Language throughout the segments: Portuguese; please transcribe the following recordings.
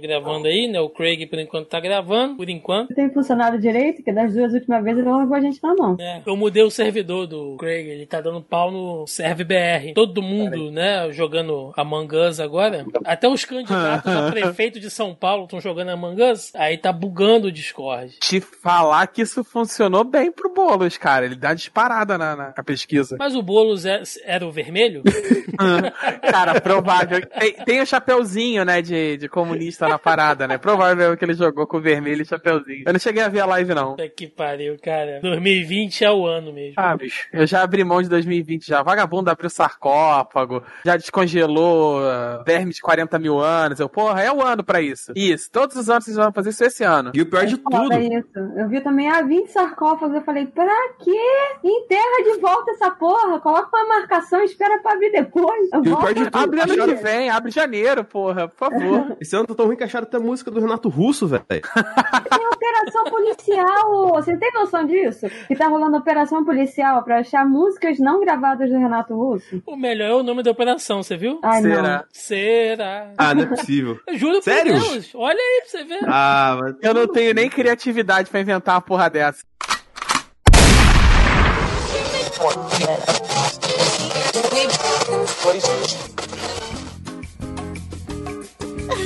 gravando aí, né? O Craig, por enquanto, tá gravando, por enquanto. Tem funcionado direito, que das duas últimas vezes ele não levou a gente na mão. É, eu mudei o servidor do Craig, ele tá dando pau no Serve BR. Todo mundo, né, jogando Among Us agora. Até os candidatos a prefeito de São Paulo estão jogando Among Us. Aí tá bugando o Discord. Te falar que isso funcionou bem pro Boulos, cara. Ele dá disparada na, na, na pesquisa. Mas o Boulos é- era o vermelho? cara, provável. Tem, tem o chapeuzinho, né, de, de comunista na parada, né? Provável que ele jogou com o vermelho e chapeuzinho. Eu não cheguei a ver a live, não. Puta que pariu, cara. 2020 é o ano mesmo. Ah, bicho, eu já abri mão de 2020 já. Vagabundo abriu sarcófago, já descongelou uh, verme de 40 mil anos. Eu, porra, é o ano pra isso. Isso, todos os anos vocês vão fazer isso esse ano. E o pior de Foda tudo, isso. Eu vi também, ah, 20 sarcófagos. Eu falei, pra quê? Enterra de volta essa porra. Coloca uma marcação e espera pra abrir depois. E o pior de tudo, Abre ano que vem, abre janeiro, porra, por favor. esse ano tá tão ruim que acharam até a música do Renato Russo, velho. Tem operação policial. Você tem noção disso? Que tá rolando operação policial pra achar músicas não gravadas do Renato Russo? O melhor é o nome da operação, você viu? Ai, Será? Será? Ah, não é possível. Eu juro Sério? por Deus. Olha aí pra você ver. Ah, mas... Eu não tenho nem criatividade pra inventar uma porra dessa.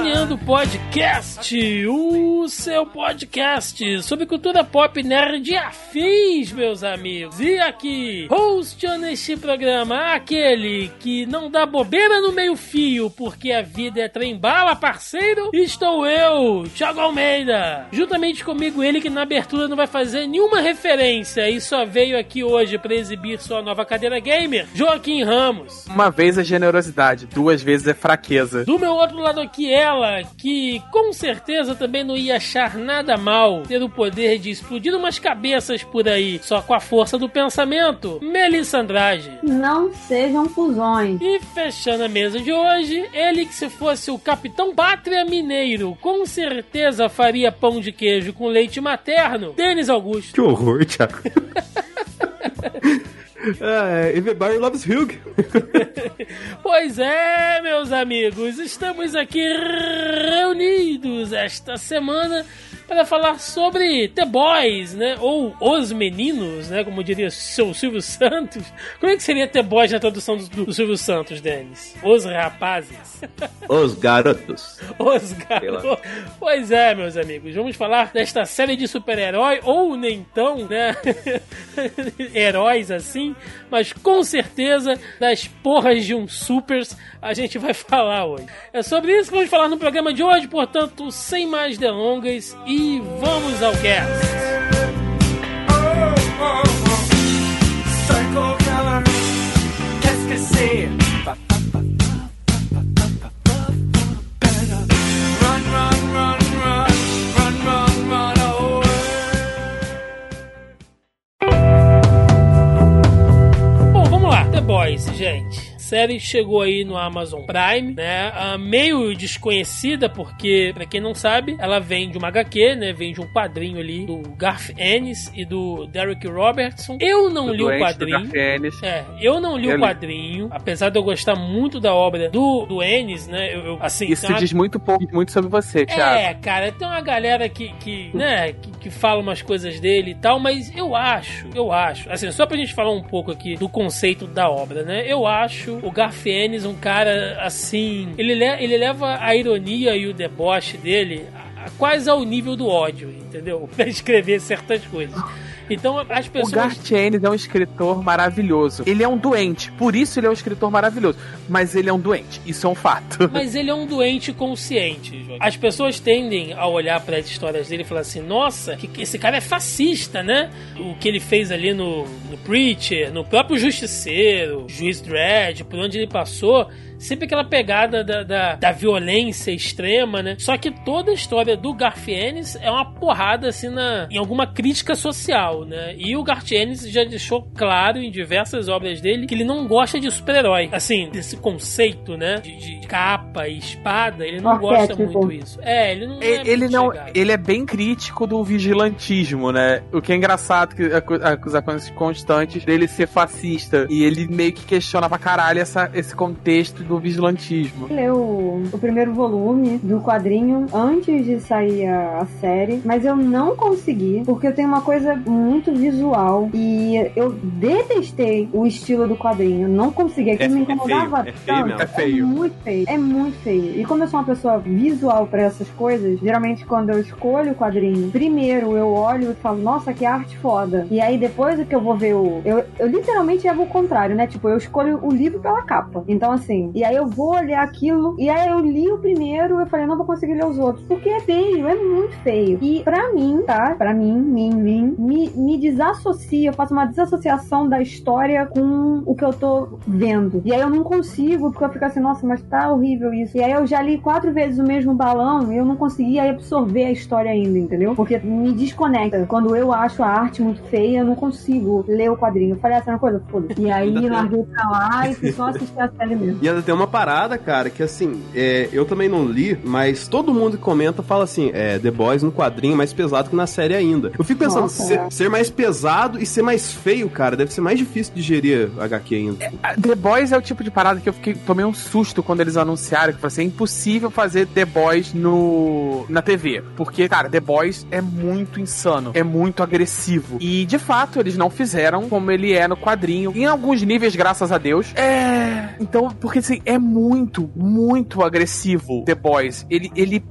Zoneando Podcast, o seu podcast sobre cultura pop nerd afins, meus amigos. E aqui, hosteando este programa, aquele que não dá bobeira no meio fio, porque a vida é trem-bala, parceiro, estou eu, Thiago Almeida. Juntamente comigo, ele que na abertura não vai fazer nenhuma referência e só veio aqui hoje para exibir sua nova cadeira gamer, Joaquim Ramos. Uma vez é generosidade, duas vezes é fraqueza. Do meu outro lado aqui, ela, que com certeza também não ia achar nada mal ter o poder de explodir umas cabeças por aí, só com a força do pensamento, Melissa Andrade. Não sejam fusões. E fechando a mesa de hoje, ele que se fosse o Capitão Pátria Mineiro, com certeza faria pão de queijo com leite materno, Denis Augusto. Que horror, Thiago. ah, Everybody loves Hugh. Pois é, meus amigos, estamos aqui reunidos esta semana para falar sobre The Boys, né? Ou Os Meninos, né? Como diria o seu Silvio Santos. Como é que seria The Boys na tradução do, do Silvio Santos, Denis? Os rapazes. Os garotos. Os garotos. Pois é, meus amigos, vamos falar desta série de super-herói, ou nem tão, né? Heróis assim, mas com certeza das porras de um supers a gente vai falar hoje. É sobre isso que vamos falar no programa de hoje, portanto, sem mais delongas e vamos ao cast. Bom, The Boys, gente. A série chegou aí no Amazon Prime, né? Ah, meio desconhecida, porque, pra quem não sabe, ela vem de uma HQ, né? Vem de um quadrinho ali do Garth Ennis e do Derek Robertson. Eu não Tô li o do quadrinho. É, eu não li Eu o li. quadrinho, apesar de eu gostar muito da obra do, do Ennis, né? Eu, eu- assim, Isso uma- diz muito pouco, muito sobre você, Thiago. é, cara, tem uma galera que, que né, que, que fala umas coisas dele e tal, mas eu acho, eu acho, assim, só pra gente falar um pouco aqui do conceito da obra, né? Eu acho o Garfienes um cara, assim, ele, le ele leva a ironia e o deboche dele a- a- quase ao nível do ódio, entendeu? Pra escrever certas coisas. Então, as O pessoas... Garth Ennis é um escritor maravilhoso. Ele é um doente, por isso ele é um escritor maravilhoso. Mas ele é um doente, isso é um fato. Mas ele é um doente consciente, Joaquim. As pessoas tendem a olhar para as histórias dele e falar assim: nossa, que, que esse cara é fascista, né? O que ele fez ali no, no Preacher, no próprio Justiceiro, Juiz Dredd, por onde ele passou. Sempre aquela pegada da, da, da violência extrema, né? Só que toda a história do Garfienes é uma porrada, assim, na, em alguma crítica social, né? E o Garfienes já deixou claro em diversas obras dele que ele não gosta de super-herói. Assim, desse conceito, né? De, de capa e espada, ele não gosta Arquétipo. muito isso. É, ele não é Ele, ele muito não, chegado. ele é bem crítico do vigilantismo, né? O que é engraçado que acu- acusações constantes dele ser fascista e ele meio que questiona pra caralho essa, esse contexto do vigilantismo. leu o, o primeiro volume do quadrinho antes de sair a, a série, mas eu não consegui, porque eu tenho uma coisa muito visual e eu detestei o estilo do quadrinho. Não consegui, aquilo É- me é incomodava feio, é feio tanto. mesmo. É feio. muito feio. É muito feio. E como eu sou uma pessoa visual pra essas coisas, geralmente quando eu escolho o quadrinho, primeiro eu olho e falo, nossa, que arte foda. E aí depois é que eu vou ver o. Eu, eu literalmente é o contrário, né? Tipo, eu escolho o livro pela capa. Então, assim, e aí eu vou olhar aquilo, e aí eu li o primeiro, eu falei, não vou conseguir ler os outros. Porque é feio, é muito feio. E pra mim, tá? Pra mim, mim, mim, me, me desassocia, eu faço uma desassociação da história com o que eu tô vendo. E aí eu não consigo, porque eu fico assim, nossa, mas tá horrível isso. E aí eu já li quatro vezes o mesmo balão e eu não conseguia absorver a história ainda, entendeu? Porque me desconecta. Quando eu acho a arte muito feia, eu não consigo ler o quadrinho. Eu falei, essa é uma coisa, foda-se. E aí larguei pra lá e fui só assistir a série mesmo. E tem uma parada, cara, que assim, é, eu também não li, mas todo mundo que comenta fala assim, é, The Boys no quadrinho é mais pesado que na série ainda. Eu fico pensando, Nossa, ser, é. ser mais pesado e ser mais feio, cara, deve ser mais difícil de gerir HQ ainda. A The Boys é o tipo de parada que eu fiquei, tomei um susto quando eles anunciaram que assim, é impossível fazer The Boys no, na TV. Porque, cara, The Boys é muito insano, é muito agressivo. E, de fato, eles não fizeram como ele é no quadrinho. Em alguns níveis, graças a Deus. É. Então, porque assim, é muito, muito agressivo The Boys. Ele, ele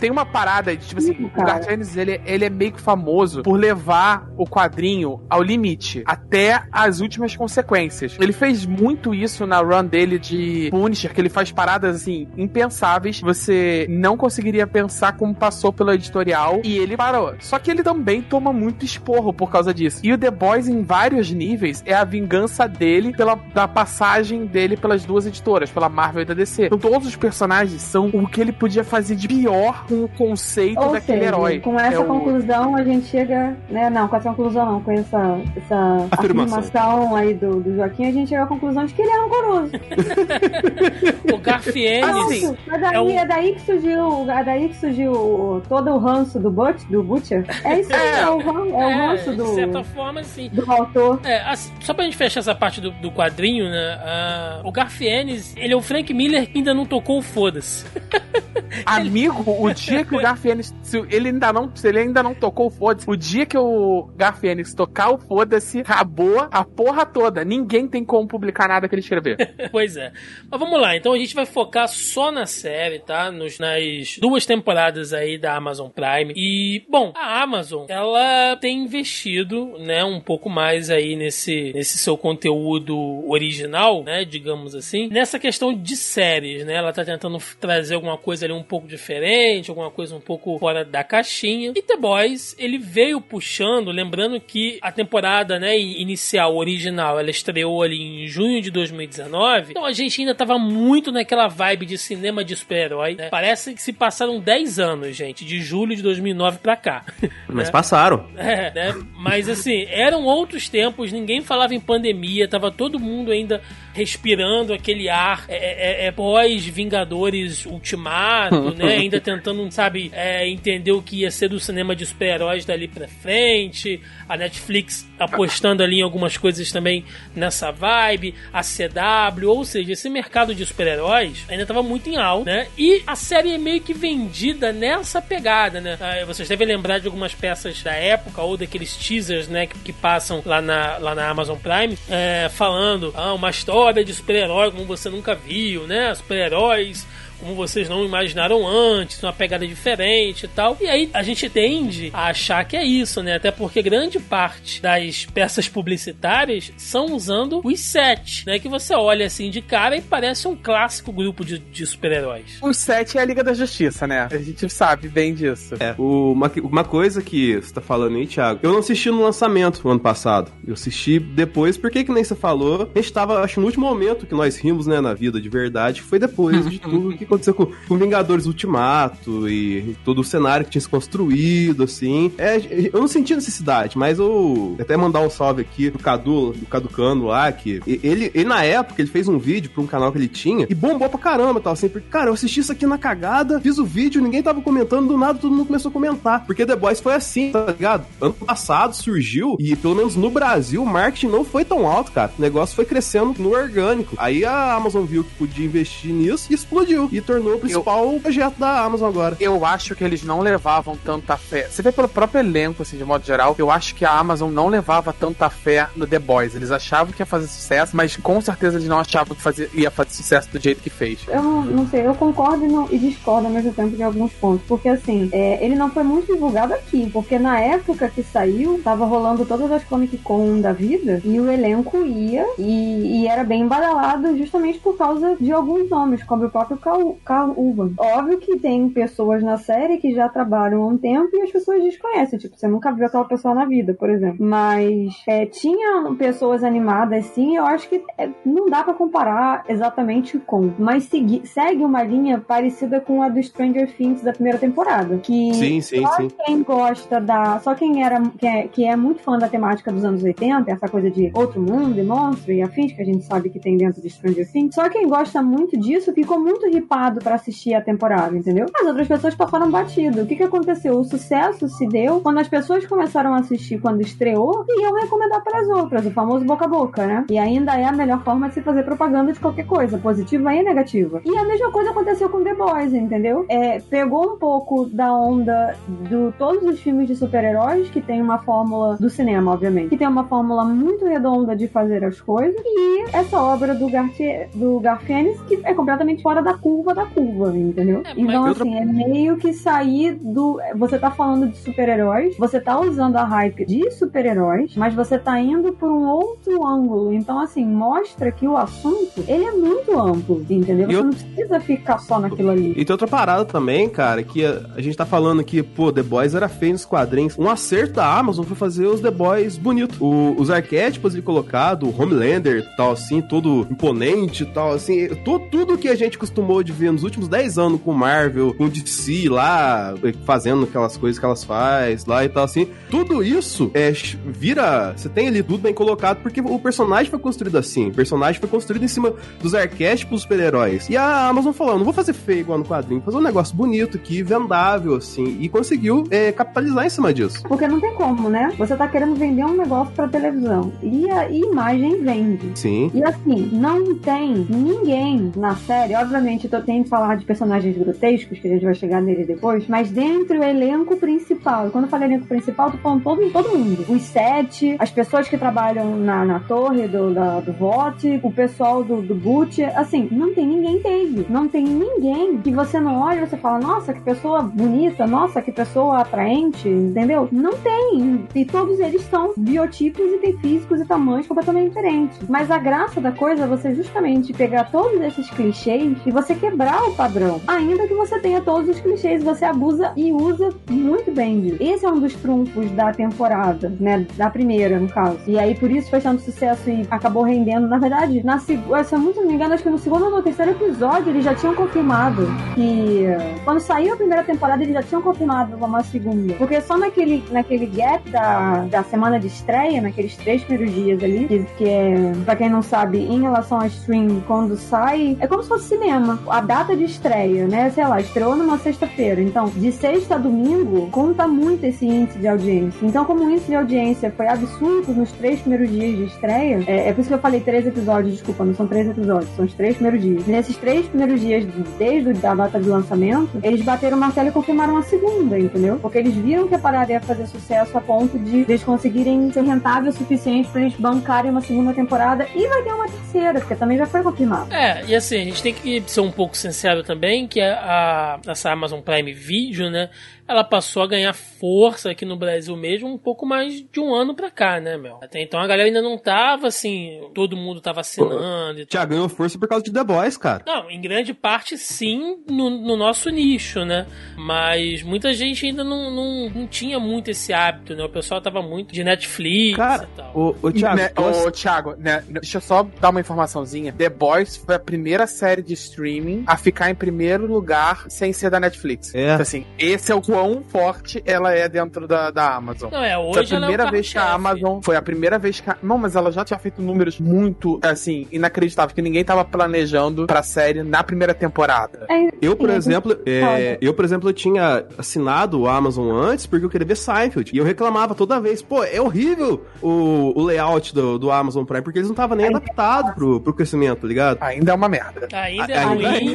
tem uma parada de, tipo assim, Sim, o cara. Gartienes, ele, ele é meio que famoso por levar o quadrinho ao limite, até as últimas consequências. Ele fez muito isso na run dele de Punisher, que ele faz paradas, assim, impensáveis, você não conseguiria pensar como passou pelo editorial, e ele parou. Só que ele também toma muito esporro por causa disso. E o The Boys, em vários níveis, é a vingança dele pela da passagem dele pelas duas editoras, pela Marvel e da DC. Então todos os personagens são o que ele podia fazer de pior com o conceito Ou daquele seja, herói. com essa É o- conclusão a gente chega, né? Não, com essa conclusão não, com essa, essa Afirmação. afirmação aí do, do Joaquim, a gente chega à conclusão de que ele é rancoroso. O Garfienes. Assim. Mas aí, é o- é daí que surgiu, é daí que surgiu o- todo o ranço do, Butch, do Butcher. É isso aí, É. é, o, ran- é o é, ranço de do, certa forma, sim. do autor. É, assim, só pra gente fechar essa parte do, do quadrinho, né? ah, o Garfienes, ele é o Frank Miller que ainda não tocou o foda-se. Amigo, o dia que o Garfienes. Se ele ainda não, se ele ainda não tocou o foda-se, o dia que o Garfienes tocar o foda-se, acabou a porra toda. Ninguém tem como publicar nada que ele escrever. pois é. Mas vamos lá, então a gente vai focar só na série, tá? Nos, nas duas temporadas aí da Amazon Prime. E, bom, a Amazon, ela tem investido, né, um pouco mais aí nesse, nesse seu conteúdo original, né, digamos assim, nessa questão de séries, né? Ela tá tentando trazer alguma coisa ali um pouco diferente, alguma coisa um pouco fora da caixinha. E The Boys, ele veio puxando, lembrando que a temporada, né, inicial, original, ela estreou ali em junho de 2019. Então a gente ainda tava muito naquela vibe de cinema de super-herói, né? Parece que se passaram 10 anos, gente, de julho de 2009 pra cá. Mas né? passaram. É, né? Mas assim, eram outros tempos, ninguém falava em pandemia, tava todo mundo ainda respirando aquele ar é, é, é, pós-Vingadores Ultimato, né? Ainda tentando, sabe, é, entender o que ia ser do cinema de super-heróis dali pra frente. A Netflix apostando ali em algumas coisas também nessa vibe, a CW, ou seja, esse mercado de super-heróis ainda tava muito em alta, né? E a série é meio que vendida nessa pegada, né? Ah, Vocês devem lembrar de algumas peças da época ou daqueles teasers, né, que, que passam lá na, lá na Amazon Prime, é, falando ah, uma história de super-herói como você nunca viu, né? Super-heróis como vocês não imaginaram antes, uma pegada diferente e tal. E aí a gente tende a achar que é isso, né? Até porque grande parte das peças publicitárias são usando os sete, né? Que você olha assim de cara e parece um clássico grupo de, de super-heróis. O set é a Liga da Justiça, né? A gente sabe bem disso. É, o- uma, uma coisa que você tá falando aí, Thiago, eu não assisti no lançamento no ano passado. Eu assisti depois, porque que nem você falou, a gente tava, acho, no último momento que nós rimos, né, na vida de verdade, foi depois de tudo que aconteceu com, com Vingadores Ultimato e todo o cenário que tinha se construído, assim. É, eu não senti necessidade, mas eu até mandar um salve aqui pro Cadu, do Caducano lá, que ele, ele, na época, ele fez um vídeo pra um canal que ele tinha e bombou pra caramba, tal, assim, porque, cara, eu assisti isso aqui na cagada, fiz o vídeo, ninguém tava comentando, do nada todo mundo começou a comentar, porque The Boys foi assim, tá ligado? Ano passado surgiu e, pelo menos no Brasil, o marketing não foi tão alto, cara. O negócio foi crescendo no orgânico. Aí a Amazon viu que podia investir nisso e explodiu. E tornou o principal projeto da Amazon agora. Eu acho que eles não levavam tanta fé. Você vê pelo próprio elenco, assim, de modo geral, eu acho que a Amazon não levava tanta fé no The Boys. Eles achavam que ia fazer sucesso, mas com certeza eles não achavam que fazia, ia fazer sucesso do jeito que fez. Eu não, sei, eu concordo e, não- e discordo ao mesmo tempo de alguns pontos. Porque assim, é, ele não foi muito divulgado aqui. Porque na época que saiu, tava rolando todas as Comic Con da vida e o elenco ia e, e era bem badalado justamente por causa de alguns nomes, como o próprio Carl, Carl Urban. Óbvio que tem pessoas na série que já trabalham há um tempo e as pessoas desconhecem. Tipo, você nunca viu aquela pessoa na vida, por exemplo. Mas é, tinha pessoas animadas, sim. Eu acho que é, não dá pra comparar exatamente com. Mas segui- segue uma linha parecida com a do Stranger Things da primeira temporada. Que Sim, sim, só sim. quem gosta da. Só quem era. Que é, que é muito fã da temática dos anos 80, essa coisa de outro mundo e monstro e afins, que a gente sabe que tem dentro de Stranger Things. Só quem gosta muito disso ficou muito ripado pra assistir a temporada, entendeu? As outras pessoas passaram batido. O que, que aconteceu? O sucesso se deu quando as pessoas começaram a assistir quando estreou e iam recomendar para as outras, o famoso boca a boca, né? E ainda é a melhor forma de se fazer propaganda de qualquer coisa, positiva e negativa. E a mesma coisa aconteceu com The Boys, entendeu? É, pegou um pouco da onda do todos os filmes de super-heróis que tem uma fórmula do cinema, obviamente, que tem uma fórmula muito redonda de fazer as coisas e essa obra do Garfie, do Garfienes que é completamente fora da curva da curva, entendeu? É, então outra- assim, é meio que sair do você tá falando de super-heróis, você tá usando a hype de super-heróis, mas você tá indo por um outro ângulo. Então assim, mostra que o assunto, ele é muito amplo, entendeu? Você eu- não precisa ficar só naquilo ali. E tem outra parada também, cara, que a, a gente tá falando que, pô, The Boys era feio nos quadrinhos. Um acerto da Amazon foi fazer os The Boys bonitos. O- os arquétipos ele colocado, o Homelander tal, assim, todo imponente tal, assim. tu- tudo que a gente costumou de ver nos últimos 10 anos com Marvel, com DC lá, fazendo aquelas coisas que elas faz lá e tal, assim. Tudo isso é, vira. Você tem ali tudo bem colocado, porque o personagem foi construído assim. O personagem foi construído em cima dos arquétipos super-heróis. E a Amazon falou: não vou fazer feio igual no quadrinho, vou fazer um negócio bonito aqui, vendável, assim. E conseguiu é, capitalizar em cima disso. Porque não tem como, né? Você tá querendo vender um negócio pra televisão. E a imagem vende. Sim. E assim, não tem ninguém na série, obviamente eu tenho que falar de personagens grotescos, que a gente vai chegar nele depois, mas dentro do elenco principal. Quando eu falo elenco principal, tô falando todo, todo mundo. Os sete, as pessoas que trabalham na, na torre do, da, do VOT, o pessoal do, do boot, assim, não tem ninguém feio. Não tem ninguém que você não olha e você fala, nossa, que pessoa bonita, nossa, que pessoa atraente, entendeu? Não tem. E todos eles são biotipos e têm físicos e tamanhos completamente diferentes. Mas a graça da coisa é você justamente pegar todos esses clichês e você quebrar o padrão. Ainda que você tenha todos os clichês, você abusa e usa muito bem disso. Esse é um dos trunfos da temporada, né? Da primeira, no caso. E aí, por isso, fez tanto sucesso e acabou rendendo. Na verdade, na segunda, se eu muito não me engano, acho que no segundo ou no terceiro episódio eles já tinham confirmado que quando saiu a primeira temporada, eles já tinham confirmado uma segunda. Porque só naquele, naquele gap da, da semana de estreia, naqueles três primeiros dias ali, que, que é, pra quem não sabe, em relação a stream, quando sai, é como se fosse cinema. A data de estreia, né? Sei lá, estreou numa sexta-feira. Então, de sexta a domingo, conta muito esse índice de audiência. Então, como o índice de audiência foi absurdo nos três primeiros dias de estreia, é, é por isso que eu falei três episódios, desculpa, não são três episódios, são os três primeiros dias. Nesses três primeiros dias, desde a data de lançamento, eles bateram o martelo e confirmaram a segunda, entendeu? Porque eles viram que a parada ia fazer sucesso a ponto de eles conseguirem ser rentável o suficiente pra eles bancarem uma segunda temporada e vai ter uma terceira, porque também já foi confirmado. É, e assim, a gente tem que ser um pouco pouco também que a, a- essa Amazon Prime Video, né? Ela passou a ganhar força aqui no Brasil mesmo um pouco mais de um ano pra cá, né, Mel? Até então a galera ainda não tava assim, todo mundo tava assinando e tal. Tiago ganhou força por causa de The Boys, cara. Não, em grande parte sim, no, no nosso nicho, né? Mas muita gente ainda não, não, não tinha muito esse hábito, né? O pessoal tava muito de Netflix Cara, e tal. Ô, ô Thiago, Né, ô, Thiago, né, deixa eu só dar uma informaçãozinha. The Boys foi a primeira série de streaming a ficar em primeiro lugar sem ser da Netflix. É. Então, assim, esse é o quão forte ela é dentro da, da Amazon. Não, é, Foi hoje a ela é primeira vez que a. Amazon. Foi a primeira vez que a. Não, mas ela já tinha feito números muito, assim, inacreditáveis, que ninguém tava planejando pra série na primeira temporada. Eu, por Sim, exemplo, é, Olha. eu, por exemplo, eu tinha assinado o Amazon antes porque eu queria ver Seinfeld. E eu reclamava toda vez, pô, é horrível o, o layout do, do Amazon Prime, porque eles não estavam nem Ainda adaptados pro, pro crescimento, tá ligado? Ainda é uma merda. Ainda é Ainda ruim.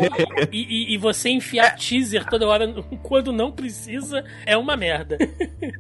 e, e- e você enfiar teaser toda hora quando não precisa é uma merda.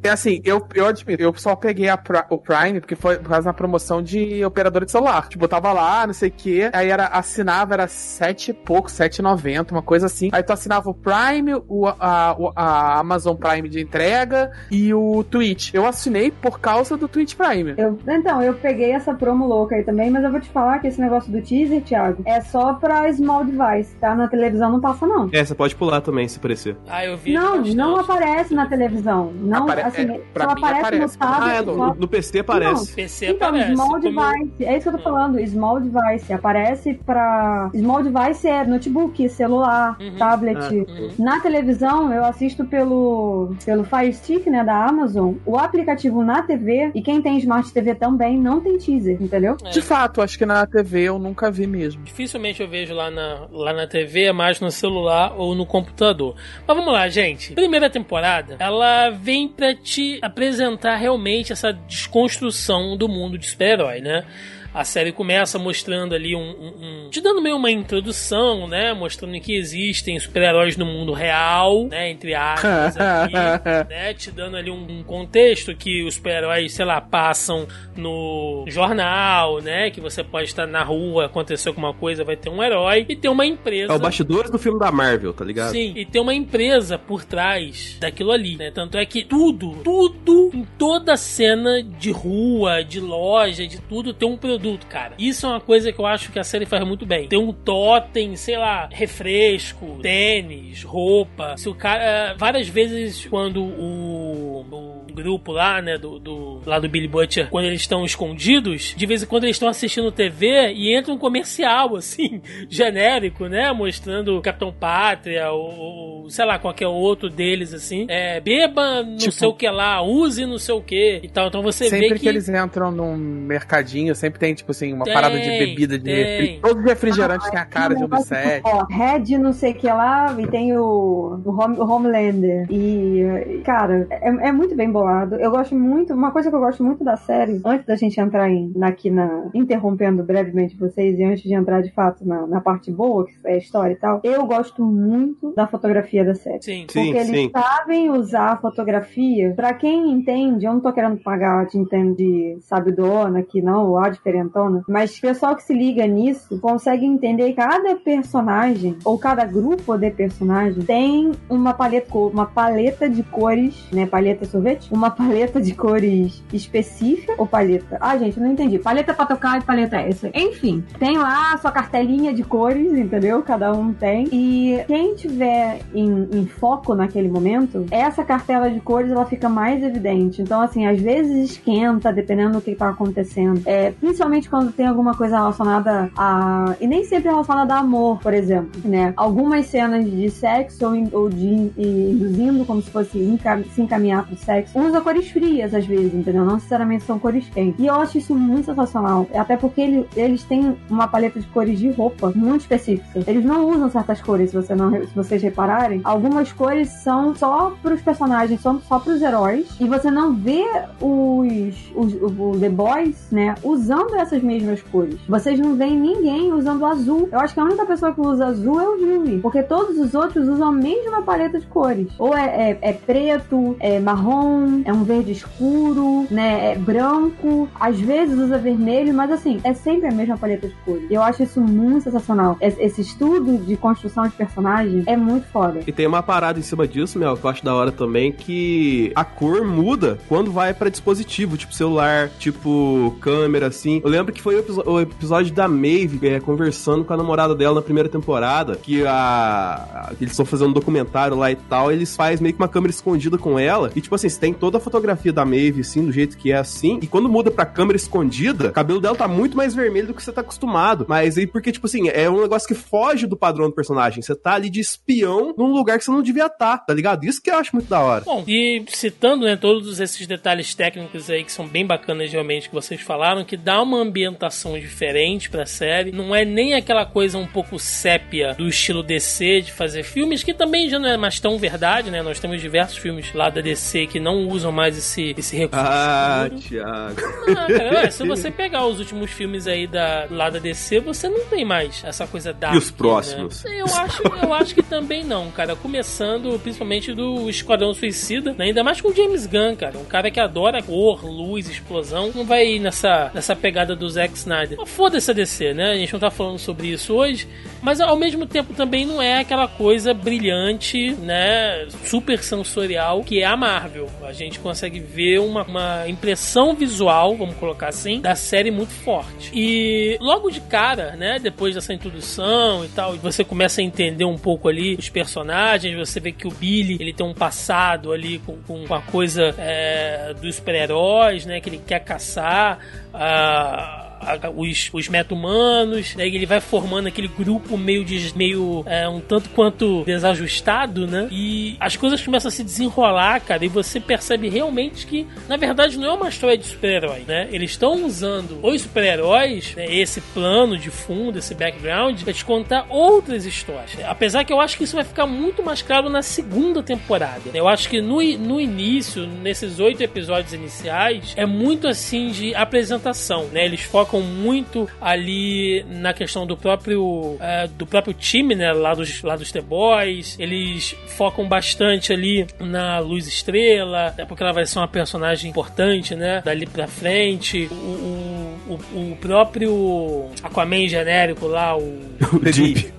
É assim, eu, eu admito, eu só peguei o Prime porque foi por causa da promoção de operadora de celular. Tipo, eu tava lá, não sei o quê, aí era, assinava, era sete e pouco, 7,90, uma coisa assim. Aí tu assinava o Prime, o, a, a Amazon Prime de entrega e o Twitch. Eu assinei por causa do Twitch Prime. Eu- então, eu peguei essa promo louca aí também, mas eu vou te falar que esse negócio do teaser, Thiago, é só pra small device, tá? Na televisão não passa, não. É, você pode pular também, se parecer. Ah, eu vi. Não, bastante. Não aparece na televisão. Não, Apare- assim, é, pra só mim aparece, aparece. no tablet. Ah, é, no, no PC aparece. PC Então, aparece. small como- device, é isso que eu tô falando, small device, aparece pra... Small device é notebook, celular, Uhum. tablet. Uhum. Na televisão, eu assisto pelo, pelo Fire Stick, né, da Amazon, o aplicativo na TV, e quem tem Smart TV também, não tem teaser, entendeu? É. De fato, acho que na TV eu nunca vi mesmo. Dificilmente eu vejo lá na, lá na TV, é mais no celular ou no computador. Mas vamos lá, gente. Primeira temporada, ela vem pra te apresentar realmente essa desconstrução do mundo de super-herói, né? A série começa mostrando ali um, um- um- te dando meio uma introdução, né? Mostrando que existem super-heróis no mundo real, né? Entre aspas aqui, né? Te dando ali um, um contexto que os super-heróis, sei lá, passam no jornal, né? Que você pode estar na rua, aconteceu alguma coisa, vai ter um herói e tem uma empresa. É o bastidores do filme da Marvel, tá ligado? Sim, e tem uma empresa por trás daquilo ali, né? Tanto é que tudo, tudo em toda cena de rua, de loja, de tudo tem um produto, cara. Isso é uma coisa que eu acho que a série faz muito bem. Tem um totem, sei lá, refresco, tênis, roupa. Se o cara. Várias vezes quando o, o grupo lá, né, do, do- lá do Billy Butcher, quando eles estão escondidos, de vez em quando eles estão assistindo TV e entra um comercial, assim, genérico, né, mostrando Capitão Pátria ou, ou, sei lá, qualquer outro deles, assim, é, beba não Tipo- sei o que lá, use não sei o que e tal. Então você Sempre vê que... que... eles entram num mercadinho, sempre tem, tipo assim, uma Tem, parada de bebida de tem. Todos os refrigerantes têm a cara de um Obsede. tipo, Ó, Red não sei o que lá, e tem o, o, Home- o Homelander. E, cara, é, é muito bem bolado. Eu gosto muito, uma coisa que eu gosto muito da série, antes da gente entrar em, aqui na. interrompendo brevemente vocês, e antes de entrar de fato na, na parte boa, que é a história e tal, eu gosto muito da fotografia da série. Sim. Sim, Porque eles sim. sabem usar a fotografia. Pra quem entende, eu não tô querendo pagar de entende de sabidona aqui, não, ou a diferentona. Mas o pessoal que se liga nisso consegue entender que cada personagem, ou cada grupo de personagem, tem uma paleta, uma paleta de cores, né? Paleta sorvete? Uma paleta de cores específica ou paleta? Ah, gente, não entendi. Paleta pra tocar e paleta essa. Enfim, tem lá a sua cartelinha de cores, entendeu? Cada um tem. E quem tiver em, em foco naquele momento, essa cartela de cores ela fica mais evidente. Então, assim, às vezes esquenta, dependendo do que tá acontecendo. É, principalmente quando tem alguma coisa relacionada a. E nem sempre relacionada a amor, por exemplo, né? Algumas cenas de sexo ou, in- ou de induzindo como se fosse enca- se encaminhar pro sexo, usa cores frias às vezes, entendeu? Não necessariamente são cores quentes. E eu acho isso muito sensacional. Até porque ele- eles têm uma paleta de cores de roupa muito específica. Eles não usam certas cores, se, você não, se vocês repararem. Algumas cores são só pros personagens, são só pros heróis. E você não vê os, os The Boys, né, usando essas mesmas cores. Vocês não veem ninguém usando azul. Eu acho que a única pessoa que usa azul é o Jimmy. Porque todos os outros usam a mesma paleta de cores. Ou é, é- é preto, é marrom, é um verde escuro, né? É branco, às vezes usa vermelho, mas assim, é sempre a mesma paleta de cores. Eu acho isso muito sensacional. Esse estudo de construção de personagem é muito foda. E tem uma parada em cima disso, Mel, que eu acho da hora também, que a cor muda quando vai pra dispositivo, tipo celular, tipo câmera, assim. Eu lembro que foi o, o episódio da Maeve é, conversando com a namorada dela na primeira temporada, que a, a eles estão fazendo um documentário lá e tal, eles fazem meio que uma câmera escondida com ela, e tipo assim, você tem toda a fotografia da Maeve, assim, do jeito que é assim, e quando muda pra câmera escondida, o cabelo dela tá muito mais vermelho do que você tá acostumado. Mas aí, porque, tipo assim, é um negócio que foge do padrão do personagem. Você tá ali de espião num lugar que você não devia estar, tá, tá ligado? Isso que eu acho muito da hora. Bom, e citando, né, todos esses detalhes técnicos aí que são bem bacanas realmente que vocês falaram, que dá uma ambientação diferente pra série. Não é nem aquela coisa um pouco sépia do estilo DC de fazer filmes, que também já não é mais tão verdade, né? Nós temos diversos filmes lá da DC que não usam mais esse, esse recurso. Ah, Thiago. Ah, cara, se você pegar os últimos filmes aí da, lá da DC, você não tem mais essa coisa da. E os próximos? Né? Eu, acho, eu acho que também não, cara. Começando principalmente do Esquadrão Suicida, né? ainda mais com o James Gunn, cara. Um cara que adora cor, luz, explosão. Não vai ir nessa, nessa pegada do Zack Snyder. Foda-se a DC, né? A gente não tá falando sobre isso hoje. Mas ao mesmo tempo também não é aquela coisa brilhante, né? Super sensorial que é a Marvel. A gente consegue ver uma, uma impressão visual, vamos colocar assim, da série muito forte. E logo de cara, né? Depois dessa introdução e tal, você começa a entender um pouco ali os personagens, você vê que o Billy ele tem um passado ali com, com a coisa é, dos super-heróis, né? Que ele quer caçar. Uh, Uh, os, os meta-humanos, né? ele vai formando aquele grupo meio, de, meio é, um tanto quanto desajustado, né? E as coisas começam a se desenrolar, cara, e você percebe realmente que, na verdade, não é uma história de super-herói, né? Eles estão usando os super-heróis, né, esse plano de fundo, esse background, pra te contar outras histórias. Apesar que eu acho que isso vai ficar muito mais claro na segunda temporada. Eu acho que no, no início, nesses oito episódios iniciais, é muito assim de apresentação, né? Eles focam focam muito ali na questão do próprio é, do próprio time, né, lá dos, lá dos The Boys. Eles focam bastante ali na Luz Estrela, é porque ela vai ser uma personagem importante, né, dali pra frente. O, o, o, o próprio Aquaman genérico lá, o... o Deep.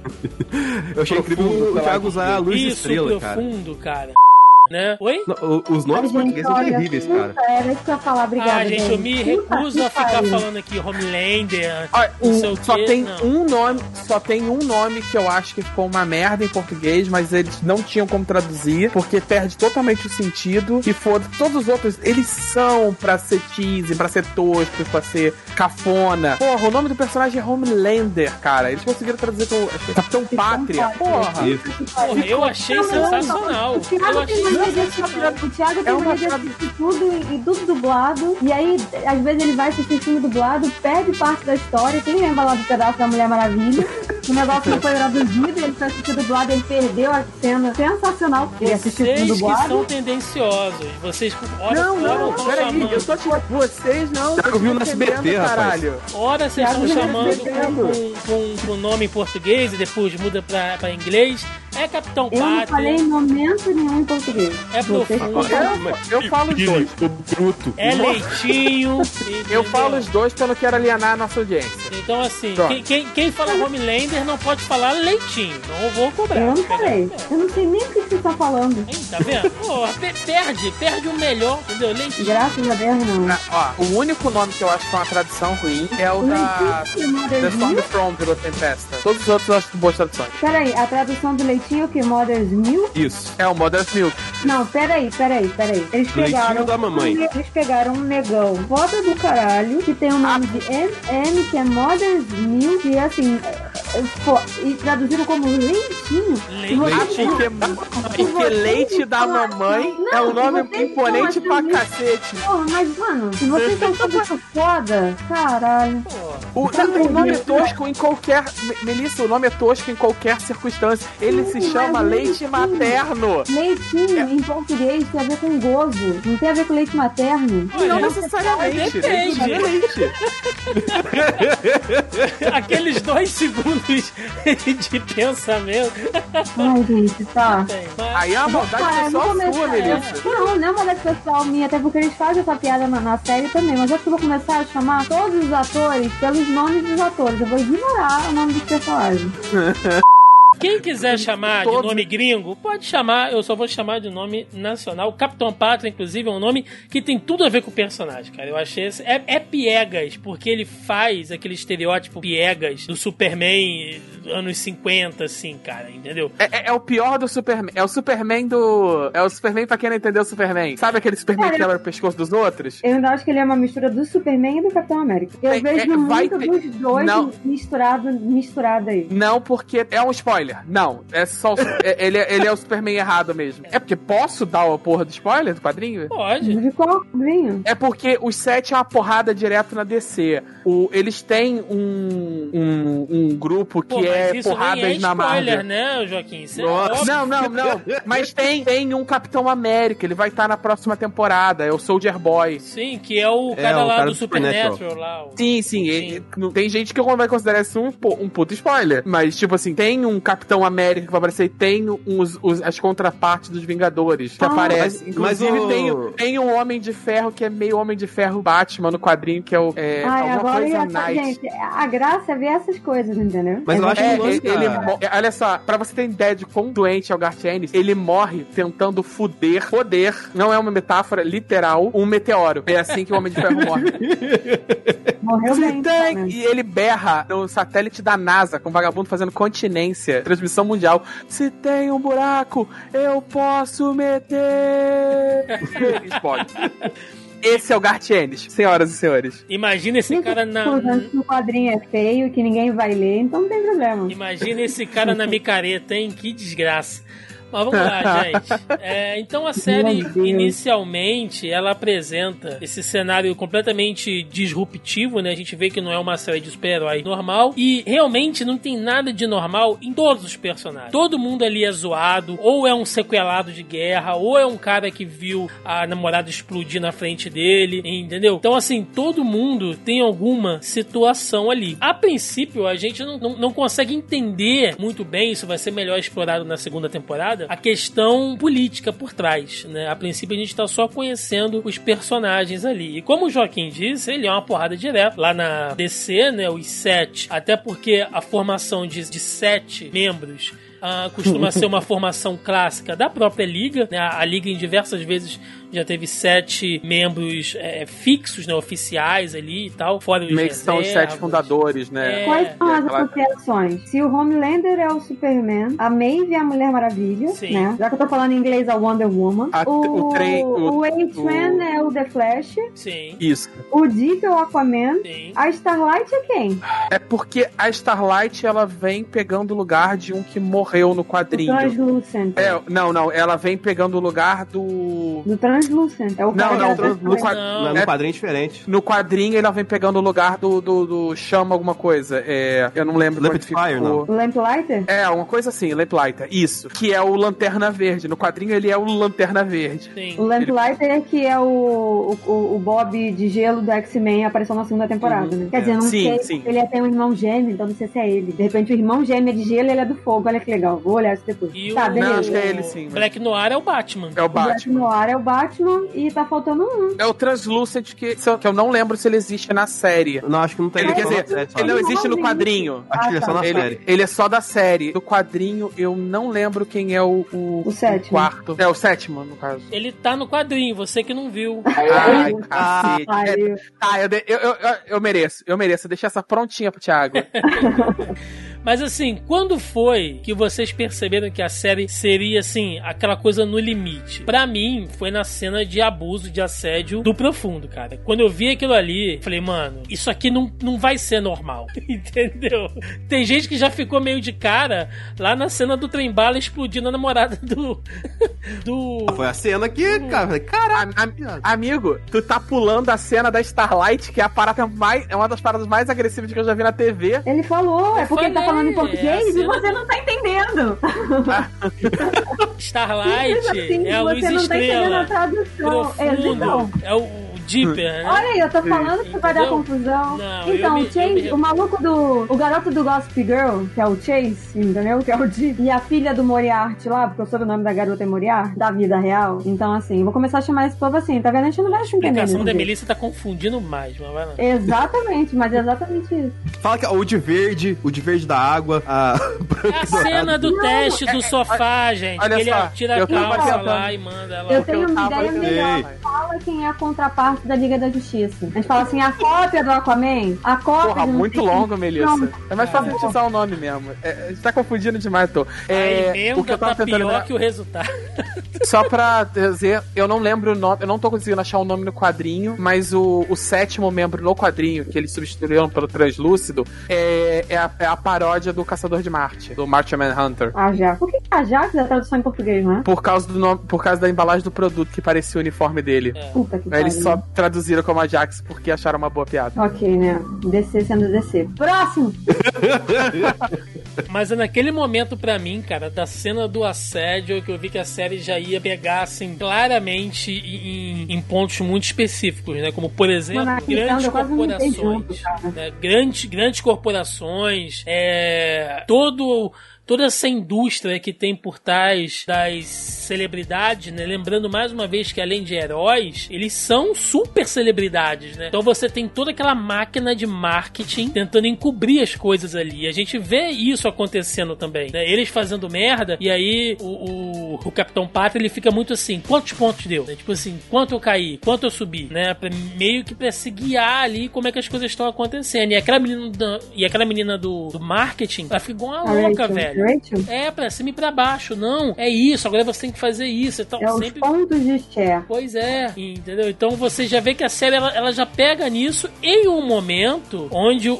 Eu achei incrível o Thiago usar a Luz Isso, Estrela, profundo, cara. cara né? Oi? Não, os nomes portugueses são terríveis, cara. Era isso que eu ia falar, obrigada. Ah, gente, eu me recuso a ficar falando aqui Homelander, ah, não sei o Só quê, tem não. um nome, só tem um nome que eu acho que ficou uma merda em português, mas eles não tinham como traduzir, porque perde totalmente o sentido. E foda todos os outros, eles são pra ser cheesy, pra ser tosco, pra ser cafona. Porra, o nome do personagem é Homelander, cara. Eles conseguiram traduzir como Capitão Pátria. Porra. Isso. Porra, eu achei sensacional. Eu achei de sensacional. assistir- o Thiago É tem uma de trad- assistir tudo e, tudo dublado. E aí, às vezes, ele vai assistir filme dublado, perde parte da história. Quem lembra lá do pedaço da Mulher Maravilha? O negócio não foi traduzido, ele foi assistir dublado, ele perdeu a cena sensacional. Ele assistiu filme Vocês que dublado. são tendenciosos. Vocês, ora, Não, não, peraí, eu tô te. Vocês não, vocês viu não no SBT, caralho. ora vocês estão chamando respondeu. com, com, com o nome em português e depois muda pra, pra inglês. É Capitão Eu não falei Pátria, em momento nenhum em português. é Vocês profundo, Eu, eu falo os dois. bruto. é leitinho. Eu falo os dois porque eu não quero alienar a nossa audiência. Então, assim, quem, quem, quem fala Homelander não pode falar leitinho. Não vou cobrar. Eu não falei. Eu não sei nem o que você tá falando. Hein, tá vendo? Perde, perde o melhor, entendeu? Leitinho. Graças a Deus, não. Ah, ó, o único nome que eu acho que é uma tradução ruim é o da Leitinho, The Storm? From virou Tempesta. Todos os outros eu acho boas traduções. Peraí, a tradução do leitinho que Mother's Milk? Isso. É o Mother's Milk. Não, peraí, peraí, peraí. Eles Leitinho pegaram. da mamãe. um- Eles pegaram um negão foda do caralho, que tem o nome de MM, que é Mother's Milk, e assim. é, é, fo- E traduziram como leitinho. Leitinho. Porque, E porque você leite da mamãe Não, é um nome imponente pra achando cacete. Porra, mas, mano, se vocês estão falando isso foda, caralho. O, não, o nome é tosco em qualquer. Me- Melissa, o nome é tosco em qualquer circunstância. Ele se Sim, chama leite leitinho. materno. Leitinho em português tem a ver com gozo, não tem a ver com leite materno. Olha, Não necessariamente. depende. Leite é leite. Aqueles dois segundos de pensamento. Ai, gente, tá. Aí é uma maldade eu pessoal sua, Melissa. Não, não é maldade pessoal minha, até porque eles fazem essa piada na, na série também. Mas acho que eu vou começar a chamar todos os atores pelos nomes dos atores. Eu vou ignorar o nome dos personagens. Quem quiser chamar de nome gringo, pode chamar, eu só vou chamar de nome nacional. Capitão Pátria, inclusive, é um nome que tem tudo a ver com o personagem, cara. Eu achei esse. É, é piegas, porque ele faz aquele estereótipo piegas do Superman anos 50, assim, cara, entendeu? É, é- é o pior do Superman. É o Superman do. É o Superman pra quem não entendeu o Superman. Sabe aquele Superman que Cara, quebra o pescoço dos outros? Eu ainda acho que ele é uma mistura do Superman e do Capitão América. Eu É, vejo é, vai muito ter- dos dois Não. misturado, misturado aí. Não, porque é um spoiler. Não, é só. o- é- ele, é- ele é o Superman errado mesmo. É porque posso dar a porra do spoiler do quadrinho? Pode. De qual quadrinho? É porque os sete é uma porrada direto na DC. O, eles têm um, um, um grupo que Pô, mas é porradas é na spoiler, Marvel. né, Joaquim? Isso é Nossa. Não, não, não. Mas tem, tem um Capitão América. Ele vai estar na próxima temporada. É o Soldier Boy. Sim, que é o É, cara o lá cara do do Supernatural. Supernatural lá. o- Sim, sim. e- não- tem gente que vai considerar isso um, um puto spoiler. Mas, tipo assim, tem um Capitão América que vai aparecer e tem uns, os- as contrapartes dos Vingadores que Ah, aparecem. mas- mas Inclusive, o- tem, tem um Homem de Ferro que é meio Homem de Ferro Batman no quadrinho, que é o. É, Ai, alguma agora coisa ia Night. gente, a graça é ver essas coisas, entendeu? Mas eu acho É, que o lance ele, ele é, olha só, pra você ter ideia de quão doente é o Garth Ennis, ele morre tentando fuder, poder, não é uma metáfora literal, um meteoro. É assim que o Homem de Ferro morre. Morreu bem. E ele berra no satélite da NASA, com o vagabundo fazendo continência, transmissão mundial. Se tem um buraco, eu posso meter. Explode. Esse é o Garth Ennis, senhoras e senhores. Imagina esse cara na. O quadrinho é feio que ninguém vai ler, então não tem problema. Imagina esse cara na micareta, hein? Que desgraça. Mas vamos lá, gente. É, então a série, inicialmente, ela apresenta esse cenário completamente disruptivo, né? A gente vê que não é uma série de super-herói normal. E realmente não tem nada de normal em todos os personagens. Todo mundo ali é zoado, ou é um sequelado de guerra, ou é um cara que viu a namorada explodir na frente dele, entendeu? Então, assim, todo mundo tem alguma situação ali. A princípio, a gente não, não, não consegue entender muito bem, isso vai ser melhor explorado na segunda temporada, a questão política por trás, né? A princípio, a gente tá só conhecendo os personagens ali. E como o Joaquim disse, ele é uma porrada direta. Lá na DC, né, os sete, até porque a formação de, de sete membros ah, costuma ser uma formação clássica da própria liga. Né? A liga em diversas vezes já teve sete membros é, fixos, né, oficiais ali e tal, fora os Meio que são os sete fundadores, né? É. Quais são as aquela- associações? Se o Homelander é o Superman, a Maeve é a Mulher Maravilha, Sim. né? Já que eu tô falando em inglês, o Wonder Woman. A- o o trem- o- o H-Man é o The Flash. Sim, Isso. O Dick é o Aquaman. sim. A Starlight é quem? É porque a Starlight ela vem pegando o lugar de um que morreu no O quadrinho. Translucent. É, não, não, ela vem pegando o lugar do. Do Translucent. É o Não, não, no, era no qua- Não. Não, é- no quadrinho é diferente. no quadrinho ela vem pegando o lugar do, do, do chama alguma coisa. É, eu não lembro. Quando Fire, ficou. O Lamplighter? É, uma coisa assim, Lamplighter. Isso. Que é o Lanterna Verde. No quadrinho ele é o Lanterna Verde. sim. O Lamplighter é que é o, o, o Bob de gelo do X-Men apareceu na segunda temporada, né? Quer dizer, eu não Sim, sei, sim. ele tem um irmão gêmeo, então não sei se é ele. De repente o irmão gêmeo é de gelo e ele é do fogo, olha que legal, vou olhar isso depois. E tá, o- beleza. Não, acho que é ele sim. mas- Black Noir é o Batman. É o O Black Batman. Noir é o Batman e tá faltando um. É o Translucent que, que eu não lembro se ele existe na série. Não, acho que não tem. Ele, quer dizer, série, ele não existe no quadrinho. Acho que ele é só na Ele, série. ele é só da série. Do quadrinho, eu não lembro quem é o, o, O sétimo. quarto. É o sétimo, no caso. Ele tá no quadrinho, você que não viu. Ai, cacete. Ai, É, tá, eu, eu, eu, eu, eu mereço, eu mereço. Deixa essa prontinha pro Thiago. Mas assim, quando foi que vocês perceberam que a série seria assim, aquela coisa no limite? Pra mim, foi na cena de abuso, de assédio do profundo, cara. Quando eu vi aquilo ali, falei, mano, isso aqui não, não vai ser normal. Entendeu? Tem gente que já ficou meio de cara lá na cena do trem bala explodindo a namorada do. do. Foi a cena que, cara, falei, caraca. Am- am- amigo, tu tá pulando a cena da Starlight, que é a parada mais. É uma das paradas mais agressivas que eu já vi na TV. Ele falou, é porque ele tá falando em é português a e você não tá entendendo. Starlight assim, é a luz tá estrela. tradução. É, então. É o. Dipper, né? Olha aí, eu tô falando que vai dar Entendeu? confusão. Não, então, me- o Chase, me- o maluco do. O garoto do Gossip Girl, que é o Chase, entendeu? Que é o Deep. E a filha do Moriarty lá, porque eu sou o nome da garota é Moriarty, da vida real. Então, assim, vou começar a chamar esse povo assim, tá vendo? A gente não vai se A entender. explicação desse da. Melissa tá confundindo mais, mas vai lá. Exatamente, mas é exatamente isso. Fala que é o de verde, o de verde da água, a É a cena do teste do sofá, gente. olha que ele só, tira a calça lá e manda ela. Eu tenho uma tava ideia melhor. Fala quem é a contraparte da Liga da Justiça. A gente fala assim, a cópia do Aquaman, a cópia Porra, muito longo. Melissa. Não, É mais fácil usar o nome mesmo. É, a gente tá confundindo demais, tô. A É, emenda o que eu tava tá tentando pior lembrar- que o resultado. Só pra dizer, eu não lembro o nome, eu não tô conseguindo achar o nome no quadrinho, mas o, o sétimo membro no quadrinho, que eles substituíram pelo Translúcido, é, é, a, é a paródia do Caçador de Marte, do Martian Manhunter. Ajax. Por que Ajax é a tradução em português, não é? Por causa, do nome, por causa da embalagem do produto que parecia o uniforme dele. É. Puta que Aí pariu. só traduziram como Ajax porque acharam uma boa piada. Ok, né? DC sendo DC. Próximo! Mas é naquele momento, pra mim, cara, da cena do assédio, que eu vi que a série já ia pegar, assim, claramente em, em pontos muito específicos, né? Como, por exemplo, Mano, grandes vomitei corporações. junto, né? Grandes, grandes corporações, é, todo. Toda essa indústria que tem por trás das celebridades, né? Lembrando mais uma vez que além de heróis, eles são super celebridades, né? Então você tem toda aquela máquina de marketing tentando encobrir as coisas ali. A gente vê isso acontecendo também, né? Eles fazendo merda e aí o, o, o Capitão Pátria ele fica muito assim, quantos pontos deu? Né? Tipo assim, quanto eu caí? Quanto eu subi? Né? Pra- meio que pra se guiar ali como é que as coisas estão acontecendo. E aquela menina, da- e aquela menina do, do marketing, ela fica igual uma louca, velho. Rachel? É, pra cima e pra baixo. Não, é isso, agora você tem que fazer isso. Então, É os sempre. pontos de share. Pois é, entendeu? Então você já vê que a série ela, ela já pega nisso em um momento onde o,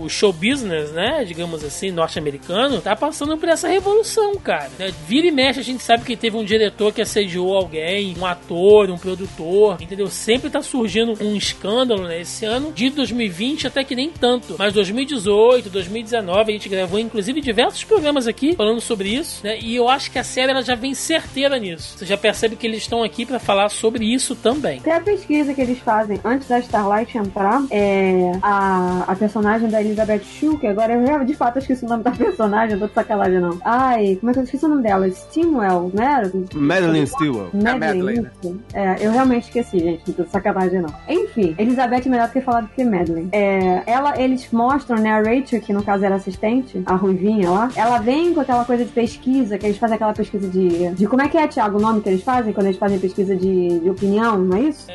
o show business, né, digamos assim, norte-americano, tá passando por essa revolução, cara. né? Vira e mexe, a gente sabe que teve um diretor que assediou alguém, um ator, um produtor, entendeu? Sempre tá surgindo um escândalo, né? Esse ano de 2020 até que nem tanto, mas 2018, 2019 a gente gravou inclusive diversos programas aqui falando sobre isso, né? E eu acho que a série ela já vem certeira nisso. Você já percebe que eles estão aqui pra falar sobre isso também. Tem a pesquisa que eles fazem antes da Starlight entrar, é a, a personagem da Elizabeth Shue, que agora eu de fato esqueci o nome da personagem, não tô de sacanagem não. Ai, como é que eu esqueci o nome dela? Stimwell, né? Madeline Stewart. Madeline, Madeline, né? isso. É, eu realmente esqueci, gente, não tô de sacanagem não. Enfim, Elizabeth é melhor do que falar do que Madeline. É, ela, eles mostram, né, a Rachel, que no caso era assistente, a Ruivinha lá, ela vem com aquela coisa de pesquisa, que eles fazem aquela pesquisa de. de como é que é, Thiago, o nome que eles fazem quando eles fazem pesquisa de, de opinião, não é isso?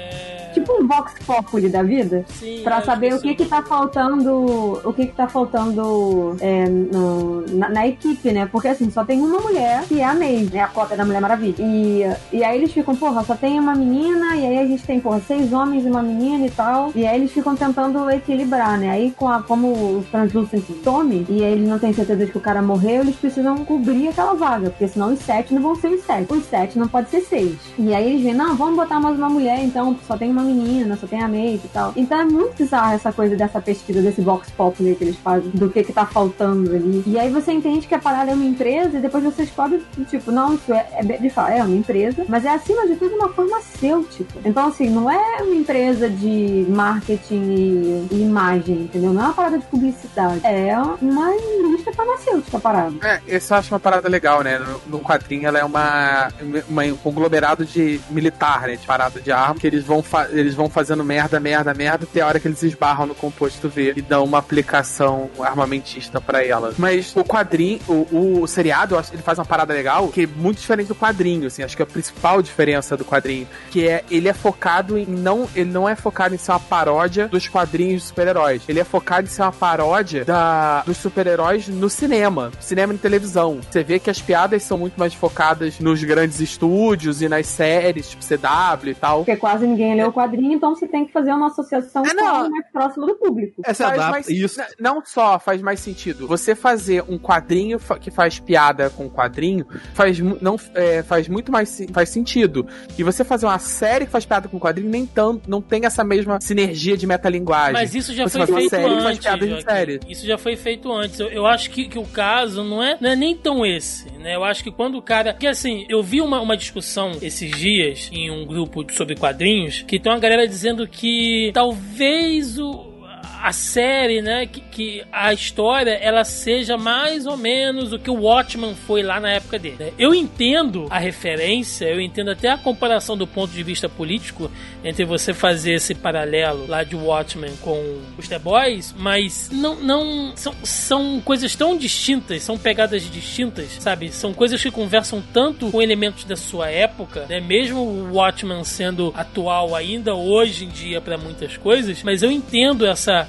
Tipo um Vox Populi da vida? Sim, Pra saber o que que tá faltando, o que que tá faltando é, no- na, na equipe, né? Porque assim, só tem uma mulher, que é a May, né? A cópia da Mulher Maravilha. E, e aí eles ficam, porra, só tem uma menina, e aí a gente tem, porra, seis homens e uma menina e tal. E aí eles ficam tentando equilibrar, né? Aí com a, como o Translucent some, e aí eles não têm certeza de que o cara morreu, eles precisam cobrir aquela vaga, porque senão os sete não vão ser os sete. Os sete não pode ser seis. E aí eles veem, não, vamos botar mais uma mulher, então só tem uma menina, só tem a Maeve e tal. Então é muito bizarro essa coisa dessa pesquisa, desse Vox Populi que eles fazem, do que que tá faltando ali. E aí você entende que a parada é uma empresa e depois você descobre, tipo, não, isso é, é de fato, é uma empresa, mas é acima de tudo uma farmacêutica. Então, assim, não é uma empresa de marketing e, imagem, entendeu? Não é uma parada de publicidade. É uma indústria farmacêutica a parada. É, isso eu acho uma parada legal, né? No, no quadrinho ela é uma, uma- um conglomerado de militar, né? De parada de arma, que eles vão, eles vão fazendo merda, merda, merda, até a hora que eles esbarram no composto V e dão uma aplicação armamentista pra ela. Mas o quadrinho, o, o seriado, acho que ele faz uma parada legal, que é muito diferente do quadrinho, assim, acho que é a principal diferença do quadrinho, que é ele é focado em não, ele não é focado em ser uma paródia dos quadrinhos de super-heróis. Ele é focado em ser uma paródia da, dos super-heróis no cinema, cinema e televisão. Você vê que as piadas são muito mais focadas nos grandes estúdios e nas séries, tipo CW e tal. Porque quase ninguém leu o quadrinho, então você tem que fazer uma associação É, com não. mais próximo do público. Essa Faz adapta mais- isso. Não só faz mais sentido. Você fazer um quadrinho que faz piada com quadrinho faz, não, é, faz muito mais faz sentido. E você fazer uma série que faz piada com quadrinho nem tanto, não tem essa mesma sinergia de metalinguagem. Mas isso já Você foi faz uma feito série que faz antes. piada de Joaquim. série. Isso já foi feito antes. Eu, eu acho que, que o caso não é, não é nem tão esse, né? Eu acho que quando o cara. Porque assim, eu vi uma, uma discussão esses dias em um grupo sobre quadrinhos que tem uma galera dizendo que talvez o, a série, né, que, que, a história ela seja mais ou menos o que o Watchman foi lá na época dele. Né? Eu entendo a referência, eu entendo até a comparação do ponto de vista político entre você fazer esse paralelo lá de Watchmen com os The Boys, mas não, não são, são coisas tão distintas, são pegadas distintas, sabe? São coisas que conversam tanto com elementos da sua época, né? Mesmo o Watchmen sendo atual ainda hoje em dia para muitas coisas, mas eu entendo essa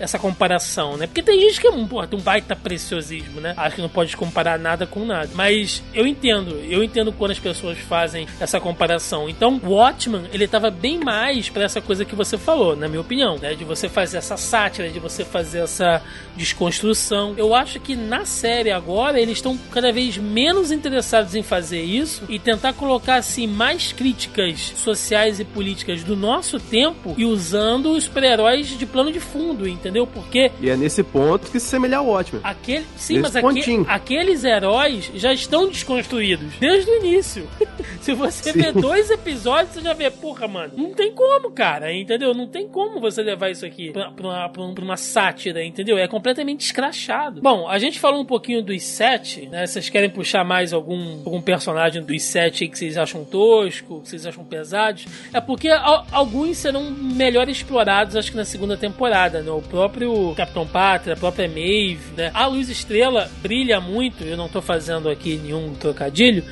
essa comparação, né? Porque tem gente que é um, porra, um baita preciosismo, né? Acho que não pode comparar nada com nada. Mas eu entendo, eu entendo quando as pessoas fazem essa comparação. Então, Watchman, ele tava bem mais para essa coisa que você falou, na minha opinião, né? De você fazer essa sátira, de você fazer essa desconstrução. Eu acho que na série agora eles estão cada vez menos interessados em fazer isso e tentar colocar assim mais críticas sociais e políticas do nosso tempo e usando os super-heróis de plano de fundo, entendeu? Entendeu? Porque. E é nesse ponto que se semelha ao ótimo. Aquele, sim, nesse mas aqu, aqueles heróis já estão desconstruídos desde o início. se você sim. vê dois episódios, você já vê, porra, mano, não tem como, cara, entendeu? Não tem como você levar isso aqui pra, pra, uma, pra uma sátira, entendeu? É completamente escrachado. Bom, a gente falou um pouquinho dos sete, né? Vocês querem puxar mais algum, algum personagem dos sete que vocês acham tosco, que vocês acham pesados? É porque alguns serão melhor explorados, acho que na segunda temporada, né? O próprio Capitão Pátria, a própria Maeve, né? A Luz Estrela brilha muito, eu não tô fazendo aqui nenhum trocadilho,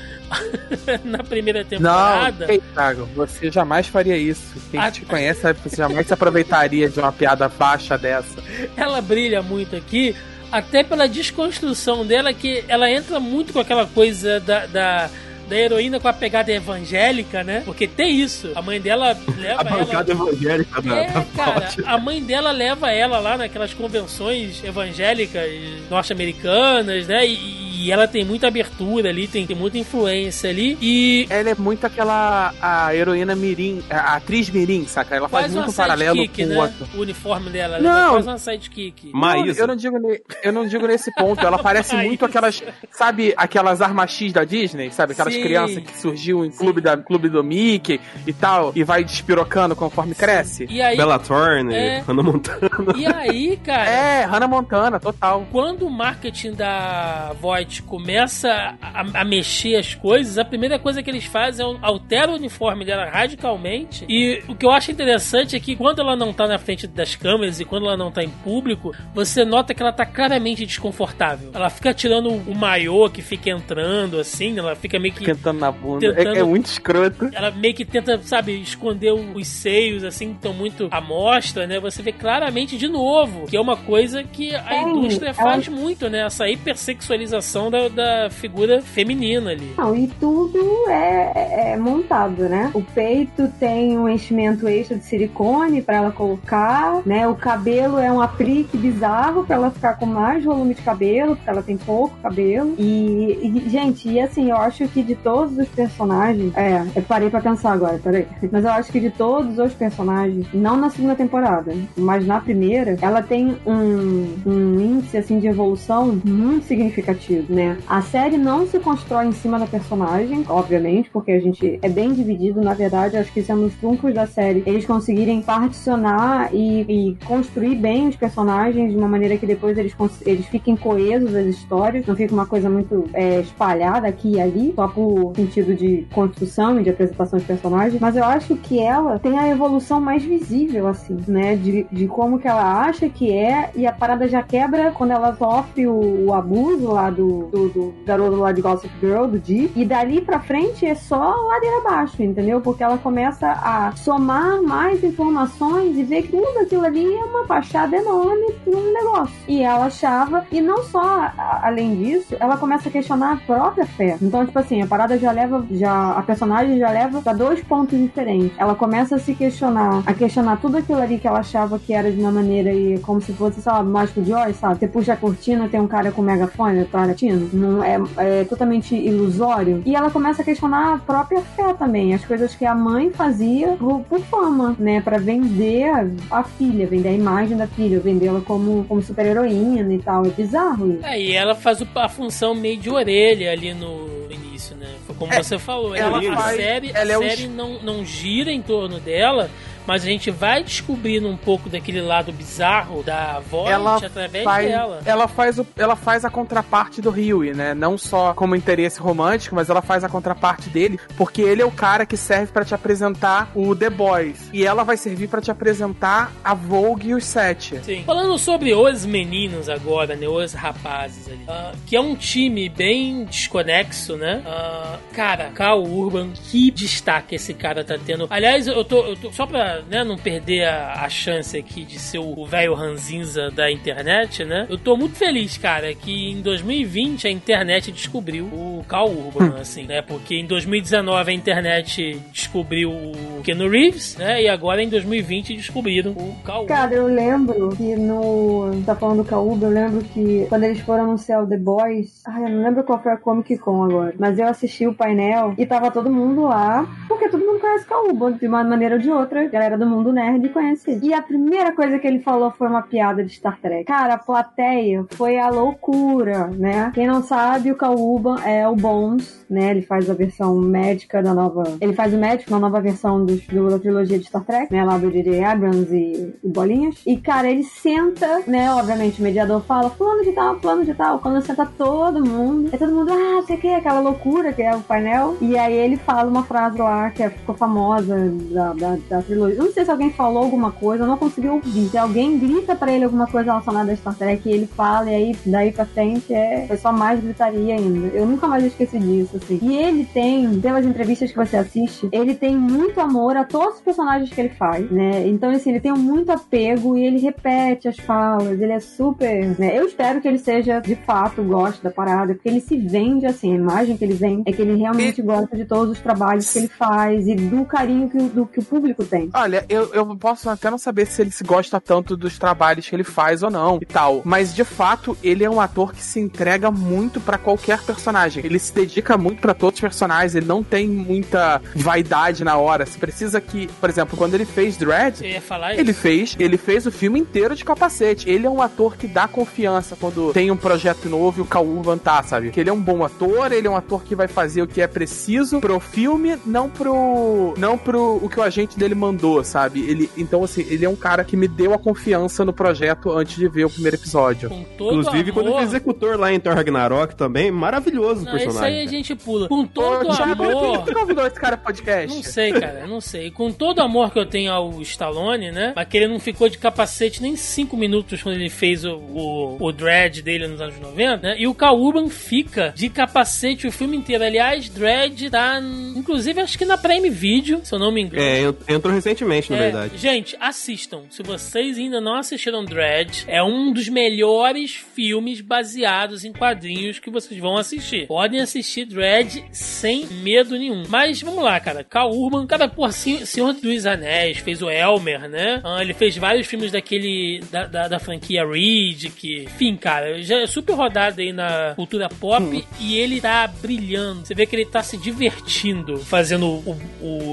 na primeira temporada. Não, Thiago, você jamais faria isso. Quem a... te conhece sabe que você jamais se aproveitaria de uma piada baixa dessa. Ela brilha muito aqui, até pela desconstrução dela, que ela entra muito com aquela coisa da, da da heroína com a pegada evangélica, né? Porque tem isso. A mãe dela leva a ela. evangélica da, é, cara, a mãe dela leva ela lá naquelas convenções evangélicas norte-americanas, né? E, e ela tem muita abertura ali, tem, tem muita influência ali. E. Ela é muito aquela a heroína Mirim, a atriz Mirim, saca? Ela faz, faz muito paralelo com né? o outro. O uniforme dela, não. ela faz uma sidekick. Mas eu não digo eu não digo nesse ponto. Ela parece muito aquelas, sabe, aquelas armas X da Disney, sabe? Aquelas. Crianças que surgiu em clube da clube do Mickey e tal e vai despirocando conforme Sim. cresce. E aí, Bella Thorne, é... Hannah Montana. E aí, cara? É, Hannah Montana, total. Quando o marketing da Void começa a, a, mexer as coisas, a primeira coisa que eles fazem é alterar o uniforme dela radicalmente. E o que eu acho interessante é que quando ela não tá na frente das câmeras e quando ela não tá em público, você nota que ela tá claramente desconfortável. Ela fica tirando o maiô que fica entrando, assim, ela fica meio que. Fica entrando na bunda. É, tentando, é, é, muito escroto. Ela meio que tenta, sabe, esconder os seios, assim, estão muito à mostra, né? Você vê claramente de novo que é uma coisa que a é, indústria faz ela... muito, né? Essa hipersexualização da, da figura feminina ali. Não, e tudo é, é, montado, né? O peito tem um enchimento extra de silicone para ela colocar, né? O cabelo é um aplique bizarro para ela ficar com mais volume de cabelo, porque ela tem pouco cabelo. E, e, gente, e assim, eu acho que de todos os personagens, é, eu parei para pensar agora, peraí. Mas eu acho que de todos os personagens, não na segunda temporada, mas na primeira, ela tem um, um índice assim de evolução muito significativo né? A série não se constrói em cima da personagem, obviamente, porque a gente é bem dividido, na verdade, acho que isso é um dos trunfos da série. Eles conseguirem particionar e, e, construir bem os personagens de uma maneira que depois eles, eles fiquem coesos as histórias, não fica uma coisa muito é, espalhada aqui e ali, só por sentido de construção e de apresentação de personagens. Mas eu acho que ela tem a evolução mais visível, assim, né? De, de como que ela acha que é e a parada já quebra quando ela sofre o, o abuso lá do do, do, garoto lá de Gossip Girl, do Dee. E dali pra frente é só ladeira abaixo, entendeu? Porque ela começa a somar mais informações e ver que tudo aquilo ali é uma fachada enorme num negócio. E ela achava, e não só além disso, ela começa a questionar a própria fé. Então, tipo assim, a parada já leva, já, a personagem já leva pra dois pontos diferentes. Ela começa a se questionar, a questionar tudo aquilo ali que ela achava que era de uma maneira e como se fosse, lá, mágico de Oz, sabe? Você puxa a cortina, tem um cara com megafone, tá não é, é totalmente ilusório. E ela começa a questionar a própria fé também, as coisas que a mãe fazia por, por fama, né? Pra vender a, filha, vender a imagem da filha, vendê-la como, como super heroína e tal. É bizarro isso. É, e ela faz a função meio de orelha ali no início, né? Como é, você falou, ela, a série, ela a série é não, não gira em torno dela, mas a gente vai descobrindo um pouco daquele lado bizarro da Void ela através faz, dela. Ela faz, o, ela faz a contraparte do Huey, né? Não só como interesse romântico, mas ela faz a contraparte dele, porque ele é o cara que serve pra te apresentar o The Boys. E ela vai servir pra te apresentar a Vogue e os Sete. Sim. Falando sobre os meninos agora, né? Os rapazes ali. ah, que é um time bem desconexo, né? Ah, cara, Cal Urban, que destaque esse cara tá tendo. Aliás, eu tô, eu tô só pra né, não perder a, a chance aqui de ser o velho ranzinza da internet, né? Eu tô muito feliz, cara, que em 2020 a internet descobriu o Cal Urban, assim, né? Porque em 2019 a internet descobriu o Keanu Reeves, né? E agora em 2020 descobriram o Cal Urban. Cara, eu lembro que no. Tá falando do Caúba, eu lembro que quando eles foram anunciar o The Boys. Ai, eu não lembro qual foi a Comic Con agora. Mas eu assisti o painel e tava todo mundo lá. Porque todo mundo conhece Caúba, de uma maneira ou de outra. A galera do mundo nerd conhece. E a primeira coisa que ele falou foi uma piada de Star Trek. Cara, a plateia foi a loucura, né? Quem não sabe, o Caúba é o Bones, né? Ele faz a versão médica da nova. Ele faz o médico na nova versão dos- do, da trilogia de Star Trek, né? Lá do J.J. Abrams e, e Bolinhas. E, cara, ele senta, né? Obviamente, o mediador fala, fulano de tal, fulano de tal. Quando senta todo mundo, é todo mundo, ah, sei que, aquela loucura que é o painel. E aí ele fala uma frase lá que é- ficou famosa da, da, da trilogia. Eu não sei se alguém falou alguma coisa, eu não consegui ouvir. Se alguém grita pra ele alguma coisa relacionada a Star Trek e ele fala, e aí daí pra frente é, foi só mais gritaria ainda. Eu nunca mais esqueci disso, assim. E ele tem, pelas entrevistas que você assiste, ele tem muito amor a todos os personagens que ele faz, né? Então, assim, ele tem muito apego e ele repete as falas, ele é super, né? Eu espero que ele seja, de fato, goste da parada, porque ele se vende assim, a imagem que ele vende é que ele realmente gosta de todos os trabalhos que ele faz e do carinho que, do, que o público tem. Olha, eu, eu posso até não saber se ele se gosta tanto dos trabalhos que ele faz ou não e tal. Mas de fato, ele é um ator que se entrega muito pra qualquer personagem. Ele se dedica muito pra todos os personagens. Ele não tem muita vaidade na hora. Se precisa que, por exemplo, quando ele fez Dread, Você ia falar isso? ele fez, ele fez o filme inteiro de capacete. Ele é um ator que dá confiança quando tem um projeto novo e o Cal Urban tá, sabe? Que ele é um bom ator, ele é um ator que vai fazer o que é preciso pro filme, não pro não pro o que o agente dele mandou, sabe? Ele então assim, ele é um cara que me deu a confiança no projeto antes de ver o primeiro episódio. Com todo Inclusive, quando ele amor. executor lá em Thor Ragnarok também, maravilhoso o Não, isso personagem. aí a gente pula. Com todo Ô, Thiago, por que amor. tu convidou esse cara pro podcast? Não sei, cara, não sei. Com todo o amor que eu tenho ao Stallone, né? Mas que ele não ficou de capacete nem cinco minutos quando ele fez o, o, o dread dele nos anos 90, né? E o Cal Urban fica de capacete o filme inteiro. Aliás, dread tá, inclusive, acho que na Prime Video, se eu não me engano. É, en- entrou recentemente, na É, verdade. Gente, assistam. Se vocês ainda não assistiram Dread, é um dos melhores filmes baseados em quadrinhos que vocês vão assistir. Podem assistir Dread sem medo nenhum. Mas vamos lá, cara. Cal Urban, cara, por Senhor dos Anéis, fez o Elmer, né? Ah, ele fez vários filmes daquele. da, da, da franquia Reed, que. Enfim, cara, já é super rodado aí na cultura pop e ele tá brilhando. Você vê que ele tá se divertindo fazendo o,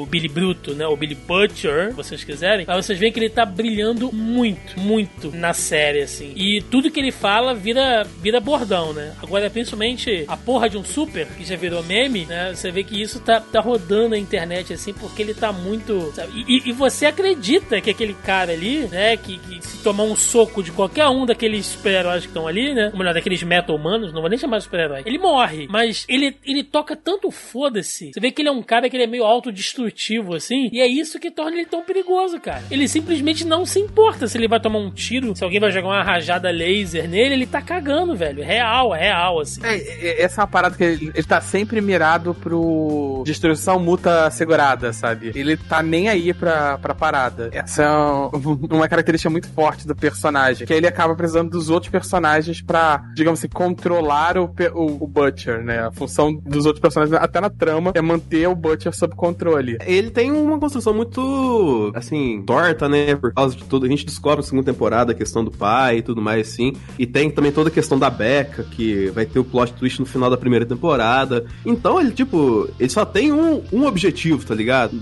o Billy Bruto, né? O Billy Butcher, se vocês quiserem. Mas vocês veem que ele tá brilhando muito, muito na série, assim. E tudo que ele fala vira, vira bordão, né? Agora, principalmente a porra de um super, que já virou meme, né? Você vê que isso tá, tá rodando na internet, assim, porque ele tá muito. E, e- e você acredita que aquele cara ali, né? Que, que se tomar um soco de qualquer um daqueles super-heróis que estão ali, né? Ou melhor, daqueles meta-humanos, não vou nem chamar de super-herói. Ele morre, mas ele, ele toca tanto foda-se. Você vê que ele é um cara que ele é meio autodestrutivo, assim, e é isso que torna ele tão perigoso, cara. Ele simplesmente não se importa se ele vai tomar um tiro, se alguém vai jogar uma rajada laser nele, ele tá cagando, velho. Real, é real, assim. É, é, essa é uma parada que ele, ele tá sempre mirado pro destruição mútua segurada, sabe? Ele tá nem aí pra, pra parada. Essa é um- uma característica muito forte do personagem, que ele acaba precisando dos outros personagens pra, digamos assim, controlar o, o, o Butcher, né? A função dos outros personagens, até na trama, é manter o Butcher sob controle. Ele tem uma construção muito, assim, torta, né? Por causa de tudo. A gente descobre na segunda temporada a questão do pai e tudo mais, assim. E tem também toda a questão da Becca, que vai ter o plot twist no final da primeira temporada. Então, ele, tipo, ele só tem um, um objetivo, tá ligado?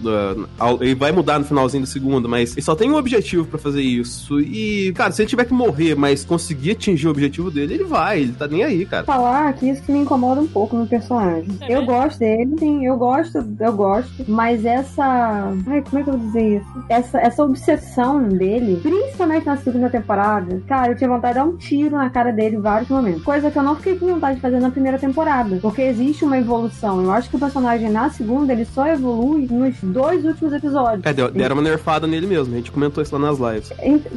Ele vai mudar no finalzinho do segundo, mas ele só tem um objetivo pra fazer isso. E, cara, se ele tiver que morrer, mas conseguir atingir o objetivo dele, ele vai. Ele tá nem aí, cara. falar que isso que me incomoda um pouco no personagem. É eu mesmo? gosto dele, sim, eu gosto, eu gosto, mas essa. Ai, como é que eu vou dizer isso. Essa, essa obsessão dele, principalmente na segunda temporada, cara, eu tinha vontade de dar um tiro na cara dele em vários momentos. Coisa que eu não fiquei com vontade de fazer na primeira temporada. Porque existe uma evolução. Eu acho que o personagem na segunda, ele só evolui nos dois últimos episódios. É, deu- deram uma nerfada nele mesmo. A gente comentou isso lá nas lives.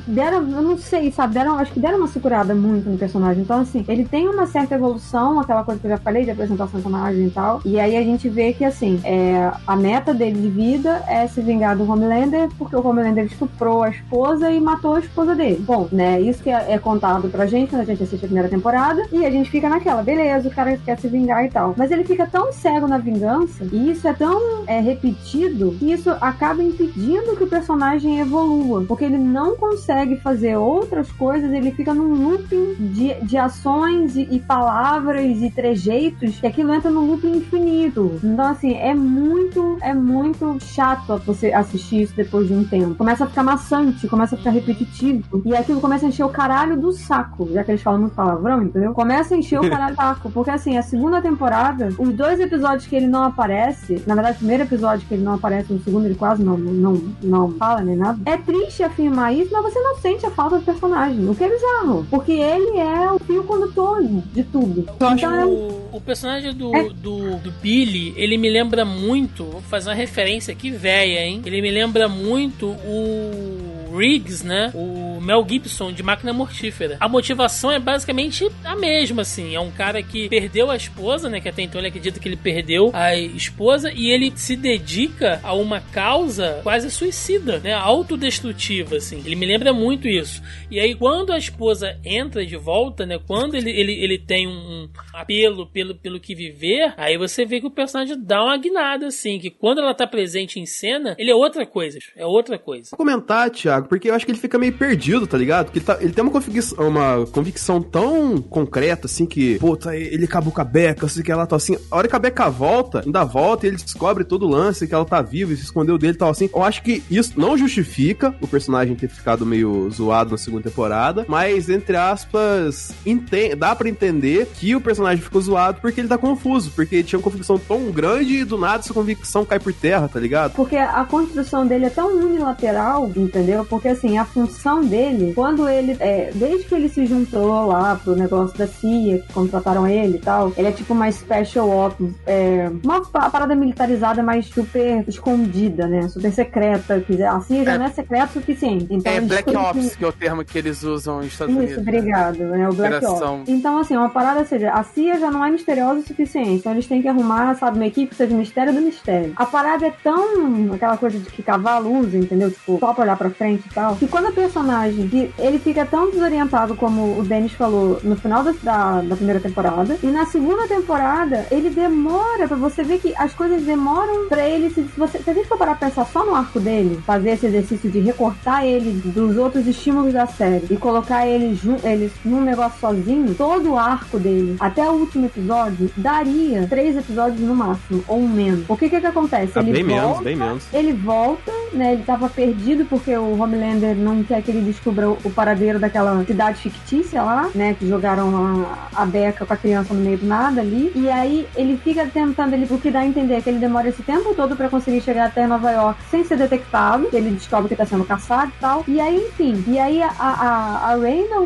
Deram, eu não sei, sabe? Deram, acho que deram uma segurada muito no personagem. Então, assim, ele tem uma certa evolução, aquela coisa que eu já falei, de apresentação do personagem e tal. E aí a gente vê que, assim, é, a meta dele de vida é se vingar do Homelander, porque o Homelander estuprou a esposa e matou a esposa dele. Bom, né? Isso que é, é contado pra gente quando a gente assiste a primeira temporada. E a gente fica naquela, beleza, o cara quer se vingar e tal. Mas ele fica tão cego na vingança, e isso é tão é, repetido, que isso acaba impedindo que o personagem evolua. Porque ele não consegue fazer outras coisas, ele fica num looping de, de ações e, e palavras e trejeitos, que aquilo entra num looping infinito. Então, assim, é muito, é muito chato você assistir isso depois de um tempo. Começa a ficar maçante, começa a ficar repetitivo, e aquilo começa a encher o caralho do saco, já que eles falam muito palavrão, entendeu? Começa a encher o caralho do saco, porque assim, a segunda temporada, os dois episódios que ele não aparece, na verdade, o primeiro episódio que ele não aparece, no segundo ele quase não, não, não fala nem nada, é triste afirmar isso, mas você não sente a falta do personagem, o que é bizarro, porque ele é o fio condutor de tudo. Eu acho Então, o, o personagem do, É. do, do Billy, ele me lembra muito, vou fazer uma referência aqui velha, hein? Ele me lembra muito o Riggs, né? O Mel Gibson de Máquina Mortífera. A motivação é basicamente a mesma, assim. É um cara que perdeu a esposa, né? Que até então ele acredita que ele perdeu a esposa e ele se dedica a uma causa quase suicida, né? Autodestrutiva, assim. Ele me lembra muito isso. E aí, quando a esposa entra de volta, né? Quando ele, ele, ele tem um apelo pelo, pelo que viver, aí você vê que o personagem dá uma guinada, assim. Que quando ela tá presente em cena, ele é outra coisa. É outra coisa. Vou comentar, Thiago, porque eu acho que ele fica meio perdido, tá ligado? Porque ele, tá- ele tem uma convicção, uma convicção tão concreta, assim, que, pô, tá, ele acabou com a Beca, assim, que ela tá assim. A hora que a Beca volta, ainda volta e ele descobre todo o lance, que ela tá viva e se escondeu dele e tal, assim. Eu acho que isso não justifica o personagem ter ficado meio zoado na segunda temporada, mas, entre aspas, dá pra entender que o personagem ficou zoado porque ele tá confuso, porque ele tinha uma convicção tão grande e do nada essa convicção cai por terra, tá ligado? Porque a construção dele é tão unilateral, entendeu? Porque assim, a função dele, quando ele. É, desde que ele se juntou lá pro negócio da CIA, que contrataram ele e tal, ele é tipo uma special ops, é, uma pa- parada militarizada, mas super escondida, né? Super secreta. quer dizer, A CIA já É. não é secreta o suficiente. Então, É Black têm que- Ops, que é o termo que eles usam nos Estados isso, Unidos. né? obrigado, né? O Black Operação. Ops. Então, assim, uma parada seja, a CIA já não é misteriosa o suficiente. Então eles têm que arrumar, sabe, uma equipe que seja mistério do mistério. A parada é tão aquela coisa de que cavalo usa, entendeu? Tipo, só pra olhar pra frente e tal. Que quando a personagem, ele fica tão desorientado como o Dennis falou no final da, da, da primeira temporada. E na segunda temporada, ele demora pra você ver que as coisas demoram pra ele se. Se, você, se a gente for parar pra pensar só no arco dele, fazer esse exercício de recortar ele dos outros estímulos da série e colocar ele, ele num negócio sozinho, todo o arco dele, até o último episódio, daria três episódios no máximo, ou um menos. O que que, que acontece? Tá bem menos, volta- bem menos. ele volta, né? Ele tava perdido porque o Homelander não quer que ele descubra o paradeiro daquela cidade fictícia lá, né? Que jogaram a, a beca com a criança no meio do nada ali. E aí ele fica tentando, ele, o que dá a entender é que ele demora esse tempo todo pra conseguir chegar até Nova York sem ser detectado. Ele descobre que tá sendo caçado e tal. E aí, enfim. E aí a, a, a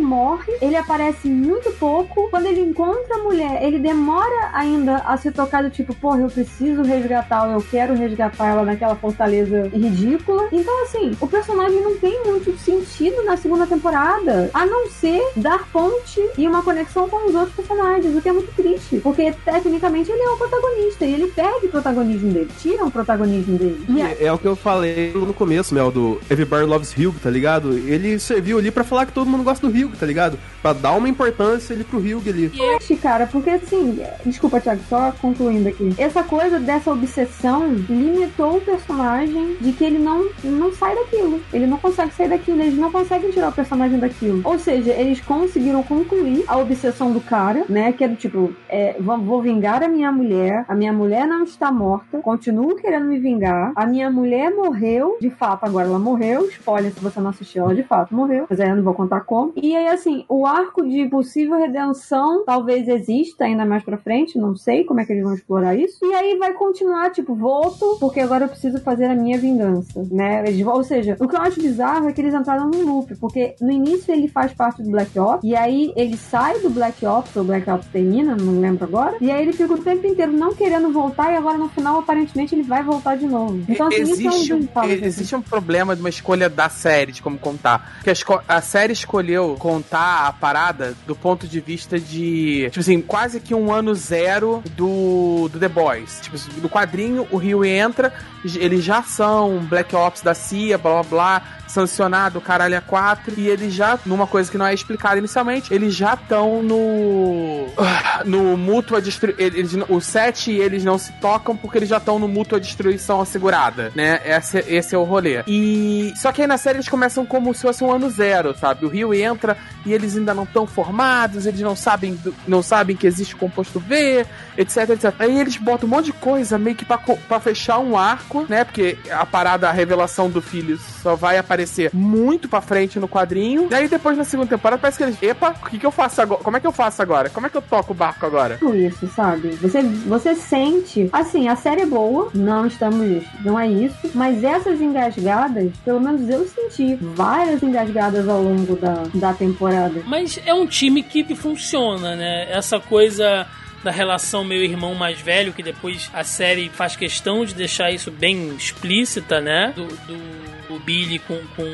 morre. Ele aparece muito pouco. Quando ele encontra a mulher, ele demora ainda a se tocar do tipo, porra, eu preciso resgatá-la, eu quero resgatar ela naquela fortaleza ridícula. Então, assim, o personagem não tem muito sentido na segunda temporada, a não ser dar ponte e uma conexão com os outros personagens, o que é muito triste, porque tecnicamente ele é o protagonista e ele perde o protagonismo dele, tira o protagonismo dele. É, é o que eu falei no começo, Mel, do Everybody Loves Hugh, tá ligado? Ele serviu ali pra falar que todo mundo gosta do Hugh, tá ligado? Pra dar uma importância ali pro Hugh ali. E é- Acho, cara, porque assim, desculpa, Thiago, só concluindo aqui. Essa coisa dessa obsessão limitou o personagem de que ele não, não sai daquilo. Ele não consegue sair daquilo, eles não conseguem tirar o personagem daquilo. Ou seja, eles conseguiram concluir a obsessão do cara, né? Que é do tipo, é, vou, vingar a minha mulher, a minha mulher não está morta, continuo querendo me vingar, a minha mulher morreu, de fato, agora ela morreu, spoiler se você não assistiu, ela de fato morreu, mas aí eu não vou contar como. E aí, assim, o arco de possível redenção talvez exista ainda mais pra frente, não sei como é que eles vão explorar isso. E aí vai continuar, tipo, volto, porque agora eu preciso fazer a minha vingança, né? Ou seja, o que eu acho bizarro é que eles entraram num loop, porque no início ele faz parte do Black Ops, e aí ele sai do Black Ops, ou Black Ops termina, não lembro agora, e aí ele fica o tempo inteiro não querendo voltar, e agora no final, aparentemente, ele vai voltar de novo. Então, assim, existe, é um, um, existe um problema de uma escolha da série, de como contar. Porque a, a série escolheu contar a parada do ponto de vista de, tipo assim, quase que um ano zero do, do The Boys. Tipo, no quadrinho, o Rio entra, eles já são Black Ops da CIA, blá blá blá, sancionado, caralho, a 4, e eles já, numa coisa que não é explicada inicialmente, eles já estão no. no mútua destruição. Eles, o 7 e eles não se tocam porque eles já estão no mútua destruição assegurada, né? Esse, esse é o rolê. E. Só que aí na série eles começam como se fosse um ano zero, sabe? O Rio entra e eles ainda não estão formados, eles não sabem, não sabem que existe composto V, etc, etc. Aí eles botam um monte de coisa meio que pra, pra fechar um arco, né? Porque a parada, a revelação do filho só vai aparecer muito pra frente no quadrinho. E aí depois na segunda temporada parece que eles. Epa, o que, que eu faço agora? Como é que eu faço agora? Como é que eu toco o barco agora? tudo isso, sabe? Você, você sente. Assim, a série é boa, não estamos. Não é isso. Mas essas engasgadas, pelo menos eu senti várias engasgadas ao longo da, da temporada. Mas é um time que funciona, né? Essa coisa da relação meu irmão mais velho, que depois a série faz questão de deixar isso bem explícita, né? Do, do, do Billy com, com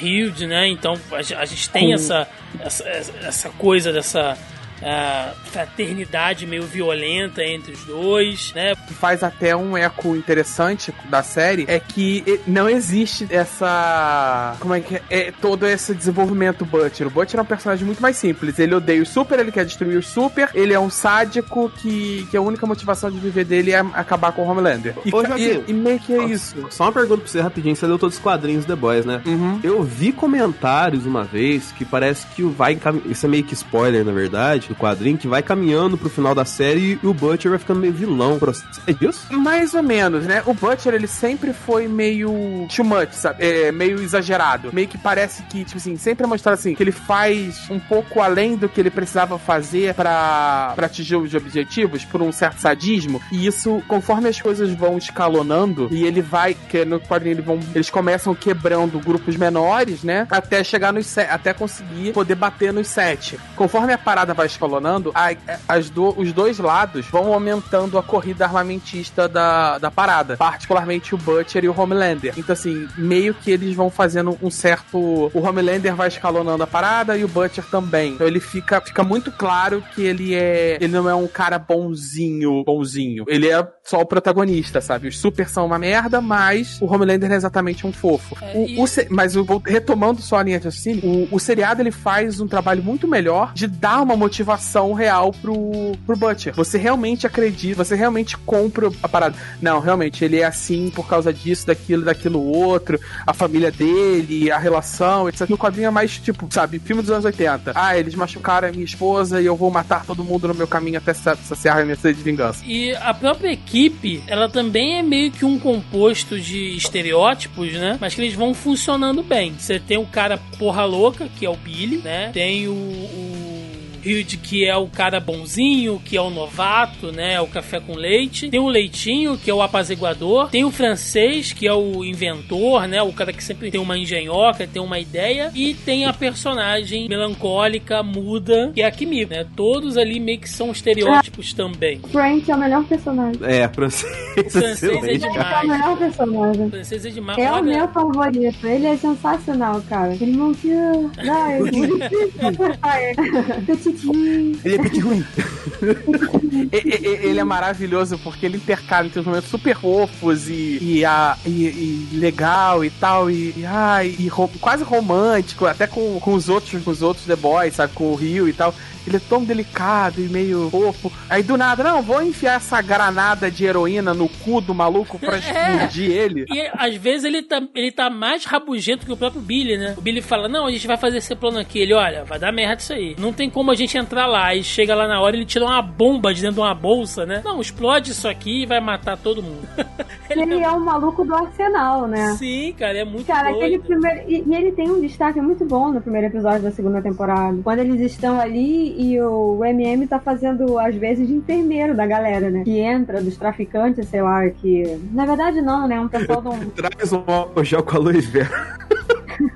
Hilde, né? Então a, a gente tem Com- essa, essa, essa coisa dessa ah, fraternidade meio violenta entre os dois, né? que faz até um eco interessante da série é que não existe essa. Como é que é? é? Todo esse desenvolvimento Butcher. O Butcher é um personagem muito mais simples. Ele odeia os super, ele quer destruir os super, ele é um sádico que, que a única motivação de viver dele é acabar com o Homelander. E, Ô, Joaquim. e, e meio que é isso. Só uma pergunta pra você rapidinho. Você leu todos os quadrinhos do The Boys, né? Uhum. Eu vi comentários uma vez que parece que o vai encam- Isso é meio que spoiler, na verdade, do quadrinho, que vai caminhando pro final da série e o Butcher vai ficando meio vilão. É disso? Mais ou menos, né? O Butcher, ele sempre foi meio too much, sabe? É, meio exagerado. Meio que parece que, tipo assim, sempre é assim, que ele faz um pouco além do que ele precisava fazer pra atingir os objetivos, por um certo sadismo. E isso, conforme as coisas vão escalonando, e ele vai, que no quadrinho eles vão, eles começam quebrando grupos menores, né? Até chegar nos até conseguir poder bater nos sete. Conforme a parada vai escalonando, a- as do- os dois lados vão aumentando a corrida armamentista da, da parada. Particularmente o Butcher e o Homelander. Então, assim, meio que eles vão fazendo um certo. O Homelander vai escalonando a parada e o Butcher também. Então ele fica, fica muito claro que ele é. Ele não é um cara bonzinho, bonzinho. Ele é só o protagonista, sabe? Os super são uma merda, mas o Homelander é exatamente um fofo. É, O- e- o mas o- retomando só a linha de raciocínio, o, o seriado ele faz um trabalho muito melhor de dar uma motivação real pro, pro Butcher. Você realmente acredita, você realmente compra a parada. Não, realmente, ele é assim por causa disso, daquilo, daquilo outro, a família dele, a relação, etc. No quadrinho é mais, tipo, sabe, filme dos anos 80. Ah, eles machucaram a minha esposa e eu vou matar todo mundo no meu caminho até sa- saciar a minha sede de vingança. E a própria equipe, ela também é meio que um composto de estereótipos, né? Mas que eles vão funcionando bem. Você tem o cara porra louca, que é o Billy, né? Tem o. o... Hilde, que é o cara bonzinho, que é o novato, né? É o café com leite. Tem o Leitinho, que é o apaziguador. Tem o francês, que é o inventor, né? O cara que sempre tem uma engenhoca, tem uma ideia. E tem a personagem melancólica, muda, que é a Kimi, né? Todos ali meio que são estereótipos também. Frank é o melhor personagem. É, francês. francês é demais. É o melhor personagem. Francês é demais. É o meu favorito. Ele é sensacional, cara. Ele não tinha. Ai, Petit. Ele é petit ruim. Ele é maravilhoso porque ele intercala entre os momentos super fofos e, e, a- e- e legal e tal, e, e, e ro- quase romântico, até com, com os outros, com os outros The Boys, sabe, com o Rio e tal. Ele é tão delicado e meio fofo. Aí do nada, não, vou enfiar essa granada de heroína no cu do maluco pra explodir ele. E às vezes ele tá, ele tá mais rabugento que o próprio Billy, né? O Billy fala: Não, a gente vai fazer esse plano aqui. Ele, olha, vai dar merda isso aí. Não tem como a gente entrar lá. E chega lá na hora ele tira uma bomba de dentro de uma bolsa, né? Não, explode isso aqui e vai matar todo mundo. Ele é o maluco do arsenal, né? Sim, cara, é muito Cara, doido. aquele primeiro. E, e ele tem um destaque muito bom no primeiro episódio da segunda temporada. Quando eles estão ali e o MM tá fazendo, às vezes, de enfermeiro da galera, né? Que entra, dos traficantes, sei lá, que. Na verdade, não, né? Um pessoal de um. Traz um álcool gel com aloe vera.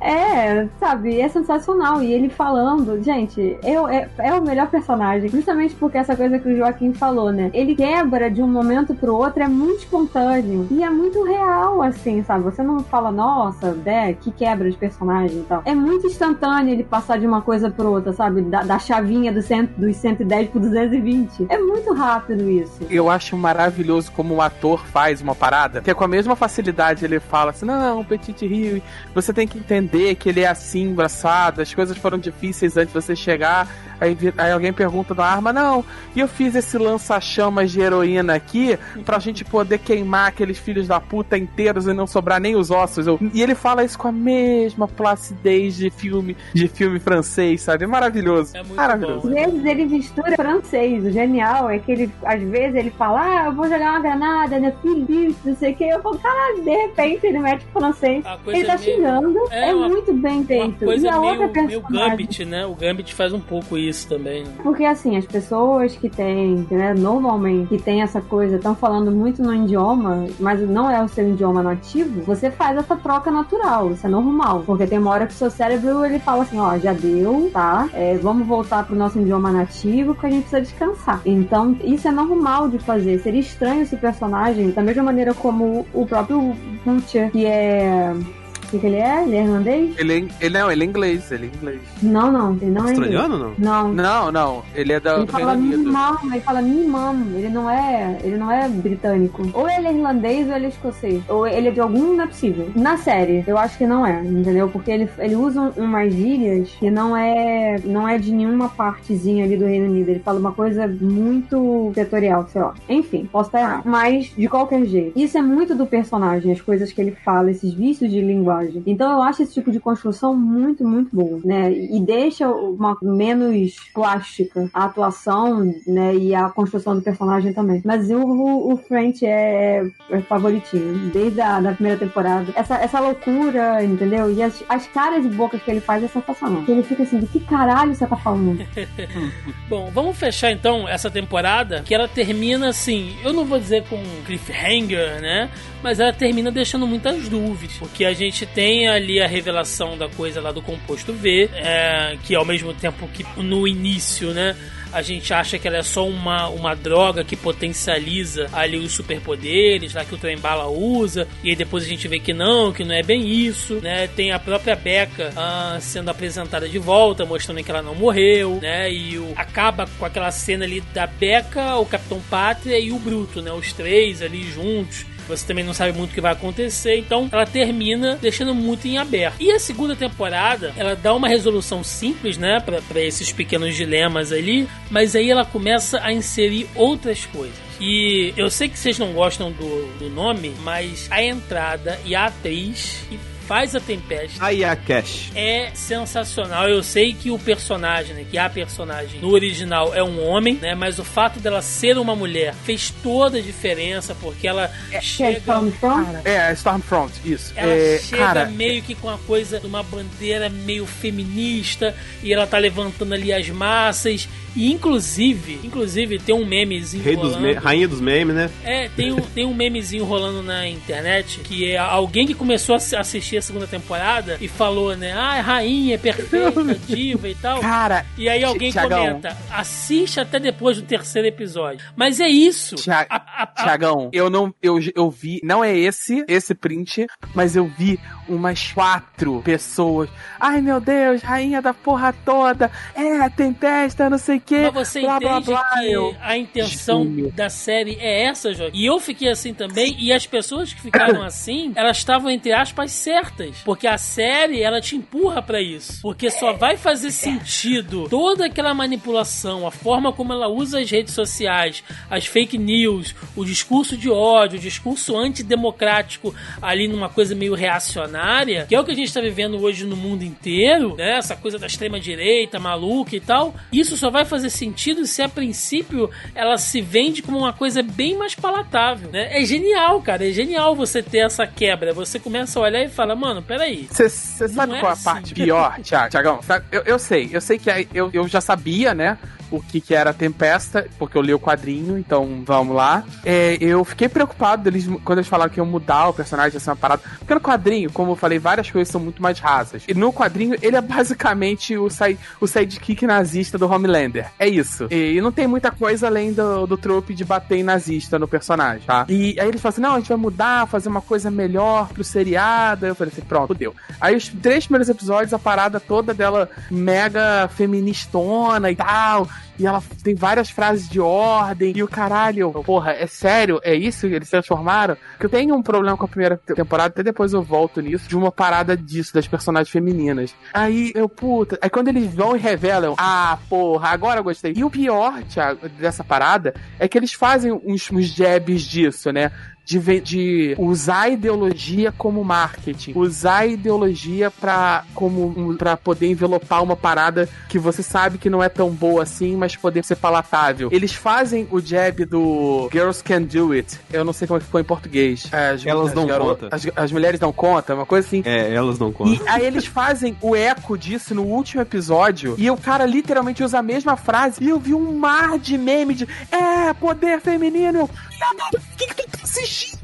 É, sabe, é sensacional. E ele falando, gente, eu, é, é o melhor personagem. Justamente porque essa coisa que o Joaquim falou, né? Ele quebra de um momento pro outro, é muito espontâneo. E é muito real, assim, sabe? Você não fala, nossa, né, que quebra de personagem e tal. É muito instantâneo ele passar de uma coisa pro outra, sabe? Da, da chavinha do cento, dos 110 pro 220. É muito rápido isso. Eu acho maravilhoso como um ator faz uma parada, que é com a mesma facilidade ele fala assim, não, Petit Rio, você tem que entender que ele é assim, engraçado, as coisas foram difíceis antes de você chegar, aí, aí alguém pergunta da arma, não, e eu fiz esse lança-chamas de heroína aqui pra gente poder queimar aqueles filhos da puta inteiros e não sobrar nem os ossos. Eu- e ele fala isso com a mesma placidez de filme, de filme francês, sabe? Maravilhoso. É muito maravilhoso. bom. Às vezes ele mistura francês. O genial é que ele, às vezes, ele fala, ah, eu vou jogar uma granada na Philippe, não sei o que. Eu falo, caralho, de repente ele mete francês. Ele tá meio- xingando, É, é, uma- muito bem Uma feito. coisa e a meio, outra meio. Gambit, né? O Gambit faz um pouco isso também. né? Porque assim, as pessoas que têm, né, normalmente, que tem essa coisa, estão falando muito no idioma, mas não é o seu idioma nativo, você faz essa troca natural, isso é normal. Porque tem uma hora que o seu cérebro, ele fala assim, ó, já deu, tá? É, vamos voltar pro nosso idioma nativo, porque a gente precisa descansar. Então, isso é normal de fazer. Seria estranho esse personagem, da mesma maneira como o próprio Butcher, que é... O que, que ele é? Ele é irlandês? Ele, é- ele não, ele é inglês, ele é inglês. Não, não, ele não é inglês. Australiano não? Não, Não, não, ele é da, Ele do fala Reino ele fala mimam, ele não é, ele não é britânico. Ou ele é irlandês ou ele é escocês. Ou ele é de algum, não é possível. Na série, eu acho que não é, entendeu? Porque ele, ele usa um- umas gírias que não é, não é de nenhuma partezinha ali do Reino Unido. Ele fala uma coisa muito setorial, sei lá. Enfim, posso estar errado. Mas, de qualquer jeito, isso é muito do personagem, as coisas que ele fala, esses vícios de linguagem. Então eu acho esse tipo de construção muito, muito boa, né? E deixa uma menos plástica a atuação, né? E a construção do personagem também. Mas o, o, o French é, é favoritinho, desde a da primeira temporada. Essa, essa loucura, entendeu? E as, as caras e bocas que ele faz é sensacional. Ele fica assim, de que caralho você tá falando? Bom, vamos fechar então essa temporada, que ela termina assim, eu não vou dizer com cliffhanger, né? Mas ela termina deixando muitas dúvidas. Porque a gente tem ali a revelação da coisa lá do composto V, é, que ao mesmo tempo que no início, né? A gente acha que ela é só uma, uma droga que potencializa ali os superpoderes, lá que o Trembala usa, e aí depois a gente vê que não, que não é bem isso, né? Tem a própria Becca ah, sendo apresentada de volta, mostrando que ela não morreu, né? E o, acaba com aquela cena ali da Becca, o Capitão Pátria e o Bruto, né? Os três ali juntos. Você também não sabe muito o que vai acontecer, então ela termina deixando muito em aberto. E a segunda temporada, ela dá uma resolução simples, né, para esses pequenos dilemas ali, mas aí ela começa a inserir outras coisas. E eu sei que vocês não gostam do, do nome, mas a entrada e a atriz faz a Tempest Aí a Cash. é sensacional. Eu sei que o personagem, né, que a personagem no original é um homem, né, mas o fato dela ser uma mulher fez toda a diferença porque ela Que é chega Stormfront? É, a Stormfront, isso. ela é, chega cara, meio que com a coisa de uma bandeira meio feminista e ela tá levantando ali as massas e inclusive, inclusive tem um memezinho Rei dos rolando. me... Rainha dos memes, né? É, tem um, tem um memezinho rolando na internet que é alguém que começou a assi- assistir a segunda temporada e falou, né? Ah, é rainha, é perfeita, diva e tal. cara, E aí alguém Thiagão. comenta, assiste até depois do terceiro episódio. Mas é isso. A- a- Tiagão, eu não. Eu, eu vi. Não é esse, esse print, mas eu vi umas quatro pessoas. Ai meu Deus, rainha da porra toda. É, tempesta, não sei o quê. Mas você blá, blá, entende blá. que Eu- a intenção da série é essa, Jorge? E eu fiquei assim também, e as pessoas que ficaram assim, elas estavam, entre aspas, certas. Porque a série, ela te empurra pra isso. Porque só vai fazer sentido toda aquela manipulação, a forma como ela usa as redes sociais, as fake news, o discurso de ódio, o discurso antidemocrático ali numa coisa meio reacionária, que é o que a gente tá vivendo hoje no mundo inteiro, né? Essa coisa da extrema-direita, maluca e tal. Isso só vai fazer sentido se a princípio ela se vende como uma coisa bem mais palatável, né? É genial, cara. É genial você ter essa quebra. Você começa a olhar e fala, mano, peraí. Você sabe qual é a assim. parte pior? Tiagão, eu, eu sei, eu sei que eu, eu já sabia, né? O que, que era a Tempesta, porque eu li o quadrinho, então vamos lá. É, eu fiquei preocupado deles quando eles falaram que iam mudar o personagem, ser uma parada. Porque no quadrinho, como eu falei, várias coisas são muito mais rasas. E no quadrinho, ele é basicamente o, side, o sidekick nazista do Homelander. É isso. E, não tem muita coisa além do, do trope de bater em nazista no personagem, tá? E aí eles falam assim: não, a gente vai mudar, fazer uma coisa melhor pro seriado. Eu falei assim: pronto, deu. Aí os três primeiros episódios, a parada toda dela mega feministona e tal. E ela tem várias frases de ordem. E o caralho, porra, é sério? É isso que eles transformaram? Que eu tenho um problema com a primeira te- temporada, até depois eu volto nisso, de uma parada disso, das personagens femininas. Aí eu, puta. Aí quando eles vão e revelam, ah, porra, agora eu gostei. E o pior, Thiago, dessa parada, é que eles fazem uns, uns jabs disso, né? De, de usar a ideologia como marketing, usar a ideologia pra, como, pra poder envelopar uma parada que você sabe que não é tão boa assim, mas poder ser palatável. Eles fazem o jab do Girls Can Do It. Eu não sei como é que ficou em português. As, Elas as dão garo- conta. As, as mulheres dão conta, uma coisa assim. É, elas não contam. E aí eles fazem o eco disso no último episódio e o cara literalmente usa a mesma frase e eu vi um mar de meme de é, poder feminino. Eu, "Filha da- O que, que tu tá assistindo?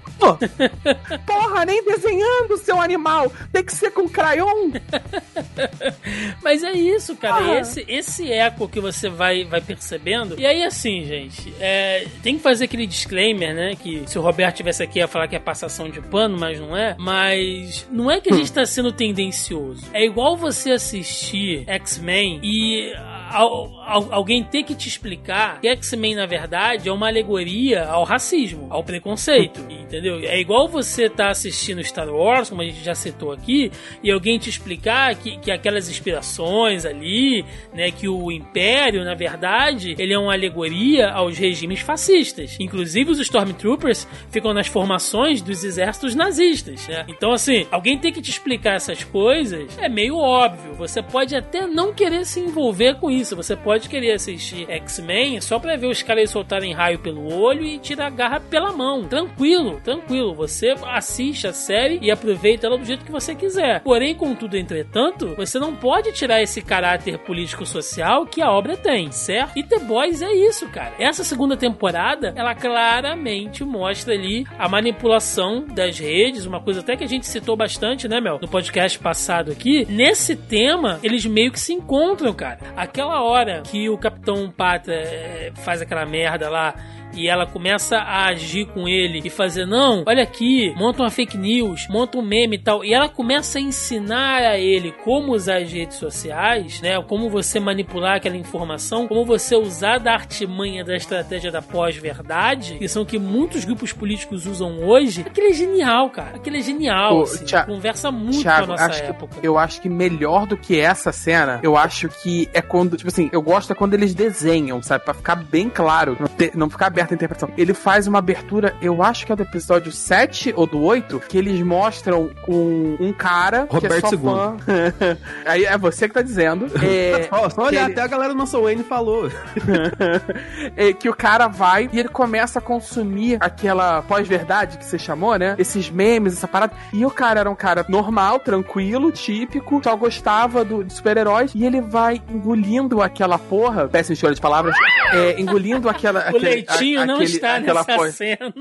Porra, nem desenhando, seu animal. Tem que ser com crayon. Mas é isso, cara. Ah. Esse, esse eco que você vai, vai percebendo. E aí, assim, gente, é, tem que fazer aquele disclaimer, né? Que se o Roberto tivesse aqui ia falar que é passação de pano, mas não é. Mas não é que a gente tá sendo tendencioso. É igual você assistir X-Men e. al- al- alguém ter que te explicar que X-Men, na verdade, é uma alegoria ao racismo, ao preconceito, entendeu? É igual você tá assistindo Star Wars, como a gente já citou aqui, e alguém te explicar que, que aquelas inspirações ali, né, que o Império, na verdade, ele é uma alegoria aos regimes fascistas. Inclusive, os Stormtroopers ficam nas formações dos exércitos nazistas, né? Então, assim, alguém tem que te explicar essas coisas é meio óbvio. Você pode até não querer se envolver com isso. Você pode querer assistir X-Men só pra ver os caras soltarem raio pelo olho e tirar a garra pela mão. Tranquilo, tranquilo. Você assiste a série e aproveita ela do jeito que você quiser. Porém, contudo, entretanto, você não pode tirar esse caráter político-social que a obra tem, certo? E The Boys é isso, cara. Essa segunda temporada, ela claramente mostra ali a manipulação das redes, uma coisa até que a gente citou bastante, né, Mel? No podcast passado aqui. Nesse tema, eles meio que se encontram, cara. Aquela hora que o Capitão Pata eh, faz aquela merda lá e ela começa a agir com ele e fazer, não, olha aqui, monta uma fake news, monta um meme e tal. E ela começa a ensinar a ele como usar as redes sociais, né? Como você manipular aquela informação, como você usar da artimanha da estratégia da pós-verdade, que são que muitos grupos políticos usam hoje. Aquilo é genial, cara. Aquilo é genial. Ô, assim. Thiago- Conversa muito Thiago, com a nossa acho que- época. eu acho que melhor do que essa cena, eu acho que é quando, tipo assim, eu gosto é quando eles desenham, sabe? Pra ficar bem claro, não, ter- não ficar aberta a interpretação. Ele faz uma abertura, eu acho que é do episódio 7 ou do 8, que eles mostram um, um cara que é Roberto só II. fã. Aí é você que tá dizendo. É, Ó, só olhar, que ele- até a galera do nosso Wayne falou. é, que o cara vai e ele começa a consumir aquela pós-verdade que você chamou, né? Esses memes, essa parada. E o cara era um cara normal, tranquilo, típico, só gostava do, de super-heróis. E ele vai engolindo aquela porra, péssima escolha de palavras, é, engolindo aquela. O aquele- leitinho a- não aquele- está aquela nessa pós- cena.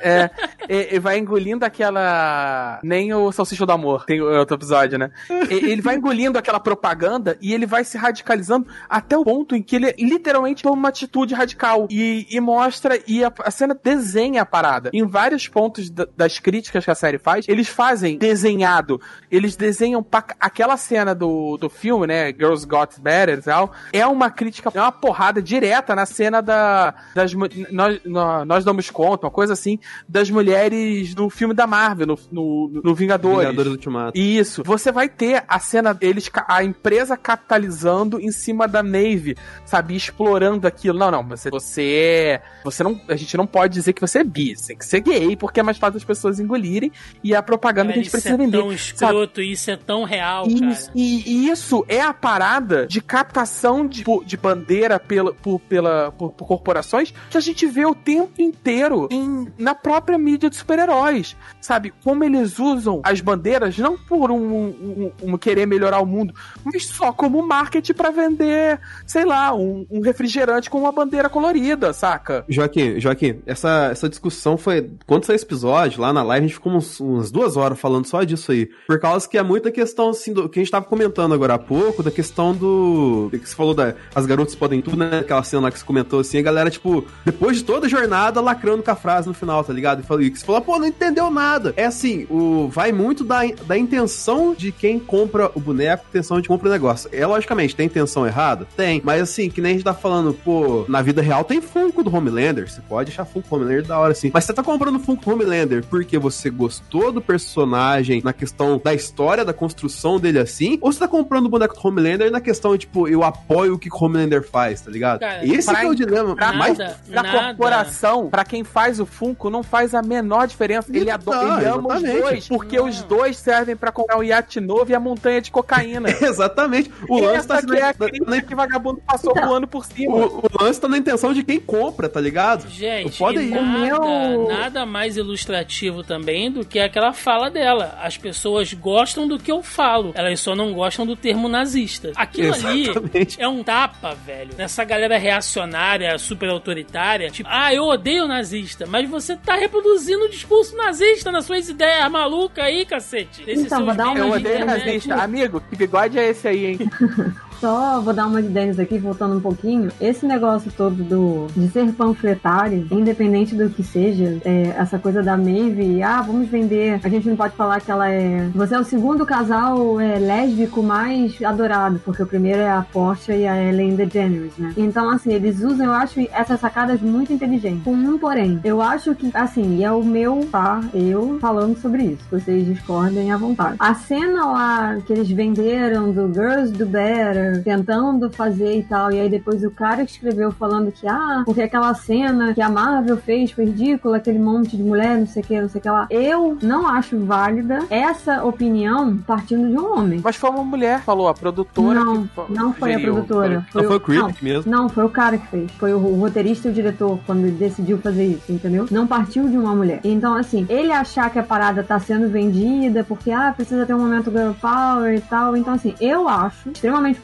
é, ele vai engolindo aquela. Nem o Salsicha do Amor, tem outro episódio, né? ele vai engolindo aquela propaganda e ele vai se radicalizando até o ponto em que ele literalmente toma uma atitude radical e, e mostra, e a, a, cena desenha a parada. Em vários pontos das críticas que a série faz, eles fazem desenhado. Eles desenham aquela cena do, do filme, né? Girls Got Better e tal. É uma crítica, é uma porrada direta na cena da. Das, nós, nós damos conta, uma coisa assim, das mulheres no filme da Marvel, no, no, no Vingadores. Vingadores Ultimato. Isso. Você vai ter a cena deles, a empresa capitalizando em cima da Navy, sabe? Explorando aquilo. Não, não, você, você, você não, a gente não pode dizer que você é bi, você tem que ser gay, porque é mais fácil as pessoas engolirem e é a propaganda cara, que a gente precisa é vender. Isso é tão escroto, sabe? isso é tão real, isso, e, e, isso é a parada de captação de, de bandeira pela, por, pela, por, por corporações que a gente vê o tempo inteiro em, na própria mídia de super-heróis, sabe? Como eles usam as bandeiras não por um, um, um, querer melhorar o mundo, mas só como marketing para vender, sei lá, um, um, refrigerante com uma bandeira colorida, saca? Joaquim, Joaquim, essa, essa discussão foi. Quando saiu esse episódio, lá na live, a gente ficou uns, umas duas horas falando só disso aí. Por causa que é muita questão, assim, do que a gente tava comentando agora há pouco, da questão do. que você falou da. As garotas podem tudo, né? Aquela cena lá que você comentou assim, a galera, tipo, depois de toda a jornada, lacrando com a frase no final, tá ligado? E que você falou, pô, não entendeu nada. É assim, o vai muito da, da intenção de quem compra o boneco, intenção de compra o negócio. É logicamente, tem intenção errada? Tem. Mas assim, que nem a gente tá falando, pô, na vida real tem Funko do Homelander. Você pode achar Funko Homelander da hora, assim. Mas você tá comprando Funko do Homelander porque você gostou do personagem na questão da história, da construção dele assim? Ou você tá comprando o boneco do Homelander na questão, tipo, eu apoio o que o Homelander faz, tá ligado? Cara, Esse é o dilema. Pra, nada, mais, pra nada. Corporação, pra quem faz o Funko, não faz a menor diferença. Ele, adora, ele ama os dois, porque não. os dois servem pra comprar o iate novo e a montanha de cocaína. Exatamente. O lance tá que é na... que vagabundo passou então, voando por cima. O, o, lance tá na intenção de quem compra, tá ligado? Gente, Pode ir. Nada, nada mais ilustrativo também do que aquela fala dela. As pessoas gostam do que eu falo, elas só não gostam do termo nazista. Aquilo Exatamente. ali é um tapa, velho, nessa galera reacionária, super autoritária. Tipo, ah, eu odeio nazista, mas você tá reproduzindo o discurso nazista nas suas ideias malucas aí, cacete. então, vou dar uma Eu odeio nazista. Amigo, que bigode é esse aí, hein? Só vou dar uma de ideias aqui, voltando um pouquinho. Esse negócio todo do de ser panfletário, independente do que seja, é, essa coisa da Maeve, ah, vamos vender. A gente não pode falar que ela é. Você é o segundo casal é, lésbico mais adorado, porque o primeiro é a Portia e a Ellen DeGeneres, né? Então, assim, eles usam, eu acho, essas sacadas muito inteligentes. Com um porém, eu acho que, assim, é o meu, tá? Eu falando sobre isso. Vocês discordem à vontade. A cena lá que eles venderam do Girls Do Better tentando fazer e tal. E aí depois o cara que escreveu falando que, ah, porque aquela cena que a Marvel fez foi ridícula, aquele monte de mulher, não sei o que, não sei o que lá. Eu não acho válida essa opinião partindo de um homem. Mas foi uma mulher, falou, a produtora. Não, que... não foi a produtora. Foi, não foi o Creep mesmo. Não, foi o cara que fez. Foi o, o roteirista e o diretor quando decidiu fazer isso, entendeu? Não partiu de uma mulher. Então, assim, ele achar que a parada tá sendo vendida porque, ah, precisa ter um momento girl power e tal. Então, assim, eu acho extremamente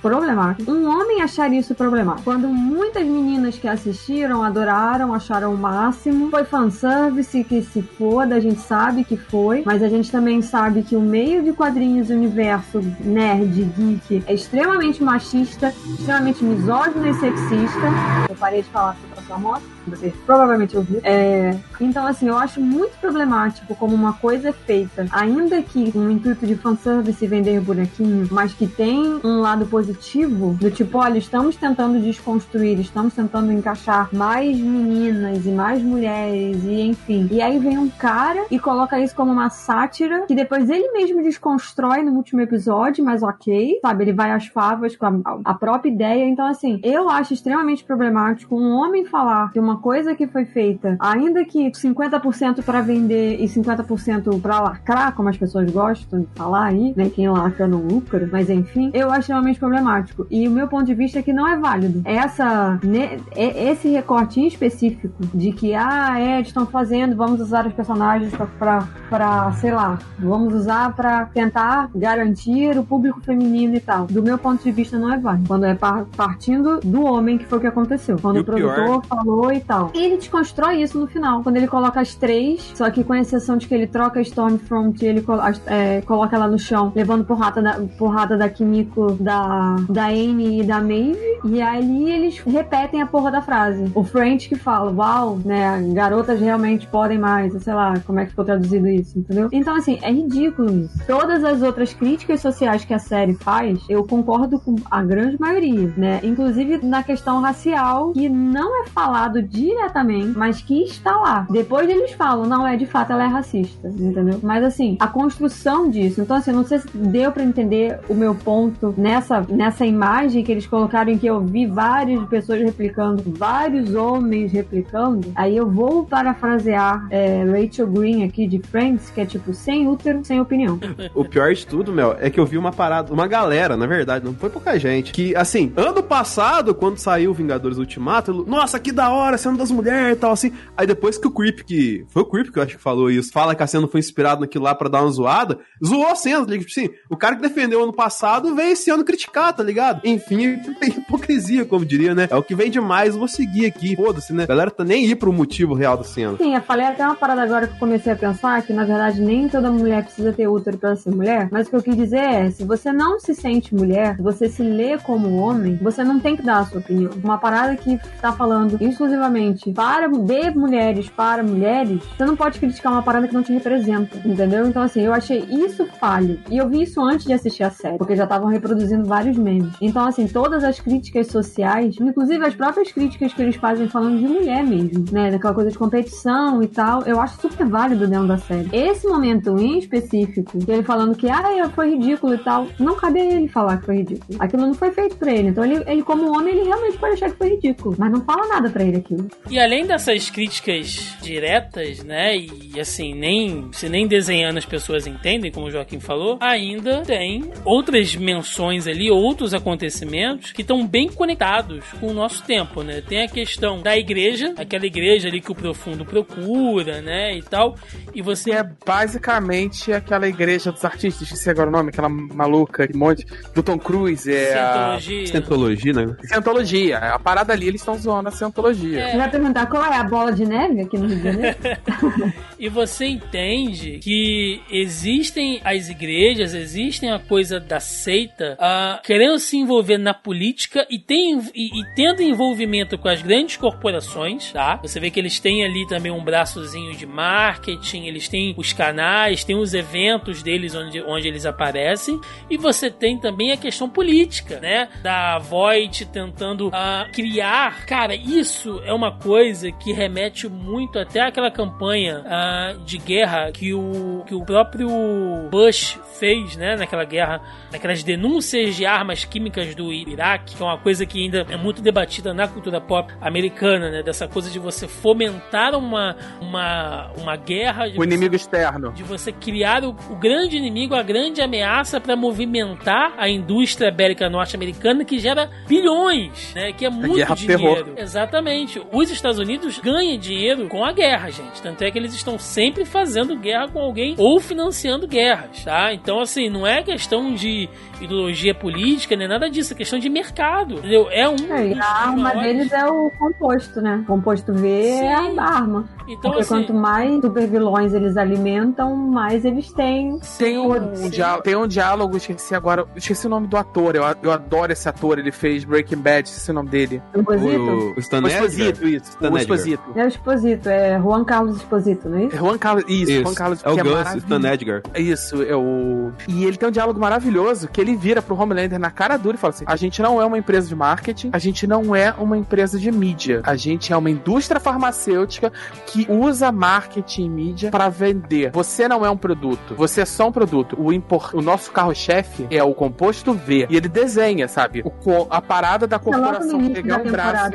problemático. Um homem achar isso problemático. Quando muitas meninas que assistiram adoraram, acharam o máximo. Foi fanservice, que se foda, a gente sabe que foi. Mas a gente também sabe que o meio de quadrinhos, universo nerd, geek, é extremamente machista, extremamente misógino e sexista. Eu parei de falar sobre a sua moto você provavelmente ouviu. É, então, assim, eu acho muito problemático como uma coisa é feita, ainda que com um intuito de fanservice vender bonequinho, mas que tem um lado positivo, do tipo, olha, estamos tentando desconstruir, estamos tentando encaixar mais meninas e mais mulheres, e enfim. E aí vem um cara e coloca isso como uma sátira, que depois ele mesmo desconstrói no último episódio, mas ok, sabe? Ele vai às favas com a, a própria ideia. Então, assim, eu acho extremamente problemático um homem falar que uma uma coisa que foi feita, ainda que 50% para vender e 50% para lacrar, como as pessoas gostam de falar aí, né? Quem lacra não lucra, mas enfim, eu acho extremamente problemático. E o meu ponto de vista é que não é válido. Essa, né, esse recorte em específico de que, ah, é, estão fazendo, vamos usar os personagens para, sei lá, vamos usar para tentar garantir o público feminino e tal. Do meu ponto de vista, não é válido. Quando é partindo do homem, que foi o que aconteceu. Quando E o, o pior- produtor falou e tal. Ele desconstrói isso no final. Quando ele coloca as três, só que com exceção de que ele troca a Stormfront e ele colo- é, coloca ela no chão, levando porrada da, porrada da Kimiko, da, da Amy e da Maeve. E ali eles repetem a porra da frase. O French que fala, uau, né, garotas realmente podem mais, sei lá, como é que ficou traduzido isso, entendeu? Então, assim, é ridículo isso. Todas as outras críticas sociais que a série faz, eu concordo com a grande maioria, né? Inclusive na questão racial, que não é falado diretamente, mas que está lá. Depois eles falam, não, é de fato ela é racista, entendeu? Mas assim, a construção disso, então assim, não sei se deu pra entender o meu ponto nessa, nessa imagem que eles colocaram em que eu vi várias pessoas replicando, vários homens replicando. Aí eu vou parafrasear é, Rachel Green aqui de Friends, que é tipo, sem útero, sem opinião. O pior de tudo, Mel, é que eu vi uma parada, uma galera, na verdade, não foi pouca gente, que, assim, ano passado, quando saiu Vingadores Ultimato, eu, nossa, que da hora, cena das mulheres e tal, assim. Aí depois que o Creep, que foi o Creep que eu acho que falou isso, fala que a cena foi inspirada naquilo lá pra dar uma zoada, zoou a cena, tá? Tipo assim, o cara que defendeu ano passado veio esse ano criticar, tá ligado? Enfim, hipocrisia, como diria, né? É o que vem demais, vou seguir aqui, foda-se, né? A galera tá nem aí pro motivo real da cena. Sim, eu falei até uma parada agora que eu comecei a pensar que na verdade nem toda mulher precisa ter útero pra ser mulher, mas o que eu quis dizer é, se você não se sente mulher, você se lê como homem, você não tem que dar a sua opinião. Uma parada que tá falando exclusivamente para de mulheres para mulheres, você não pode criticar uma parada que não te representa, entendeu? Então assim, eu achei isso falho. E eu vi isso antes de assistir a série, porque já estavam reproduzindo vários memes. Então assim, todas as críticas sociais, inclusive as próprias críticas que eles fazem falando de mulher mesmo, né, daquela coisa de competição e tal, eu acho super válido dentro da série. Esse momento em específico, ele falando que ah, foi ridículo e tal, não cabe a ele falar que foi ridículo. Aquilo não foi feito pra ele. Então ele, ele como homem, ele realmente pode achar que foi ridículo, mas não fala nada pra ele aquilo. E além dessas críticas diretas, né? E assim, nem se nem desenhando as pessoas entendem, como o Joaquim falou, ainda tem outras menções ali, outros acontecimentos que estão bem conectados com o nosso tempo, né? Tem a questão da igreja, aquela igreja ali que o profundo procura, né? E tal. E você Que é basicamente aquela igreja dos artistas, esqueci agora o nome, aquela maluca, que monte, do Tom Cruise, é a Cientologia. Cientologia, né? Cientologia. A parada ali, eles estão zoando a Cientologia. É. Você vai perguntar qual é a bola de neve aqui no Rio de Janeiro? E você entende que existem as igrejas, existem a coisa da seita, ah, querendo se envolver na política e, tem, e, e tendo envolvimento com as grandes corporações, tá? Você vê que eles têm ali também um braçozinho de marketing, eles têm os canais, tem os eventos deles onde, onde eles aparecem, e você tem também a questão política, né? Da Voight tentando ah, criar. Cara, isso é uma coisa que remete muito até àquela campanha ah, de guerra que o, que o próprio Bush fez, né? Naquela guerra, naquelas denúncias de armas químicas do Iraque, que é uma coisa que ainda é muito debatida na cultura pop americana, né? Dessa coisa de você fomentar uma, uma, uma guerra. de O inimigo externo. de você criar o, o grande inimigo, a grande ameaça para movimentar a indústria bélica norte-americana que gera bilhões, né? Que é muito guerra dinheiro. terror. Exatamente. Os Estados Unidos ganham dinheiro com a guerra, gente. Tanto é que eles estão sempre fazendo guerra com alguém ou financiando guerras, tá? Então, assim, não é questão de ideologia política, nem nada disso, é questão de mercado, entendeu? É um. É, a arma maiores- deles é o composto, né? O composto V é Sim. a arma. Então, Porque assim, quanto mais super vilões eles alimentam, mais eles têm. Tem um, Sim. diálogo, tem um diálogo, esqueci agora, esqueci o nome do ator, eu, eu adoro esse ator, ele fez Breaking Bad, esqueci o nome dele. O, o Stan O Edgar? Exposito, isso. Stan O Edgar. Exposito. É o Exposito, é Juan Carlos Exposito, não é isso? É Juan Carlos, isso, Isso. Juan Carlos, é o que Gus, maravilhoso. Stan Edgar. Isso, é o. E ele tem um diálogo maravilhoso que ele vira pro Homelander na cara dura e fala assim: a gente não é uma empresa de marketing, a gente não é uma empresa de mídia. A gente é uma indústria farmacêutica que usa marketing e mídia pra vender. Você não é um produto, você é só um produto. O, impor... o nosso carro-chefe é o composto V. E ele desenha, sabe? O co- A parada da corporação início pegar um braço.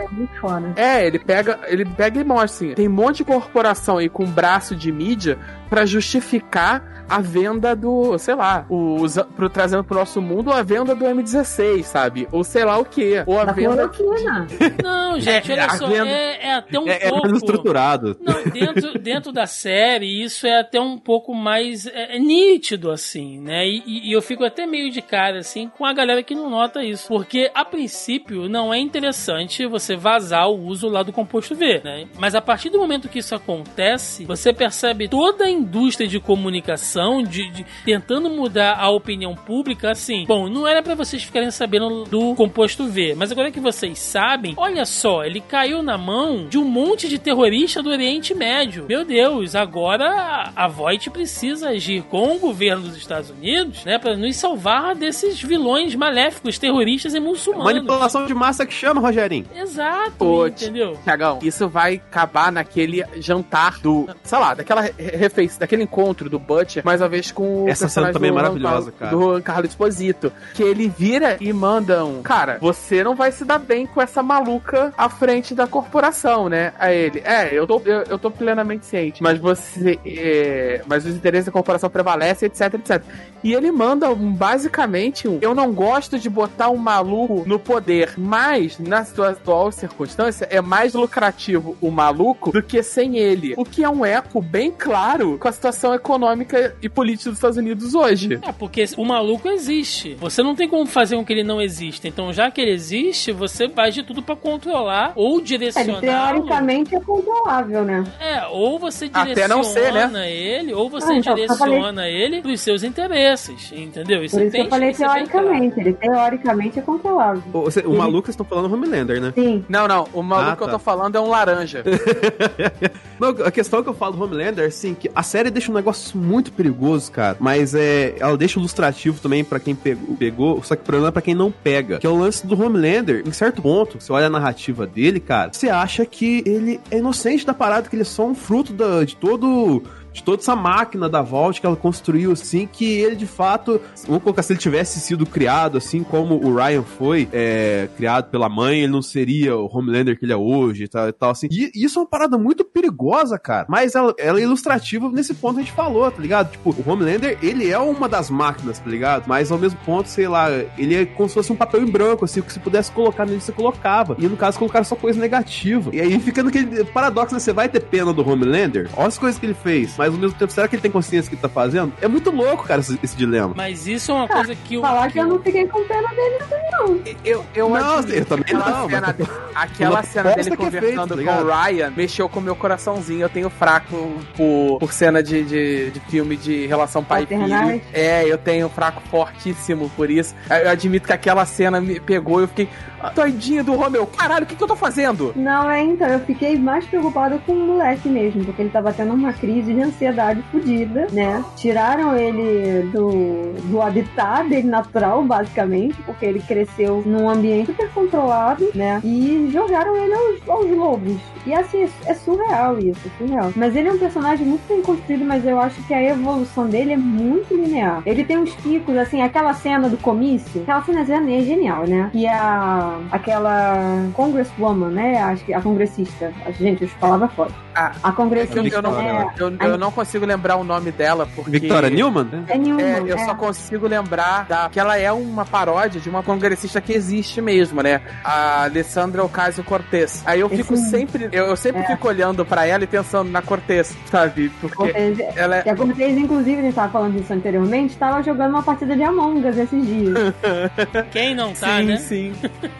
é. É, ele pega, ele pega e mostra assim, tem um monte de corporação aí com braço de mídia pra justificar a venda do, sei lá, o, pro, trazendo pro nosso mundo a venda do M16, sabe? Ou sei lá o que. Ou a Da venda. cloroquina. Não, gente, É, olha a só, venda- é, é até um É, é pouco. mais estruturado. Não, dentro, dentro da série, isso é até um pouco mais é, é nítido, assim, né? E, e eu fico até meio de cara, assim, com a galera que não nota isso. Porque, a princípio, não é interessante você vazar o uso lá do composto V, né? Mas a partir do momento que isso acontece, você percebe toda a indústria de comunicação de, de tentando mudar a opinião pública assim. Bom, não era para vocês ficarem sabendo do composto V, mas agora que vocês sabem, olha só, ele caiu na mão de um monte de terrorista do Oriente Médio. Meu Deus, agora a Voight precisa agir com o governo dos Estados Unidos, né, para nos salvar desses vilões maléficos, terroristas e muçulmanos. Manipulação de massa que chama, Rogerinho. Exato, Pô, entendeu? Tiagão, isso vai acabar naquele jantar do, sei lá, daquela refeição, daquele encontro do Butcher, mais uma vez com o Essa cena também é maravilhosa, Carlos- cara. Do Carlos Esposito, que ele vira e manda um, cara, você não vai se dar bem com essa maluca à frente da corporação, né? A ele, é, eu tô, eu, eu tô plenamente ciente, mas você, é, mas os interesses da corporação prevalecem, etc, etc. E ele manda um, basicamente um, eu não gosto de botar um maluco no poder, mas na sua atual circunstância é mais lucrativo o maluco do que sem ele. O que é um eco bem claro com a situação econômica e política dos Estados Unidos hoje. É, porque o maluco existe. Você não tem como fazer com que ele não exista. Então, já que ele existe, você faz de tudo pra controlar ou Ele direcionar. teoricamente é controlável, né? É, ou você Até direciona não ser, né? ele, ou você Ah, então, direciona ele pros seus interesses, entendeu? Isso Por isso que tem eu falei é teoricamente. Ele teoricamente é controlável. O, você- o Ele- maluco vocês estão falando Homelander, né? Sim. Não, não, o maluco Ah, que eu tá. tô falando é um laranja. Não, a questão que eu falo do Homelander, assim, que a série deixa um negócio muito perigoso, cara. Mas é. Ela deixa ilustrativo também pra quem pegou, pegou, só que o problema é pra quem não pega. Que é o lance do Homelander. Em certo ponto, você olha a narrativa dele, cara, você acha que ele é inocente da parada, que ele é só um fruto da- de todo. De toda essa máquina da Vault que ela construiu, assim, que ele de fato, vamos colocar, se ele tivesse sido criado, assim como o Ryan foi é, criado pela mãe, ele não seria o Homelander que ele é hoje e tal, e tal assim. E isso é uma parada muito perigosa, cara. Mas ela, ela é ilustrativa nesse ponto que a gente falou, tá ligado? Tipo, o Homelander, ele é uma das máquinas, tá ligado? Mas ao mesmo ponto, sei lá, ele é como se fosse um papel em branco, assim, que se pudesse colocar nele, você colocava. E no caso, colocaram só coisa negativa. E aí fica naquele paradoxo, né? Você vai ter pena do Homelander? Olha as coisas que ele fez. Mas ao mesmo tempo, será que ele tem consciência do que ele tá fazendo? É muito louco, cara, esse, esse dilema. Mas isso é uma coisa que o. Falar que eu não fiquei com pena dele. Eu, eu Não, eu também aquela não, Cena, mas- aquela Uma cena dele é feito, conversando tá com ligado? o Ryan mexeu com o meu coraçãozinho. Eu tenho fraco por, por cena de, de, de filme de relação pai e filho. É, eu tenho fraco fortíssimo por isso. Eu, eu admito que aquela cena me pegou e eu fiquei "Ah, doidinho do Romeu. Caralho, o que, que eu tô fazendo? Não, é então, eu fiquei mais preocupada com o moleque mesmo, porque ele tava tendo uma crise de ansiedade fodida, né? Tiraram ele do, do habitat dele natural, basicamente, porque ele cresceu num ambiente super controlado, né? E jogaram ele aos, aos lobos. E assim, é surreal isso, é surreal. Mas ele é um personagem muito bem construído, mas eu acho que a evolução dele é muito linear. Ele tem uns picos, assim, aquela cena do comício, aquela cena é genial, né? E a aquela congresswoman, né? Acho que a congressista. Gente, eu falava fora. A Eu, congressista eu não, é, eu, eu não consigo lembrar o nome dela, porque. Victoria Newman? é Newman. É, eu é. só consigo lembrar da, que ela é uma paródia de uma congressista que existe mesmo, né? A Alessandra Ocasio-Cortez. Aí eu Esse fico mesmo. sempre, eu, eu sempre É. fico olhando pra ela e pensando na Cortez, sabe? Porque Cortez, ela é que a Cortez, inclusive, a gente tava falando disso anteriormente, tava jogando uma partida de Among Us esses dias. Quem não tá, sim, né? sim.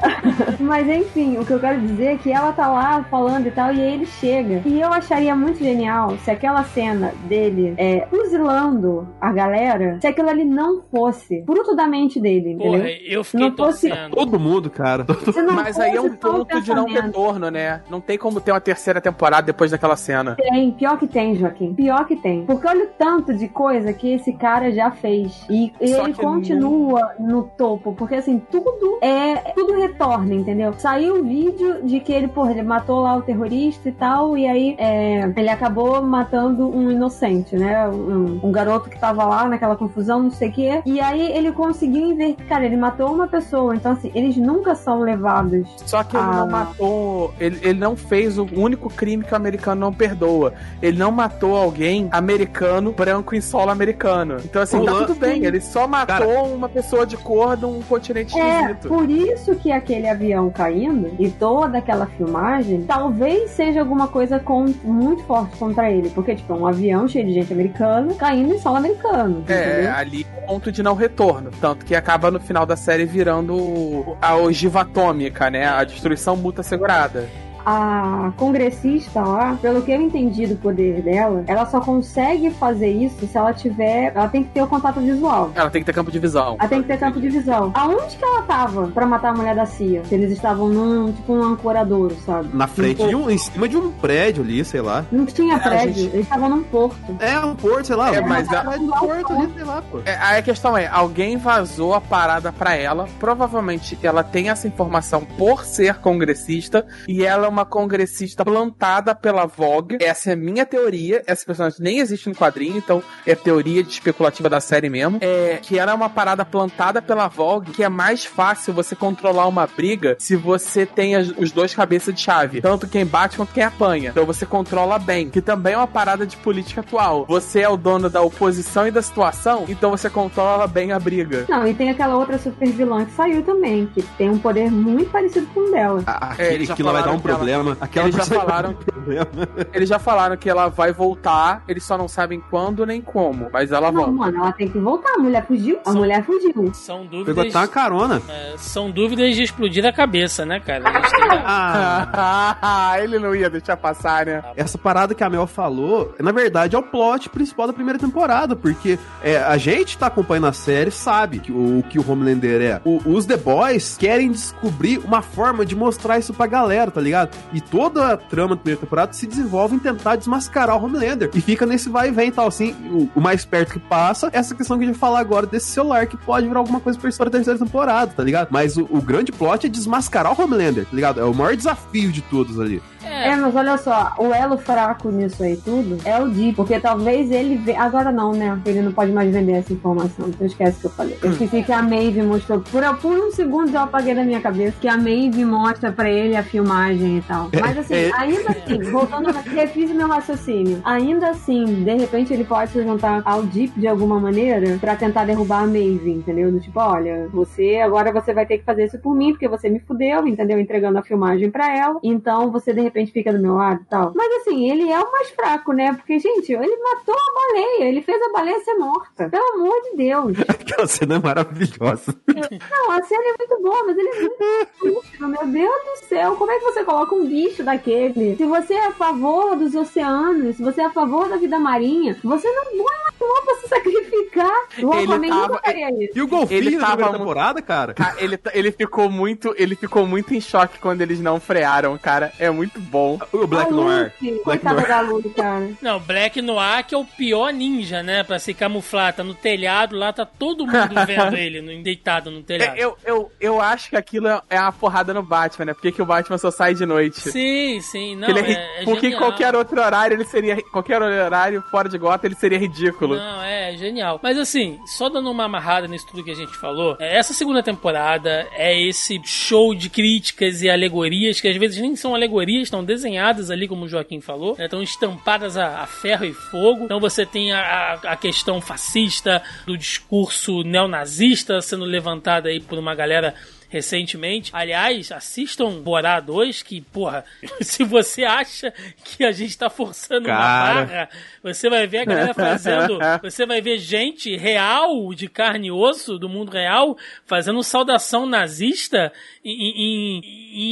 Mas enfim, o que eu quero dizer é que ela tá lá falando e tal, e aí ele chega. E eu acharia muito genial se aquela cena dele é, fuzilando a galera, se aquilo ali não fosse fruto da mente dele, entendeu? Porra, eu fiquei Não fosse-. Todo mundo, cara. Não Mas aí é um ponto de não retorno, né? Não tem como ter uma terceira temporada depois daquela cena. Tem, pior que tem, Joaquim. Pior que tem. Porque olha o tanto de coisa que esse cara já fez. E Só ele continua no topo. Porque assim, tudo é. Tudo retorna, entendeu? Saiu o vídeo de que ele, porra, ele matou lá o terrorista e tal. E aí é, ele acabou matando um inocente, né? Um, um garoto que tava lá naquela confusão, não sei o quê. E aí ele conseguiu inverter. Cara, ele matou uma pessoa. Então, assim, eles nunca são levados Só que ele Ah. não matou. Ele, ele não fez o único crime que o americano não perdoa. Ele não matou alguém americano, branco em solo americano. Então, assim, tá tudo bem. Ele só matou uma pessoa de cor de um continente É, esquisito. por isso que aquele avião caindo e toda aquela filmagem talvez seja alguma coisa com, muito forte contra ele. Porque, tipo, é um avião cheio de gente americana caindo em solo americano. É, entendeu? ali é o ponto de não retorno. Tanto que acaba no final da série virando a ogiva atômica, né? A destruição mútua assegurada. A congressista lá, pelo que eu entendi do poder dela, ela só consegue fazer isso se ela tiver. Ela tem que ter o contato visual. Ela tem que ter campo de visão. Ela tem que ter campo de visão. Aonde que ela tava pra matar a mulher da CIA? Se eles estavam num, tipo, um ancoradouro, sabe? Na frente de um, em cima de um prédio ali, sei lá. Não tinha a prédio, gente- eles estavam num porto. É um porto, sei lá. É, um mas a- do porto ali, sei lá, pô. É, aí a questão é, alguém vazou a parada pra ela. Provavelmente ela tem essa informação por ser congressista e ela é uma congressista plantada pela Vogue. Essa é a minha teoria. Essa personagem nem existe no quadrinho, então é teoria de especulativa da série mesmo. É que ela é uma parada plantada pela Vogue, que é mais fácil você controlar uma briga se você tem as- os dois cabeças de chave, tanto quem bate quanto quem apanha. Então você controla bem, que também é uma parada de política atual. Você é o dono da oposição e da situação, então você controla bem a briga. Não, e tem aquela outra super vilã que saiu também, que tem um poder muito parecido com o dela. A- É, Aquele, eles já aquilo vai dar um que ela- problema. Aquela eles já falaram- problema. Eles já falaram que ela vai voltar, eles só não sabem quando nem como, mas ela Não, volta. mano, ela tem que voltar. A mulher fugiu. A São- mulher fugiu. São Pegou dúvidas. até uma carona. é, são dúvidas de explodir a cabeça, né, cara? A gente tem que- Ah, ele não ia deixar passar, né? essa parada que a Mel falou, na verdade, é o plot principal da primeira temporada, porque é, a gente tá acompanhando a série, sabe que o, o que o Homelander é. O- os The Boys querem descobrir uma forma de mostrar isso pra galera, tá ligado? E toda a trama da primeira temporada se desenvolve em tentar desmascarar o Homelander. E fica nesse vai e vem e tal, assim, o, o mais perto que passa, essa questão que a gente vai falar agora desse celular, que pode virar alguma coisa pra história da terceira temporada, tá ligado? Mas o, o grande plot é desmascarar o Homelander, tá ligado? É o maior desafio de todos ali. É, mas olha só, o elo fraco nisso aí tudo é o Deep, porque talvez ele. Ve... Agora não, né? Ele não pode mais vender essa informação. Então esquece que eu falei. Eu esqueci que a Maeve mostrou. Por, por um segundo eu apaguei da minha cabeça que a Maeve mostra pra ele a filmagem e tal. Mas assim, É. ainda assim, voltando, refiz o meu raciocínio. Ainda assim, de repente ele pode se juntar ao Deep de alguma maneira pra tentar derrubar a Maeve, entendeu? Do tipo, olha, você agora você vai ter que fazer isso por mim, porque você me fudeu, entendeu? Entregando a filmagem pra ela. Então você de repente fica do meu lado e tal. Mas assim, ele é o mais fraco, né? Porque, gente, ele matou a baleia, ele fez a baleia ser morta. Pelo amor de Deus. Aquela cena é maravilhosa. Não, a cena é muito boa, mas ele é muito meu Deus do céu. Como é que você coloca um bicho daquele? Se você é a favor dos oceanos, se você é a favor da vida marinha, você não põe um animal pra se sacrificar. O Ele Aquaman tava- nunca faria isso. E o golfinho Ele na tava mu- temporada, cara? Ca- Ele, ele ficou muito, ele ficou muito em choque quando eles não frearam, cara. É muito bom. O Black a Noir. Lucy, Black Noir. da Lucy, cara. Não, Black Noir que é o pior ninja, né? Pra se camuflar. Tá no telhado lá, tá todo mundo vendo ele deitado no telhado. É, Eu, eu, eu acho que aquilo é uma porrada no Batman, né? Porque que o Batman só sai de noite. Sim, sim. Não, Ele é é, é porque em genial. qualquer outro horário ele seria. Qualquer horário fora de Gotham ele seria ridículo. Não, é genial. Mas assim, só dando uma amarrada nisso tudo que a gente falou, é, essa segunda temporada é esse show de críticas e alegorias, que às vezes nem são alegorias, estão desenhadas ali, como o Joaquim falou, né, estão estampadas a, a ferro e fogo. Então você tem a, a- questão fascista do discurso neonazista sendo levantada aí por uma galera recentemente. Aliás, assistam Borá 2, que, porra, se você acha que a gente tá forçando Cara. uma barra, você vai ver a galera fazendo. Você vai ver gente real, de carne e osso, do mundo real, fazendo saudação nazista em, em-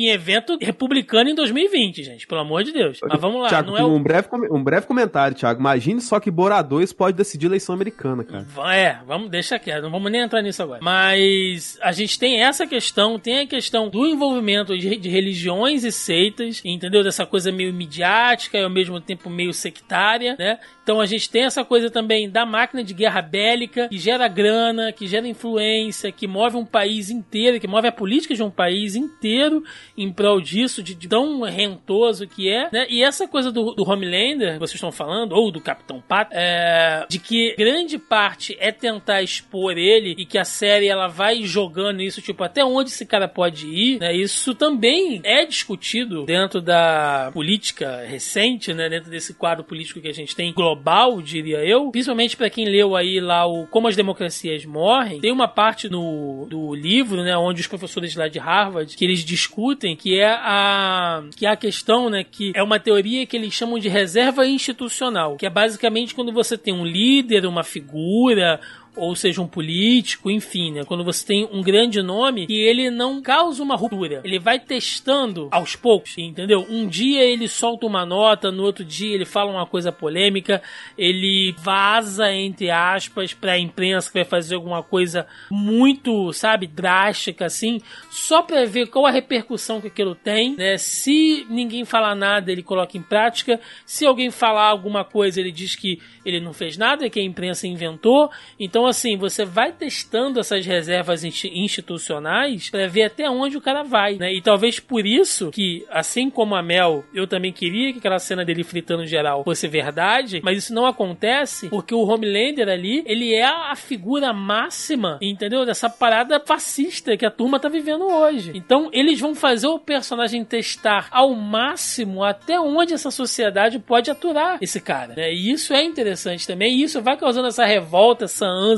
em evento republicano em 2020, gente. Pelo amor de Deus. Mas vamos lá, Thiago, não é o. um, breve, um breve comentário, Thiago. Imagine só que Bora 2 pode decidir eleição americana, cara. É, vamos, deixa quieto, não vamos nem entrar nisso agora. Mas a gente tem essa questão, tem a questão do envolvimento de, de religiões e seitas, entendeu? Dessa coisa meio midiática e ao mesmo tempo meio sectária, né? Então a gente tem essa coisa também da máquina de guerra bélica, que gera grana, que gera influência, que move um país inteiro, que move a política de um país inteiro em prol disso, de, de tão rentoso que é, né? E essa coisa do, do Homelander, que vocês estão falando, ou do Capitão Pato, é, de que grande parte é tentar expor ele e que a série ela vai jogando isso, tipo, até onde esse cara pode ir, né? Isso também é discutido dentro da política recente, né? Dentro desse quadro político que a gente tem global, diria eu. Principalmente para quem leu aí lá o Como as Democracias Morrem, tem uma parte no, do livro, né? Onde os professores lá de Harvard, que eles discutem, que é a, que é a questão, né? Que é uma teoria que eles chamam de reserva institucional, que é basicamente quando você tem um líder, uma figura, ou seja um político, enfim, né? Quando você tem um grande nome e ele não causa uma ruptura, ele vai testando aos poucos, entendeu? Um dia ele solta uma nota, no outro dia ele fala uma coisa polêmica, ele vaza entre aspas para a imprensa que vai fazer alguma coisa muito, sabe, drástica assim, só para ver qual a repercussão que aquilo tem, né? Se ninguém falar nada, ele coloca em prática. Se alguém falar alguma coisa, ele diz que ele não fez nada, que a imprensa inventou. Então assim, você vai testando essas reservas institucionais para ver até onde o cara vai, né? E talvez por isso que, assim como a Mel, eu também queria que aquela cena dele fritando geral fosse verdade, mas isso não acontece porque o Homelander ali, ele é a figura máxima, entendeu? Dessa parada fascista que a turma tá vivendo hoje. Então, eles vão fazer o personagem testar ao máximo até onde essa sociedade pode aturar esse cara, né? E isso é interessante também, e isso vai causando essa revolta, essa ânsia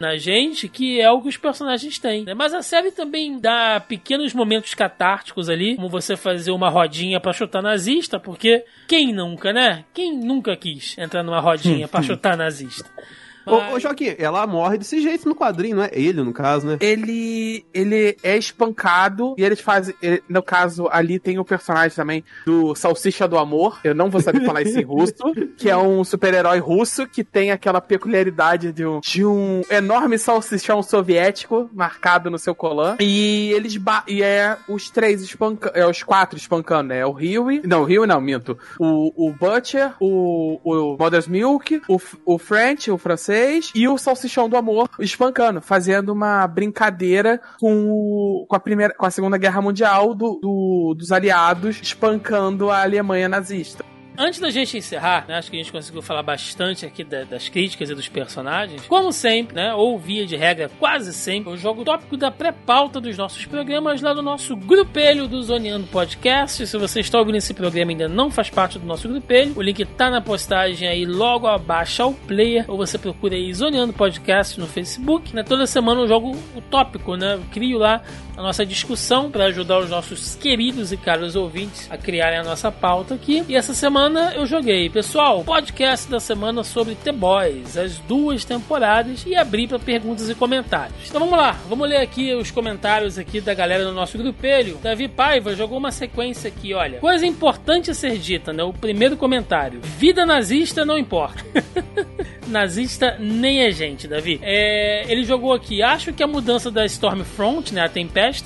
na gente, que é o que os personagens têm. Né? Mas a série também dá pequenos momentos catárticos ali, como você fazer uma rodinha para chutar nazista, porque quem nunca, né? Quem nunca quis entrar numa rodinha para chutar nazista? Ô, ô, Joaquim, ela morre desse jeito no quadrinho, não é? Ele, no caso, né? Ele, ele é espancado e eles fazem. ele- no caso, ali tem o personagem também do Salsicha do Amor. Eu não vou saber falar isso em russo. Que é um super-herói russo que tem aquela peculiaridade de um, de um enorme salsichão soviético marcado no seu colar. E eles. E é os três espancando. É os quatro espancando, né? É o Huey. Não, o Huey não, minto. O, o Butcher, o, o Mother's Milk, o, o French, o francês, e o Salsichão do Amor espancando, fazendo uma brincadeira com, o, com, a, primeira, com a Segunda Guerra Mundial do, do- dos aliados espancando a Alemanha nazista. Antes da gente encerrar, né, acho que a gente conseguiu falar bastante aqui da- das críticas e dos personagens. Como sempre, né, ou via de regra, quase sempre, eu jogo o tópico da pré-pauta dos nossos programas lá no nosso grupelho do Zoneando Podcast. Se você está ouvindo esse programa e ainda não faz parte do nosso grupelho, o link tá na postagem aí logo abaixo ao player, ou você procura aí Zoneando Podcast no Facebook. Né, toda semana eu jogo o tópico, né, eu crio lá a nossa discussão para ajudar os nossos queridos e caros ouvintes a criarem a nossa pauta aqui. E essa semana eu joguei, pessoal, podcast da semana sobre The Boys, as duas temporadas, e abri para perguntas e comentários. Então vamos lá, vamos ler aqui os comentários aqui da galera do nosso grupelho. Davi Paiva jogou uma sequência aqui, olha. Coisa importante a ser dita, né? O primeiro comentário. Vida nazista não importa. nazista nem é gente, Davi. É, ele jogou aqui. Acho que a mudança da Stormfront, né, a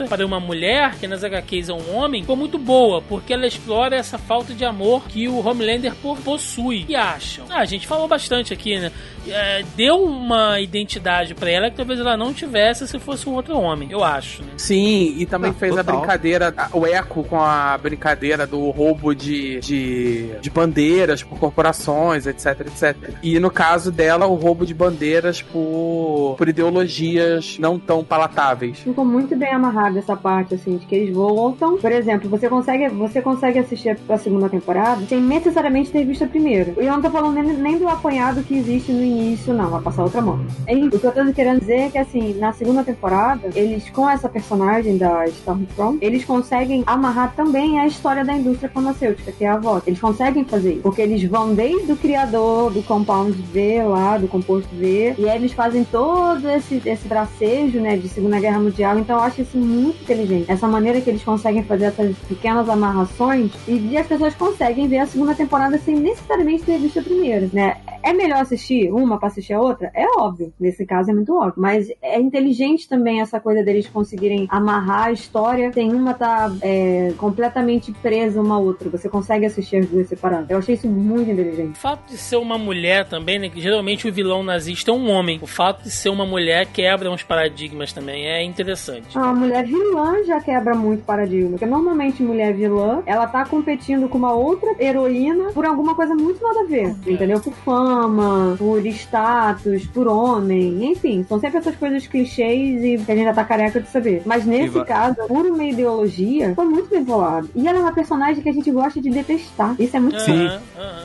Para uma mulher, que nas HQs é um homem, foi muito boa, porque ela explora essa falta de amor que o Homelander po- possui. E acham? Ah, a gente falou bastante aqui, né? É, deu uma identidade para ela que talvez ela não tivesse se fosse um outro homem, eu acho, né? Sim, e também Ah, fez a total. brincadeira, a- o eco com a brincadeira do roubo de, de, de bandeiras por corporações, etc, etc. E no caso dela, o roubo de bandeiras por, por ideologias não tão palatáveis. Ficou muito bem amarrado essa parte, assim, de que eles voltam. Por exemplo, você consegue, você consegue assistir a segunda temporada sem necessariamente ter visto a primeira. E eu não tô falando nem, nem do apanhado que existe no início, não. Vai passar outra mão. E o que eu tô querendo dizer é que, assim, na segunda temporada, eles, com essa personagem da Stormfront, eles conseguem amarrar também a história da indústria farmacêutica, que é a avó. Eles conseguem fazer isso. Porque eles vão desde o criador do Compound V lá, do composto V, e aí eles fazem todo esse, esse tracejo, né, de Segunda Guerra Mundial. Então eu acho isso muito inteligente. Essa maneira que eles conseguem fazer essas pequenas amarrações e, e as pessoas conseguem ver a segunda temporada sem necessariamente ter visto a primeira, né? É melhor assistir uma pra assistir a outra? É óbvio. Nesse caso é muito óbvio. Mas é inteligente também essa coisa deles conseguirem amarrar a história sem uma tá é, completamente presa uma à outra. Você consegue assistir as duas separadas. Eu achei isso muito inteligente. O fato de ser uma mulher também, né? Que geralmente o vilão nazista é um homem. O fato de ser uma mulher quebra uns paradigmas também. É interessante. A mulher vilã já quebra muito paradigma. Porque normalmente mulher vilã, ela tá competindo com uma outra heroína por alguma coisa muito nada a ver. Entendeu? Por fama, fama, por status, por homem, enfim, são sempre essas coisas clichês e que a gente já tá careca de saber. Mas nesse caso, por uma ideologia, foi muito bem bolado. E ela é uma personagem que a gente gosta de detestar. Isso é muito Sim. Aham.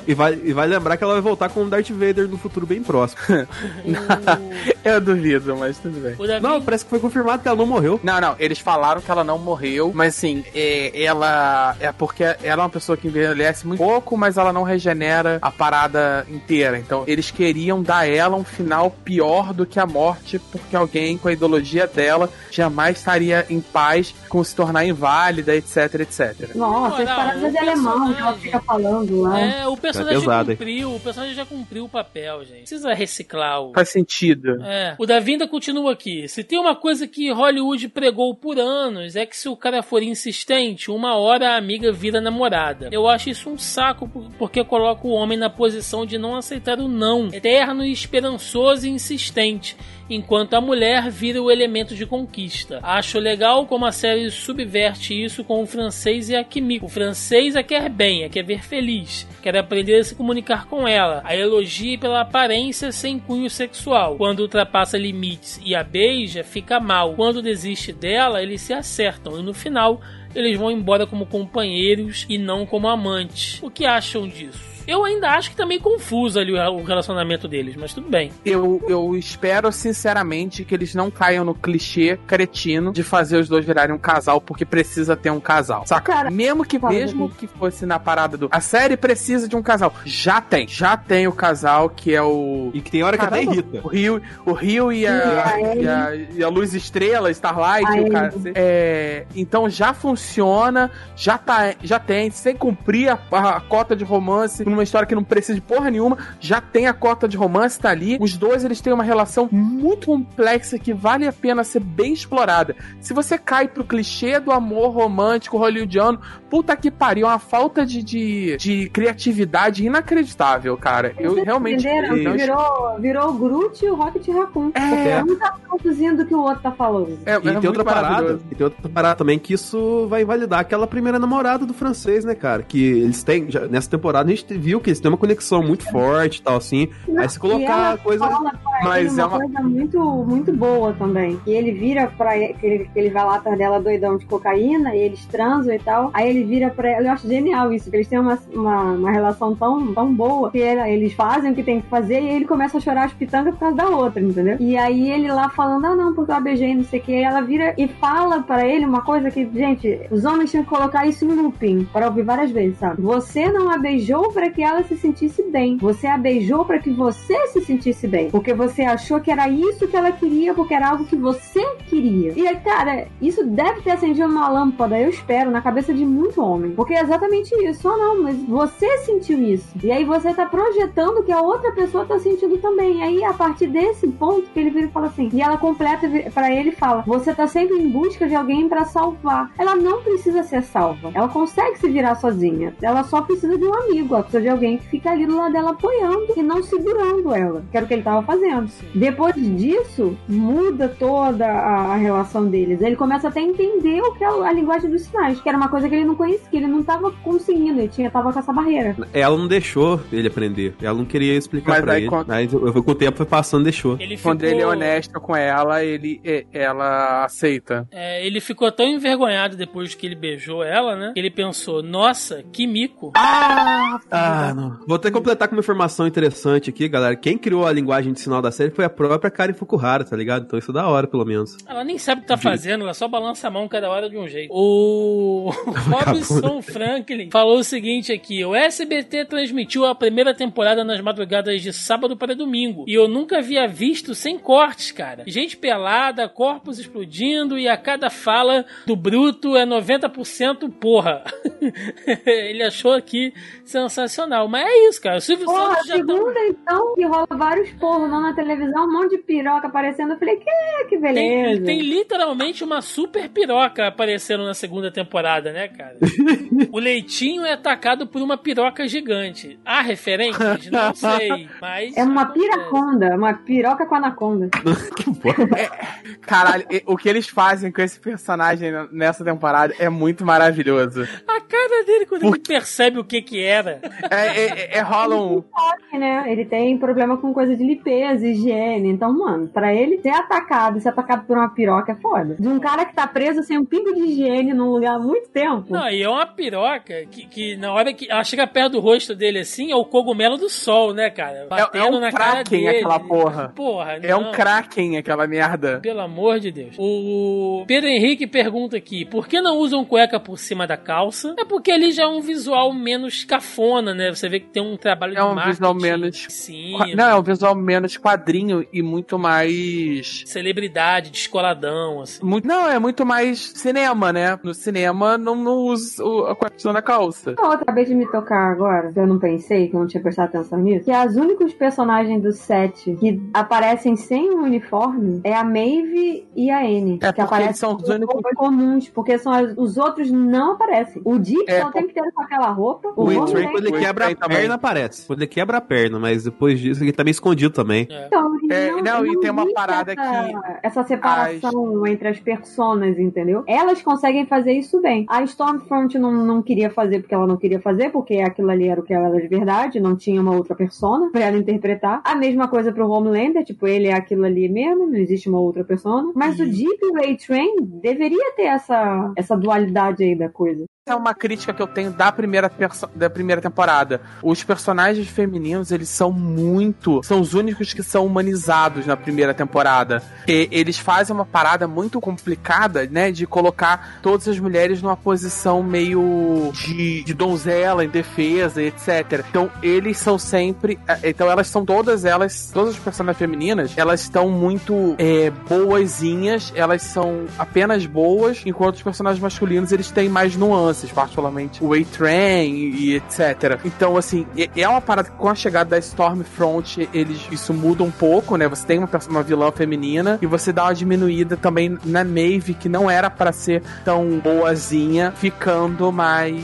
E vai, e vai lembrar que ela vai voltar com o Darth Vader no futuro bem próximo. Eu duvido, mas tudo bem. Davi, Não, parece que foi confirmado que ela não morreu. Não, não, eles falaram que ela não morreu, mas assim, é, ela é porque ela é uma pessoa que envelhece muito pouco, mas ela não regenera a parada inteira. Então, eles queriam dar a ela um final pior do que a morte, porque alguém com a ideologia dela jamais estaria em paz com se tornar inválida, etc, etc. Nossa, as paradas de alemão que ela personagem- fica falando lá. É, o personagem pesado, hein? cumpriu, o personagem já cumpriu o papel, gente. Precisa reciclar o. Faz sentido. É. O Davi ainda continua aqui. Se tem uma coisa que Hollywood pregou por anos, é que se o cara for insistente, uma hora a amiga vira namorada. Eu acho isso um saco por- porque coloca o homem na posição de não aceitar o não, eterno e esperançoso e insistente. Enquanto a mulher vira o elemento de conquista. Acho legal como a série subverte isso com o francês e a Kimiko. O francês a quer bem, a quer ver feliz, quer aprender a se comunicar com ela, a elogia pela aparência sem cunho sexual. Quando ultrapassa limites e a beija, fica mal. Quando desiste dela, eles se acertam e no final eles vão embora como companheiros e não como amantes. O que acham disso? Eu ainda acho que tá meio confuso ali o relacionamento deles, mas tudo bem. Eu, eu espero sinceramente que eles não caiam no clichê cretino de fazer os dois virarem um casal porque precisa ter um casal. Saca? Cara, mesmo que mesmo que fosse na parada do a série precisa de um casal. Já tem, já tem o casal que é o E que tem hora que até Caramba, irrita. O Rio, o Rio e a, E a e a, Luz Estrela, Starlight, A o cara. É, então já funciona, já tá, já tem, sem cumprir a, a cota de romance numa história que não precisa de porra nenhuma, já tem a cota de romance, tá ali. Os dois eles têm uma relação muito complexa que vale a pena ser bem explorada. Se você cai pro clichê do amor romântico hollywoodiano, puta que pariu, é uma falta de, de, de criatividade inacreditável, cara. Eu Vocês realmente entenderam? não Virou, virou o Groot e o Rocket Raccoon. É. Um tá traduzindo o que o outro tá falando. É, E tem outra parada, e tem outra parada também que isso vai invalidar aquela primeira namorada do francês, né, cara? Que eles têm, já- nessa temporada a gente viu que eles têm uma conexão muito forte e tal, assim. Aí se colocar coisa. fala pra Mas é uma, coisa muito, muito boa também. E ele vira pra ele, que ele, vai lá atrás dela doidão de cocaína, e eles transam e tal. Aí ele vira pra ela, eu acho genial isso, que eles têm uma, uma, uma relação tão, tão boa, que eles fazem o que tem que fazer, e ele começa a chorar as pitangas por causa da outra, entendeu? E aí ele lá falando, ah não, porque eu a beijei, não sei o que, e ela vira e fala pra ele uma coisa que, gente, os homens tinham que colocar isso em looping, para ouvir várias vezes, sabe? Você não a beijou pra que ela se sentisse bem. Você a beijou pra que você se sentisse bem. Porque você achou que era isso que ela queria, porque era algo que você queria. E aí, cara, isso deve ter acendido uma lâmpada, eu espero, na cabeça de muito homem. Porque é exatamente isso. Ah, não, mas você sentiu isso. E aí você tá projetando que a outra pessoa tá sentindo também. E aí, a partir desse ponto, que ele vira e fala assim, e ela completa pra ele e fala: Você tá sempre em busca de alguém pra salvar. Ela não precisa ser salva. Ela consegue se virar sozinha. Ela só precisa de um amigo. Ela precisa de alguém que fica ali do lado dela apoiando e não segurando ela. Que era o que ele tava fazendo. Depois disso, muda toda a, a relação deles. Ele começa até a entender o que é a linguagem dos sinais, que era uma coisa que ele não conhecia, que ele não tava conseguindo, ele tinha, tava com essa barreira. Ela não deixou ele aprender. Ela não queria explicar Mas pra aí ele. quando- Mas eu, eu- com o tempo foi passando, deixou. Ele ficou, Quando ele é honesto com ela, ele, ela aceita. é, ele ficou tão envergonhado depois que ele beijou ela, né? Que ele pensou, nossa, que mico. Ah, Ah, não. Vou até completar com uma informação interessante aqui, galera. Quem criou a linguagem de sinal da série foi a própria Karen Fukuhara, tá ligado? Então isso é da hora, pelo menos. Ela nem sabe o que tá fazendo, ela só balança a mão cada hora de um jeito. O Robson Franklin falou o seguinte aqui: o SBT transmitiu a primeira temporada nas madrugadas de sábado para domingo. E eu nunca havia visto sem cortes, cara. Gente pelada, corpos explodindo e a cada fala do Bruto é 90% porra. Ele achou aqui sensacional. Mas é isso, cara. O Silvio Porra, Santos já tá... segunda então, que rola vários porros na televisão, um monte de piroca aparecendo. Eu falei, que, que Tem, beleza. tem literalmente uma super piroca aparecendo na segunda temporada, né, cara? o leitinho é atacado por uma piroca gigante. Há referentes? Não sei, mas. É uma piraconda, uma piroca com anaconda. Caralho, e- o que eles fazem com esse personagem nessa temporada é muito maravilhoso. A cara dele quando Por- ele percebe o que que era. É, é, é, rola um. toque, né? Ele tem problema com coisa de limpeza, higiene. Então, mano, pra ele ser atacado, ser atacado por uma piroca é foda. De um cara que tá preso sem um pingo de higiene num lugar há muito tempo. Não, e é uma piroca que, que na hora que ela chega perto do rosto dele assim, é o cogumelo do sol, né, cara? É, é um na cara kraken dele. aquela porra. Porra, É um kraken aquela merda. Pelo amor de Deus. O Pedro Henrique pergunta aqui: por que não usam cueca por cima da calça? É porque ali já é um visual menos cafona, né? Você vê que tem um trabalho É de um marketing visual menos- Sim. Não, é um visual menos quadrinho e muito mais. Celebridade, descoladão, assim. Muito, não, é muito mais cinema, né? No cinema não, não usa a questão da calça. Eu acabei de me tocar agora, que eu não pensei, que eu não tinha prestado atenção nisso, que as únicos personagens do set que aparecem sem um uniforme é a Maeve e a Anne. É, que aparecem são os únicos- comuns, porque são as- os outros não aparecem. O Deep É, só tem que ter com aquela roupa. O O quando ele O quebra a também. perna, aparece. Quando ele quebra a perna, mas depois disso ele tá meio escondido também. Então, É, não, e eu tem uma parada essa, que Essa separação entre as personas, entendeu? Elas conseguem fazer isso bem. A Stormfront não, não queria fazer porque ela não queria fazer, porque aquilo ali era o que ela era de verdade, não tinha uma outra persona pra ela interpretar. A mesma coisa pro Homelander, tipo, ele é aquilo ali mesmo, não existe uma outra persona. Mas o Deep e o A-Train deveria ter essa, essa dualidade aí da coisa. É uma crítica que eu tenho da primeira, da primeira temporada. Os personagens femininos, eles são muito. São os únicos que são humanizados na primeira temporada. E eles fazem uma parada muito complicada, né? De colocar todas as mulheres numa posição meio de, de donzela, em defesa, etc. Então, eles são sempre. eh, Então, elas são todas elas. Todas as personagens femininas, elas estão muito é, boazinhas, elas são apenas boas, enquanto os personagens masculinos eles têm mais nuances, particularmente o A-Train e, etc. Então, assim, é- uma parada que com a chegada da Stormfront, eles, isso muda um pouco, né? Você tem uma, uma vilã feminina e você dá uma diminuída também na Maeve, que não era pra ser tão boazinha, ficando mais.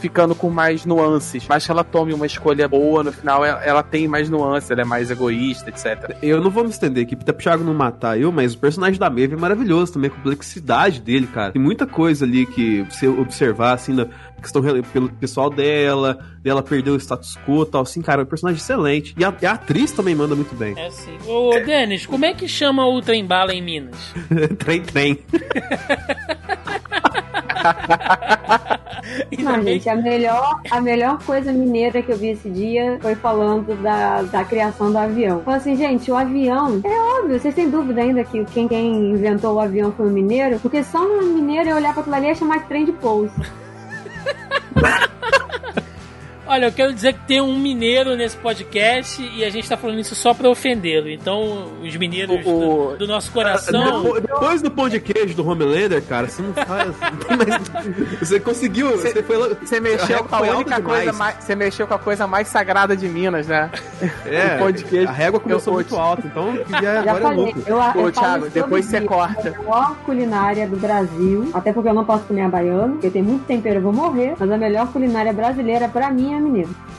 ficando com mais nuances. Mas que ela tome uma escolha boa, no final ela, ela tem mais nuances, ela é mais egoísta, etc. Eu não vou me estender aqui, até pro Thiago não matar eu, mas o personagem da Maeve é maravilhoso também, a complexidade dele, cara. Tem muita coisa ali que você observar, assim, na questão pelo pessoal dela, dela perder o status quo e tal, assim, cara, é um personagem excelente. E a, a atriz também manda muito bem. É sim. Ô, Denis, como é que chama o trem bala em Minas? trem, trem. Não, bem gente, a melhor, a melhor coisa mineira que eu vi esse dia foi falando da, da criação do avião. Falou assim, gente, o avião, é óbvio, vocês têm dúvida ainda que quem, quem inventou o avião foi o mineiro? Porque só um mineiro ia olhar pra aquilo ali e chamar de trem de pouso. Olha, eu quero dizer que tem um mineiro nesse podcast e a gente tá falando isso só pra ofendê-lo. Então, os mineiros O- o- do, do nosso coração. Depo- Depois do pão de queijo do Homelander, cara, você não faz. mais- Você conseguiu. Você, foi lá. Você mexeu A com a foi única coisa mais. Você mexeu com a coisa mais sagrada de Minas, né? É, o pão de queijo. a régua começou Eu- muito alta, então já, Já agora é falei, lucro. eu, eu Ô, Thiago, depois você corta. A melhor culinária do Brasil, até porque eu não posso comer a baiana, porque tem muito tempero, eu vou morrer, mas a melhor culinária brasileira pra mim é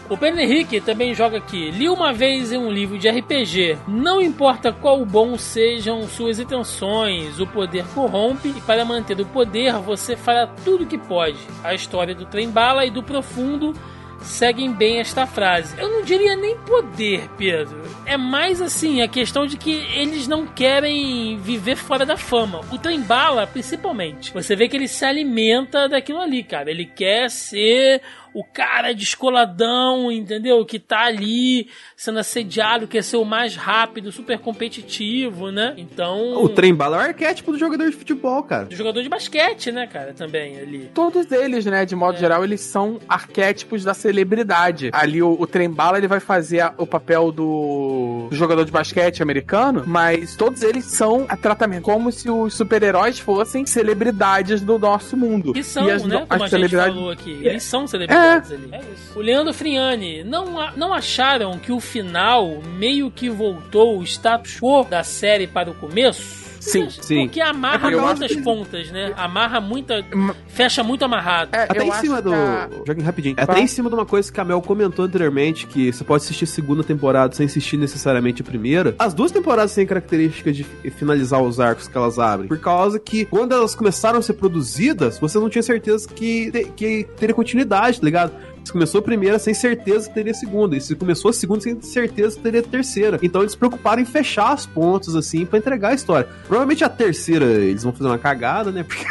O Pedro Henrique também joga aqui. Li uma vez em um livro de RPG. Não importa qual bom sejam suas intenções, o poder corrompe e para manter o poder você fará tudo que pode. A história do trem bala e do profundo seguem bem esta frase. Eu não diria nem poder, Pedro. É mais assim a questão de que eles não querem viver fora da fama. O trem bala, principalmente. Você vê que ele se alimenta daquilo ali, cara. Ele quer ser o cara descoladão, entendeu? Que tá ali sendo assediado, quer ser o mais rápido, super competitivo, né? Então. O trem bala é o arquétipo do jogador de futebol, cara. do jogador de basquete, né, cara? Também ali. Todos eles, né, de modo É. geral, eles são arquétipos da celebridade. Ali o, o Trembala ele vai fazer a- o papel do, do jogador de basquete americano, mas todos eles são a tratamento como se os super-heróis fossem celebridades do nosso mundo. Que são, e as, né? as Como a gente celebridades falou aqui. Eles são celebridades ali. É isso. O Leandro Friani, não, não acharam que o final meio que voltou o status quo da série para o começo? Sim, sim. Porque amarra É, muitas que- pontas, né? Amarra muita. Fecha muito amarrado. É, Até eu em cima do. a- Joguinho rapidinho. Até em cima de uma coisa que a Mel comentou anteriormente, que você pode assistir a segunda temporada sem assistir necessariamente a primeira. As duas temporadas têm característica de fi- finalizar os arcos que elas abrem. Por causa que, quando elas começaram a ser produzidas, você não tinha certeza que, te- que teria continuidade, tá ligado? Você começou a primeira sem certeza que teria a segunda. E você começou a segunda sem certeza que teria a terceira. Então eles se preocuparam em fechar as pontos, assim, pra entregar a história. Provavelmente a terceira eles vão fazer uma cagada, né? Porque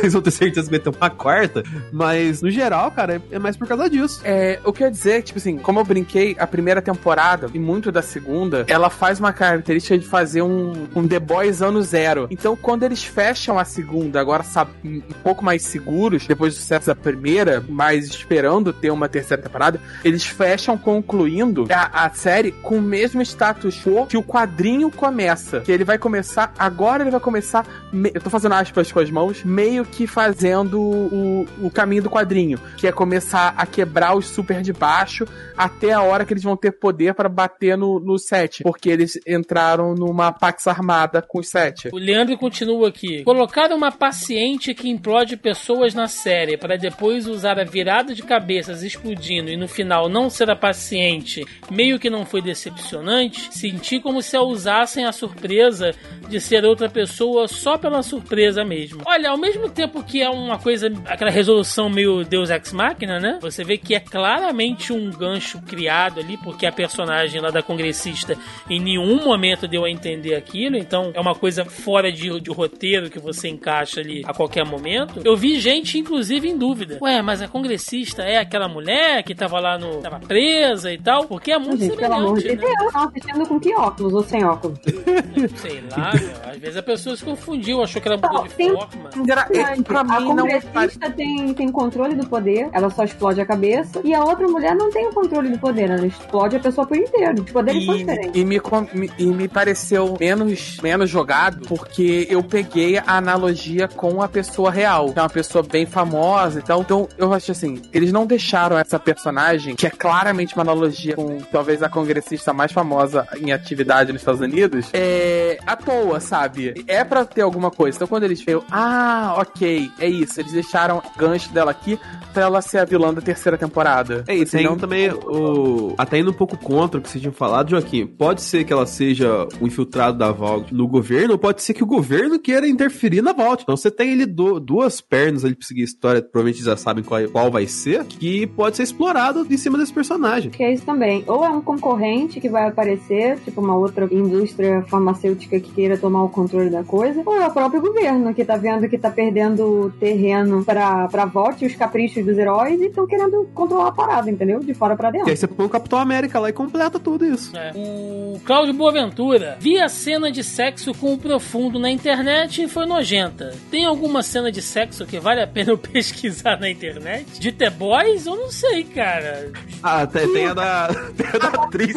eles vão ter certeza que vai ter uma quarta. Mas, no geral, cara, é mais por causa disso. É, eu quero dizer, tipo assim, como eu brinquei, a primeira temporada e muito da segunda, ela faz uma característica de fazer um, um The Boys ano zero. Então, quando eles fecham a segunda, agora sabe, um pouco mais seguros, depois do sucesso da primeira, mas esperando ter uma terceira temporada, eles fecham concluindo a, a série com o mesmo status quo que o quadrinho começa. Que ele vai começar, agora ele vai começar, me- eu tô fazendo aspas com as mãos, meio que fazendo o, o caminho do quadrinho, que é começar a quebrar os super de baixo até a hora que eles vão ter poder para bater no, no set, porque eles entraram numa pax armada com os sete. O Leandro continua aqui. Colocar uma paciente que implode pessoas na série para depois usar a virada de cabeças explodindo e no final não ser a paciente, meio que não foi decepcionante. Senti como se a usassem a surpresa de ser outra pessoa só pela surpresa mesmo. Olha, ao mesmo tempo que é uma coisa, aquela resolução meio Deus Ex Machina, né? Você vê que é claramente um gancho criado ali, porque a personagem lá da congressista em nenhum momento deu a entender aquilo, então é uma coisa fora de, de roteiro que você encaixa ali a qualquer momento. Eu vi gente, inclusive, em dúvida. Ué, mas a congressista é aquela mulher que tava lá no. tava presa e tal? Porque é muito Gente, pelo amor semelhante, de né? Deus, tava assistindo com que óculos ou sem óculos? Sei lá, meu. Às vezes a pessoa se confundiu, achou que ela mudou Não, de tem- forma. Engra- é, pra a mim não congressista tem, tem controle do poder, ela só explode a cabeça, e a outra mulher não tem o controle do poder, ela explode a pessoa por inteiro. Os poderes são diferentes. E, e me- e me pareceu menos, menos jogado porque eu peguei a analogia com a pessoa real, que é uma pessoa bem famosa e tal. Então eu acho assim, eles não deixaram essa personagem, que é claramente uma analogia com talvez a congressista mais famosa em atividade nos Estados Unidos, é à toa, sabe? É pra ter alguma coisa. Então quando eles veem, ah, ok, é isso. Eles deixaram o gancho dela aqui pra ela ser a vilã da terceira temporada. É, e tem Senão- também o. Até indo um pouco contra o que vocês tinham falado, Joaquim. Pode ser que ela seja o infiltrado da Vault no governo, ou pode ser que o governo queira interferir na Vault. Então você tem ali du- duas pernas ali pra seguir a história, provavelmente já sabem qual, qual vai ser, que pode ser explorado em cima desse personagem. Que é isso também. Ou é um concorrente que vai aparecer, tipo uma outra indústria farmacêutica que queira tomar o controle da coisa, ou é o próprio governo que tá vendo que tá perdendo terreno pra, pra vote e os caprichos dos heróis e estão querendo controlar a parada, entendeu? De fora pra E aí dentro. você põe o Capitão América lá e completa tudo isso. É. O Cláudio Boaventura. Vi a cena de sexo com o profundo na internet e foi nojenta. Tem alguma cena de sexo que vale a pena eu pesquisar na internet? De The Boys? Eu não sei, cara. Ah, tem, tem a da, tem a da atriz.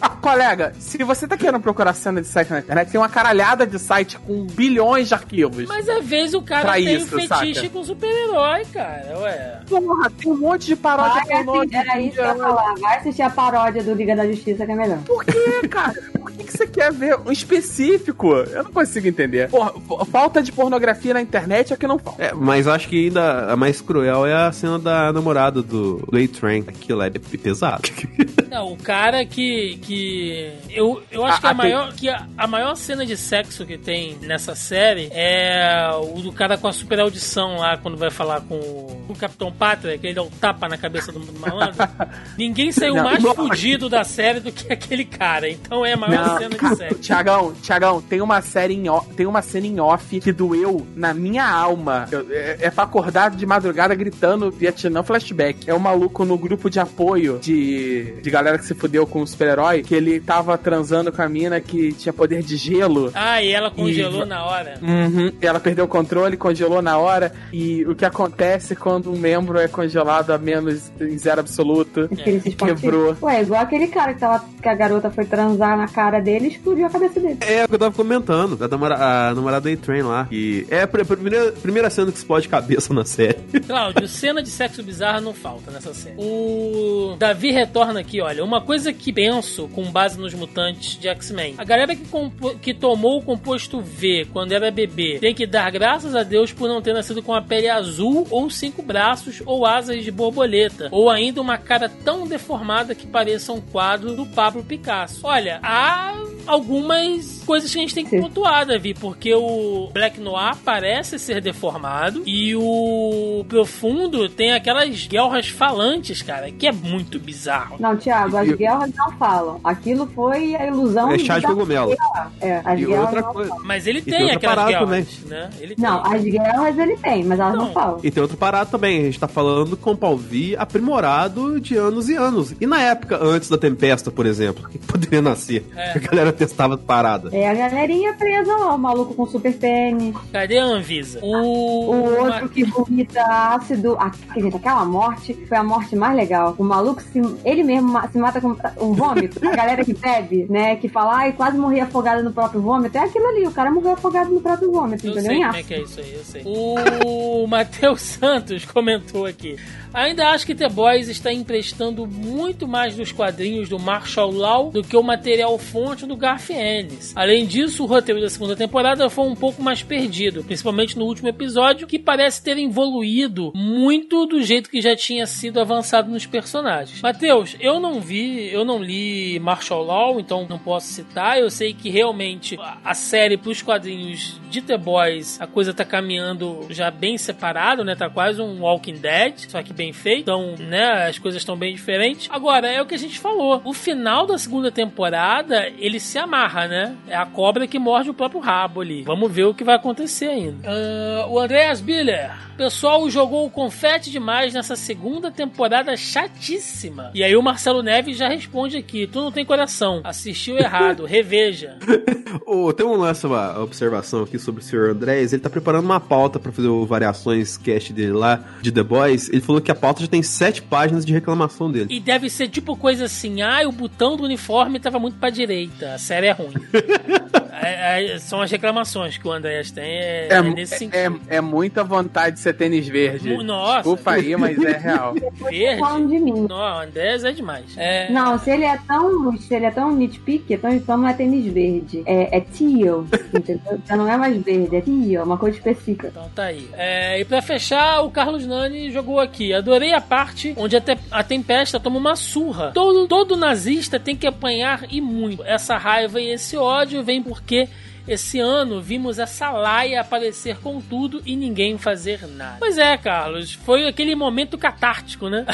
Ah, colega, se você tá querendo procurar cena de sexo na internet, tem uma caralhada de site com bilhões de arquivos. Mas às vezes o cara Pra tem isso, um fetiche saca? com super-herói, cara. Ué. Porra, tem um monte de paródia Vai pornô era isso que eu ia falar. Vai assistir a paródia do Liga da Justiça que é melhor. Por que, cara? Por que, que você quer ver um específico? Eu não consigo entender. Porra, falta de pornografia na internet é que não falta. É, mas acho que ainda a mais cruel é a cena da namorada do, do A-Train. Aquilo é pesado. Não, o cara que. que eu, eu acho Ah, que, a tem- maior, que a, a maior cena de sexo que tem nessa série é o do cara com a super audição lá, quando vai falar com o, o Capitão Pátria, que ele dá um tapa na cabeça do, malandro. Ninguém saiu Não, mais não. fudido da série do que aquele cara. Então é a maior cena de sexo. Tiagão, Tiagão, tem uma série em tem uma cena em off que doeu na minha alma. Eu- é, é pra acordar de madrugada gritando Vietnã flashback. É um maluco no grupo de apoio de, de galera que se fudeu com o super-herói, que ele tava transando com a mina que tinha poder de gelo. Ah, e ela congelou E- na hora. Uhum. Ela perdeu o controle, congelou na hora. E o que acontece quando um membro é congelado a menos em zero absoluto? Acho que ele se explodiu. Quebrou. Ué, igual aquele cara que, tava, que a garota foi transar na cara dele e explodiu a cabeça dele. É o que eu tava comentando, a, namora, a namorada do A-Train lá. Que é a pr- primeira, primeira cena que explode cabeça na série. Cláudio, cena de sexo bizarra não falta nessa série. O Davi retorna aqui, olha, uma coisa que penso com base nos mutantes de X-Men. A galera que, que tomou o composto V quando era bebê tem que dar graças a Deus por não ter nascido com a pele azul ou cinco braços ou asas de borboleta. Ou ainda uma cara tão deformada que pareça um quadro do Pablo Picasso. Olha, há algumas coisas que a gente tem que Sim. pontuar, Davi, porque o Black Noir parece ser deformado e o Profundo tem aquelas guerras falantes, cara, que é muito bizarro. Não, Thiago, as E- guerras não falam. Aquilo foi a ilusão É chá de cogumelo. É, as E guerras outra não coisa. Mas ele tem tem aquelas guerras, né? Ele tem. Não, as guerras ele tem, mas elas não, Não. falam. E tem outro parado também, a gente tá falando com o Palvi aprimorado de anos e anos. E na época, antes da Tempesta, por exemplo, que poderia nascer? É. A galera testava parada. É a galerinha presa lá, o maluco com super pênis, Cadê a Anvisa? O, o outro que vomita ácido. Ah, gente, aquela morte foi a morte mais legal. O maluco, se, ele mesmo se mata com um vômito. A galera que bebe, né, que fala, ai, quase morri afogada no próprio vômito. É aquilo ali, o cara morreu afogado no próprio vômito, Eu entendeu? sei como é que é isso aí, eu sei. O Matheus Santos comentou aqui. Ainda acho que The Boys está emprestando muito mais dos quadrinhos do Marshall Law do que o material fonte do Garth Ennis. Além disso, o roteiro da segunda temporada foi um pouco mais perdido, principalmente no último episódio, que parece ter evoluído muito do jeito que já tinha sido avançado nos personagens. Matheus, eu não vi, eu não li Marshall Law, então não posso citar. Eu sei que realmente a- série pros quadrinhos de The Boys, a coisa tá caminhando já bem separado, né? Tá quase um Walking Dead, só que bem feito. Então, né, as coisas estão bem diferentes. Agora, é o que a gente falou. O final da segunda temporada, ele se amarra, né? É a cobra que morde o próprio rabo ali. Vamos ver o que vai acontecer ainda. Ah, o Andreas Biller. O pessoal jogou o confete demais nessa segunda temporada chatíssima. E aí o Marcelo Neves já responde aqui: Tu não tem coração. Assistiu errado. Reveja. Ô, tem um lance, uma observação aqui sobre o Sr. Andrés. Ele tá preparando uma pauta pra fazer o Variações Cast dele lá, de The Boys. Ele falou que a pauta já tem sete páginas de reclamação dele. E deve ser tipo coisa assim: ah, o botão do uniforme tava muito pra direita. A série é ruim. É, é, são as reclamações que o Andréas tem. É, É, é nesse sentido. é, é muita vontade de ser tênis verde. Nossa. Desculpa aí, mas é real. Verde. Falam de mim. Não, o Andréas é demais. É, Não, se ele é tão, se ele é tão nitpick, então, então não é tênis verde. É, é teal, entendeu? Já não é mais verde, é teal, uma coisa específica. Então tá aí. É, e pra fechar, o Carlos Nani jogou aqui. Adorei a parte onde a, te- a Tempesta toma uma surra. Todo, todo nazista tem que apanhar e muito. Essa raiva e esse ódio vem porque esse ano vimos essa laia aparecer com tudo e ninguém fazer nada. Pois é, Carlos. Foi aquele momento catártico, né?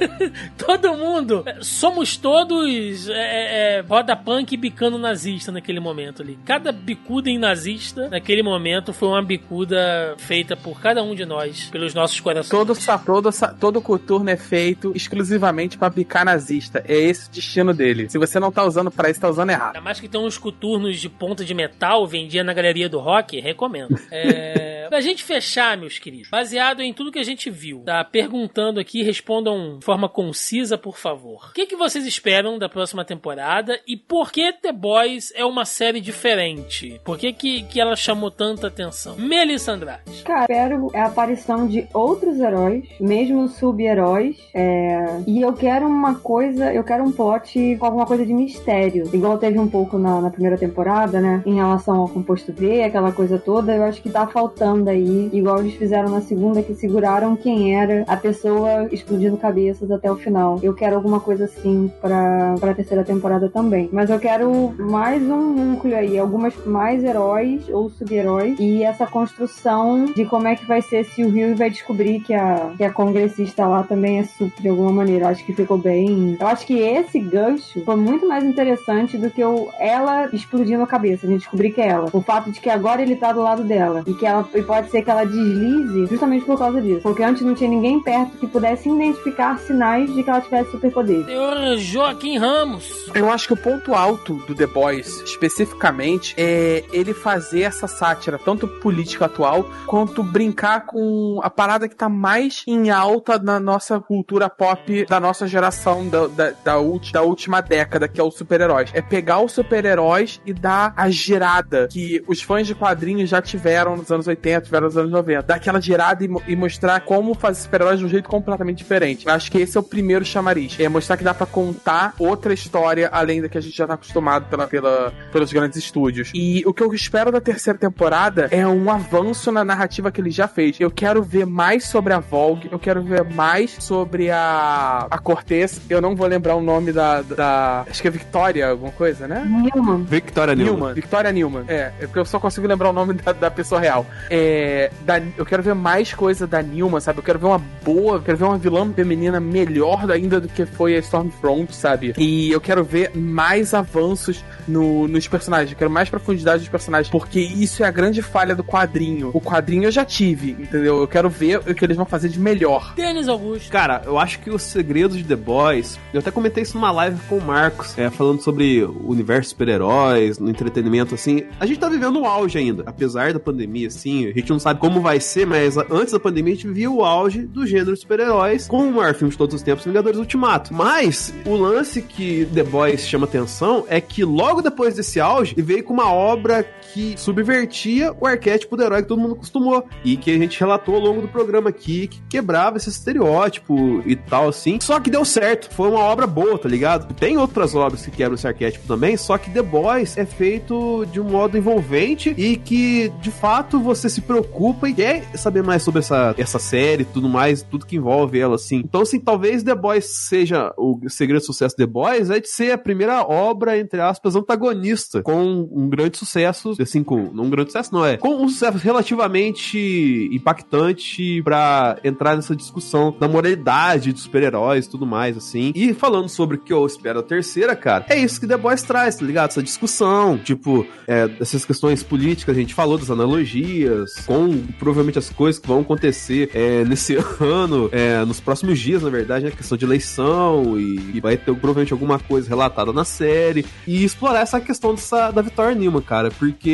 Todo mundo. é, Somos todos é, é, roda punk bicando nazista naquele momento ali. Cada bicuda em nazista naquele momento foi uma bicuda feita por cada um de nós, pelos nossos corações. Todo, todo, todo coturno é feito exclusivamente pra picar nazista. É esse o destino dele. Se você não tá usando pra isso, tá usando errado. Ainda mais que tem uns coturnos de ponta de metal, vendia na galeria do rock, recomendo. É, pra gente fechar, meus queridos, baseado em tudo que a gente viu, tá perguntando aqui, respondam de forma concisa, por favor. O que, que vocês esperam da próxima temporada e por que The Boys é uma série diferente? Por que, que, que ela chamou tanta atenção? Melissa Andrade. Cara, espero a aparição de outros heróis, mesmo sub-heróis. é, E eu quero uma coisa, eu quero um plot com alguma coisa de mistério. Igual teve um pouco na, na primeira temporada, né? Em relação ao composto V, aquela coisa toda. Eu acho que tá faltando aí. Igual eles fizeram na segunda, que seguraram quem era a pessoa explodindo cabeças até o final. Eu quero alguma coisa assim pra, pra terceira temporada também. Mas eu quero mais um núcleo aí, algumas mais heróis ou sub-heróis. E essa construção de como é que vai ser se o Rio vai descobrir que a, que a congressista lá também é sup de alguma maneira. Eu acho que ficou bem. Eu acho que esse gancho foi muito mais interessante do que o, ela explodindo a cabeça. A gente descobrir que é ela. O fato de que agora ele tá do lado dela. E que ela e pode ser que ela deslize justamente por causa disso. Porque antes não tinha ninguém perto que pudesse identificar sinais de que ela tivesse superpoderes. Senhor Joaquim Ramos. Eu acho que o ponto alto do The Boys, especificamente, é ele fazer essa sátira, tanto política atual, quanto brincar com a parada que tá mais em alta na nossa cultura pop da nossa geração, da, da, da, ulti- da última década, que é os super-heróis. É pegar os super-heróis e dar a girada girada que os fãs de quadrinhos já tiveram nos anos 80, tiveram nos anos 90. Dar aquela girada e, e mostrar como fazer super-heróis de um jeito completamente diferente. Eu acho que esse é o primeiro chamariz. É mostrar que dá pra contar outra história além da que a gente já tá acostumado pela, pela- pelos grandes estúdios. E o que eu espero da terceira temporada é um avanço na narrativa que ele já fez. Eu quero ver mais sobre a Vogue, eu quero ver mais sobre a, a Cortez. Eu não vou lembrar o nome da, da. Acho que é Victoria, alguma coisa, né? Newman. Victoria Newman. Newman, Victoria É, é porque eu só consigo lembrar o nome da, da pessoa real. É, da- eu quero ver mais coisa da Newman, sabe? Eu quero ver uma boa, eu quero ver uma vilã feminina melhor ainda do que foi a Stormfront, sabe? E eu quero ver mais avanços no- nos personagens. Eu quero mais profundidade dos personagens, porque isso é a grande falha do quadrinho. O quadrinho eu já tive, entendeu? Eu quero ver o que eles vão fazer de melhor. Denis Augusto. Cara, eu acho que o segredo de The Boys. Eu até comentei isso numa live com o Marcos, é, falando sobre o universo super-heróis, no entretenimento, assim. A gente tá vivendo o auge ainda. Apesar da pandemia, assim, a gente não sabe como vai ser, mas antes da pandemia a gente vivia o auge do gênero super-heróis com o maior filme de todos os tempos, Vingadores Ultimato. Mas o lance que The Boys chama atenção é que logo depois desse auge, ele veio com uma obra que subvertia o arquétipo do herói que todo mundo acostumou. E que a gente relatou ao longo do programa aqui, que quebrava esse estereótipo e tal, assim. Só que deu certo. Foi uma obra boa, tá ligado? Tem outras obras que quebram esse arquétipo também, só que The Boys é feito de um modo envolvente e que, de fato, você se preocupa e quer saber mais sobre essa, essa série tudo mais, tudo que envolve ela, assim. Então, assim, talvez The Boys seja o segredo do sucesso The Boys é de ser a primeira obra, entre aspas, antagonista, com um grande sucesso, assim, com, um grande sucesso, não é, com um sucesso relativamente impactante pra entrar nessa discussão da moralidade dos super-heróis e tudo mais, assim. E falando sobre o que eu espero da terceira, cara, é isso que The Boys traz, tá ligado? Essa discussão, tipo, é, dessas questões políticas, a gente falou das analogias, com provavelmente as coisas que vão acontecer é, nesse ano, é, nos próximos dias, na verdade, né? Questão de eleição e, e vai ter provavelmente alguma coisa relatada na série. E explorar essa questão dessa, da Victoria Newman, cara, porque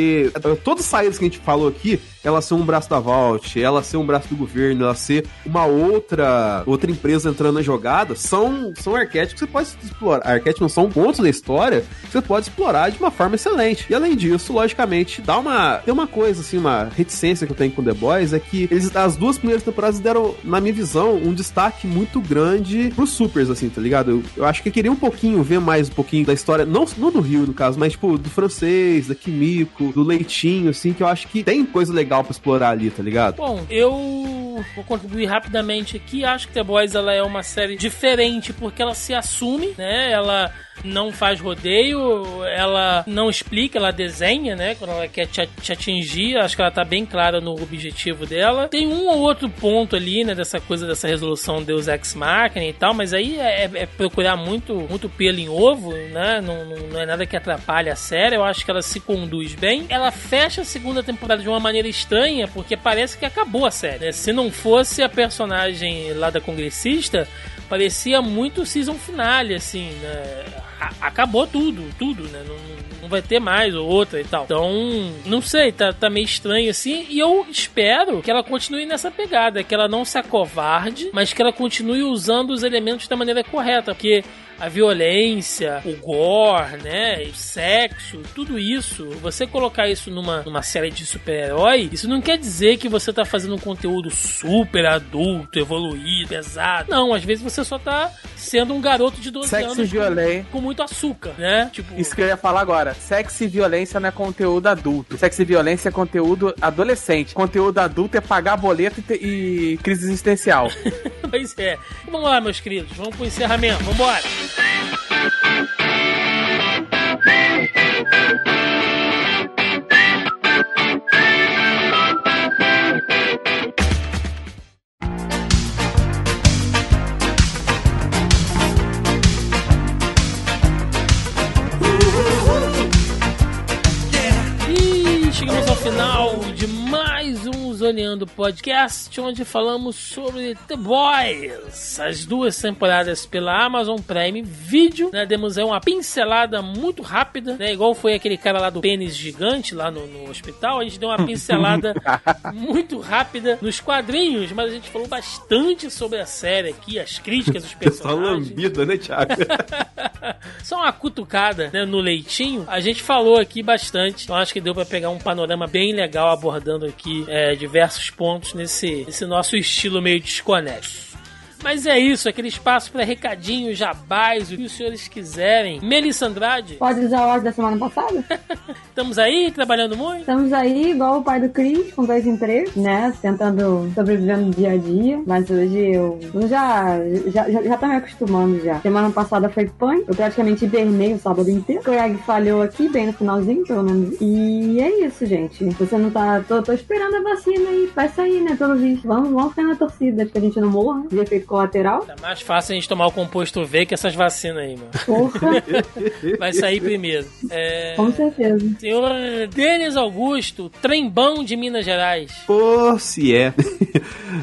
todas as saídas que a gente falou aqui, ela ser um braço da Vault, ela ser um braço do governo, ela ser uma outra outra empresa entrando na jogada, são, são arquétipos que você pode explorar. Arquétipos são pontos da história que você pode explorar de uma forma excelente. E além disso, logicamente, dá uma. Tem uma coisa, assim, uma reticência que eu tenho com The Boys é que eles, as duas primeiras temporadas deram, na minha visão, um destaque muito grande pros supers, assim, tá ligado? Eu, eu acho que eu queria um pouquinho ver mais um pouquinho da história, não, não do Rio, no caso, mas, tipo, do francês, da Kimiko, do Leitinho, assim, que eu acho que tem coisa legal pra explorar ali, tá ligado? Bom, eu vou contribuir rapidamente aqui. Acho que The Boys ela é uma série diferente porque ela se assume, né? Ela não faz rodeio, ela não explica, ela desenha, né? Quando ela quer te, atingir, acho que ela tá bem clara no objetivo dela. Tem um ou outro ponto ali, né? Dessa coisa dessa resolução Deus Ex Machina e tal, mas aí é, é procurar muito, muito pelo em ovo, né? Não, não, não é nada que atrapalhe a série. Eu acho que ela se conduz bem. Ela fecha a segunda temporada de uma maneira estranha, porque parece que acabou a série. né? Se não fosse a personagem lá da congressista, parecia muito season finale, assim, né? A- acabou tudo, tudo, né? Não, não vai ter mais ou outra e tal. Então, não sei, tá, tá meio estranho assim. E eu espero que ela continue nessa pegada, que ela não se acovarde, mas que ela continue usando os elementos da maneira correta, porque a violência, o gore, né, o sexo, tudo isso, você colocar isso numa, numa série de super-herói, isso não quer dizer que você tá fazendo um conteúdo super adulto, evoluído, pesado. Não, às vezes você só tá sendo um garoto de 12 Sexo anos violência. com, com muito açúcar, né? Tipo, Isso que eu ia falar agora. Sexo e violência não é conteúdo adulto. Sexo e violência é conteúdo adolescente. Conteúdo adulto é pagar boleto e, te- e crise existencial. pois é. Vamos lá, meus queridos, vamos pro encerramento, vambora. Zoneando Podcast, onde falamos sobre The Boys, as duas temporadas pela Amazon Prime Video. Né, demos aí uma pincelada muito rápida, né, igual foi aquele cara lá do pênis gigante lá no, no hospital. A gente deu uma pincelada muito rápida nos quadrinhos, mas a gente falou bastante sobre a série aqui, as críticas, os Pessoal personagens. lambida, né, Thiago? Só uma cutucada né, no leitinho. A gente falou aqui bastante. Então acho que deu pra pegar um panorama bem legal abordando aqui é, diversos pontos nesse, nesse nosso estilo meio desconexo. Mas é isso, aquele espaço para recadinhos, jabás, o que os senhores quiserem. Melissa Andrade, Pode usar o áudio da semana passada? estamos aí trabalhando muito? Estamos aí, igual o pai do Chris, com dois empregos, né? Tentando sobreviver no dia a dia. Mas hoje eu, já, já, já, já tô me acostumando já. Semana passada foi pães, eu praticamente hibernei o sábado inteiro. O Craig falhou aqui, bem no finalzinho, pelo menos. E é isso, gente. Você não tá. Tô, tô esperando a vacina aí. Vai sair, né? Pelo visto. Vamos, vamos ficar na torcida, que a gente não morra de efeito colateral. Tá mais fácil a gente tomar o composto V que essas vacinas aí, mano. Porra, Vai sair primeiro. É... com certeza. Senhor Denis Augusto, trembão de Minas Gerais. Pô, se é.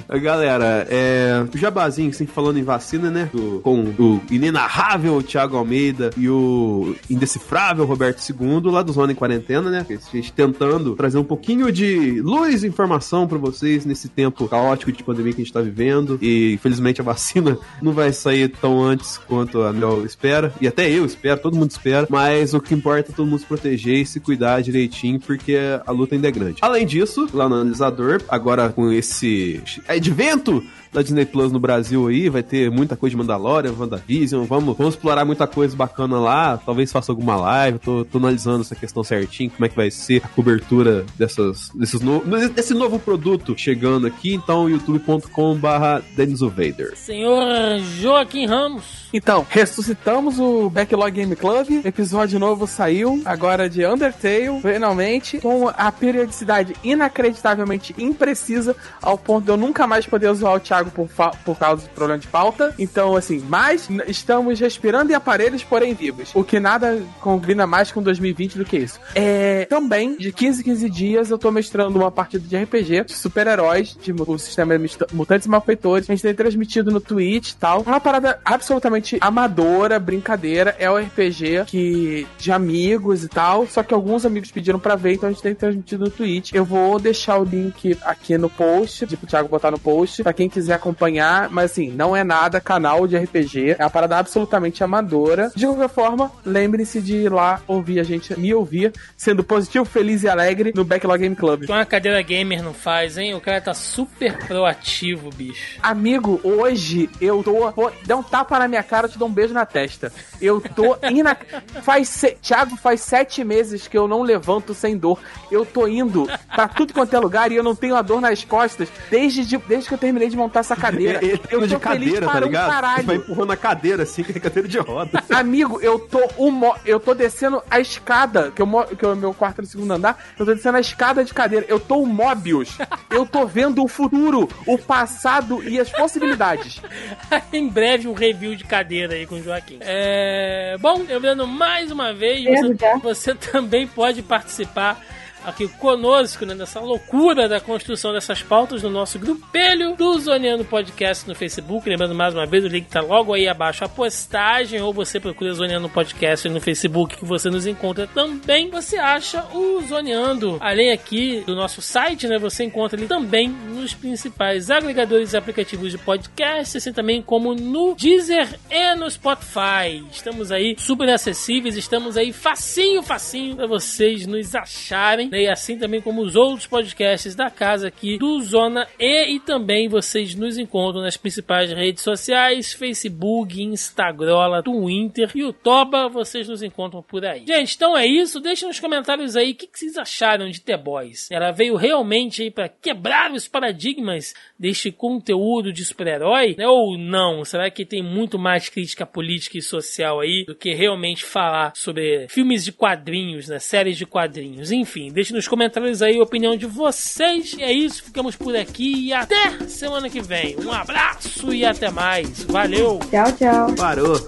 Galera, é. O Jabazinho, sempre falando em vacina, né? Do- com o inenarrável Thiago Almeida e o indecifrável Roberto II, lá do Zona em Quarentena, né? A gente tentando trazer um pouquinho de luz e informação pra vocês nesse tempo caótico de pandemia que a gente tá vivendo. E infelizmente a vacina não vai sair tão antes quanto a Mel espera. E até eu espero, todo mundo espera. Mas o que importa é todo mundo se proteger e se cuidar direitinho, porque a luta ainda é grande. Além disso, lá no analisador, agora com esse advento da Disney Plus no Brasil aí, vai ter muita coisa de Mandalorian, WandaVision, vamos, vamos explorar muita coisa bacana lá, talvez faça alguma live, tô, tô analisando essa questão certinho, como é que vai ser a cobertura dessas, desses no, desse novo produto chegando aqui, então youtube.com barra Vader. Senhor Joaquim Ramos. Então, ressuscitamos o Backlog Game Club. Episódio novo saiu, agora de Undertale, finalmente, com a periodicidade inacreditavelmente imprecisa, ao ponto de eu nunca mais poder zoar o Por, por causa do problema de pauta. Então, assim, mas estamos respirando em aparelhos, porém vivos. O que nada combina mais com 2020 do que isso. É, também, de 15 em 15 dias, eu tô mestrando uma partida de RPG de super-heróis, de o sistema Mutantes e Malfeitores. A gente tem transmitido no Twitch e tal. Uma parada absolutamente amadora, brincadeira. É um RPG que de amigos e tal. Só que alguns amigos pediram pra ver, então a gente tem transmitido no Twitch. Eu vou deixar o link aqui no post, tipo o Thiago botar no post, pra quem quiser acompanhar. Mas assim, não é nada canal de RPG. É uma parada absolutamente amadora. De qualquer forma, lembre-se de ir lá ouvir a gente, me ouvir, sendo positivo, feliz e alegre no Backlog Game Club. Que uma cadeira gamer não faz, hein? O cara tá super proativo, bicho. Amigo, hoje eu tô. Pô, dá um tapa na minha cara, eu te dou um beijo na testa. Eu tô indo. Faz. Se... Thiago, faz sete meses que eu não levanto sem dor. Eu tô indo pra tudo quanto é lugar e eu não tenho a dor nas costas desde, de- desde que eu terminei de montar essa cadeira. Ele eu de tô feliz cadeira, tá um ligado? caralho. Vai empurrando a cadeira assim, que é cadeira de roda. Amigo, eu tô uma, eu tô descendo a escada, que, eu, mo- que é o meu quarto no segundo andar, eu tô descendo a escada de cadeira. Eu tô o Mobius. Eu tô vendo o futuro, o passado e as possibilidades. em breve um review de cadeira aí com o Joaquim. É... Bom, lembrando mais uma vez, você, você também pode participar aqui conosco, né, nessa loucura da construção dessas pautas no nosso grupelho do Zoneando Podcast no Facebook. Lembrando mais uma vez, o link tá logo aí abaixo a postagem, ou você procura Zoneando Podcast no Facebook que você nos encontra também. Você acha o Zoneando, além aqui do nosso site, né, você encontra ele também nos principais agregadores e aplicativos de podcast, assim também como no Deezer e no Spotify. Estamos aí super acessíveis, estamos aí facinho, facinho para vocês nos acharem, né? Assim também como os outros podcasts da casa aqui do Zona E e também vocês nos encontram nas principais redes sociais, Facebook, Instagram, Twitter o Toba, vocês nos encontram por aí. Gente, então é isso, deixem nos comentários aí o que, que vocês acharam de The Boys. Ela veio realmente aí para quebrar os paradigmas deste conteúdo de super-herói, né? Ou não? Será que tem muito mais crítica política e social aí do que realmente falar sobre filmes de quadrinhos, né? Séries de quadrinhos. Enfim, deixe nos comentários aí a opinião de vocês. E é isso, ficamos por aqui e até semana que vem. Um abraço e até mais. Valeu! Tchau, tchau. Parou.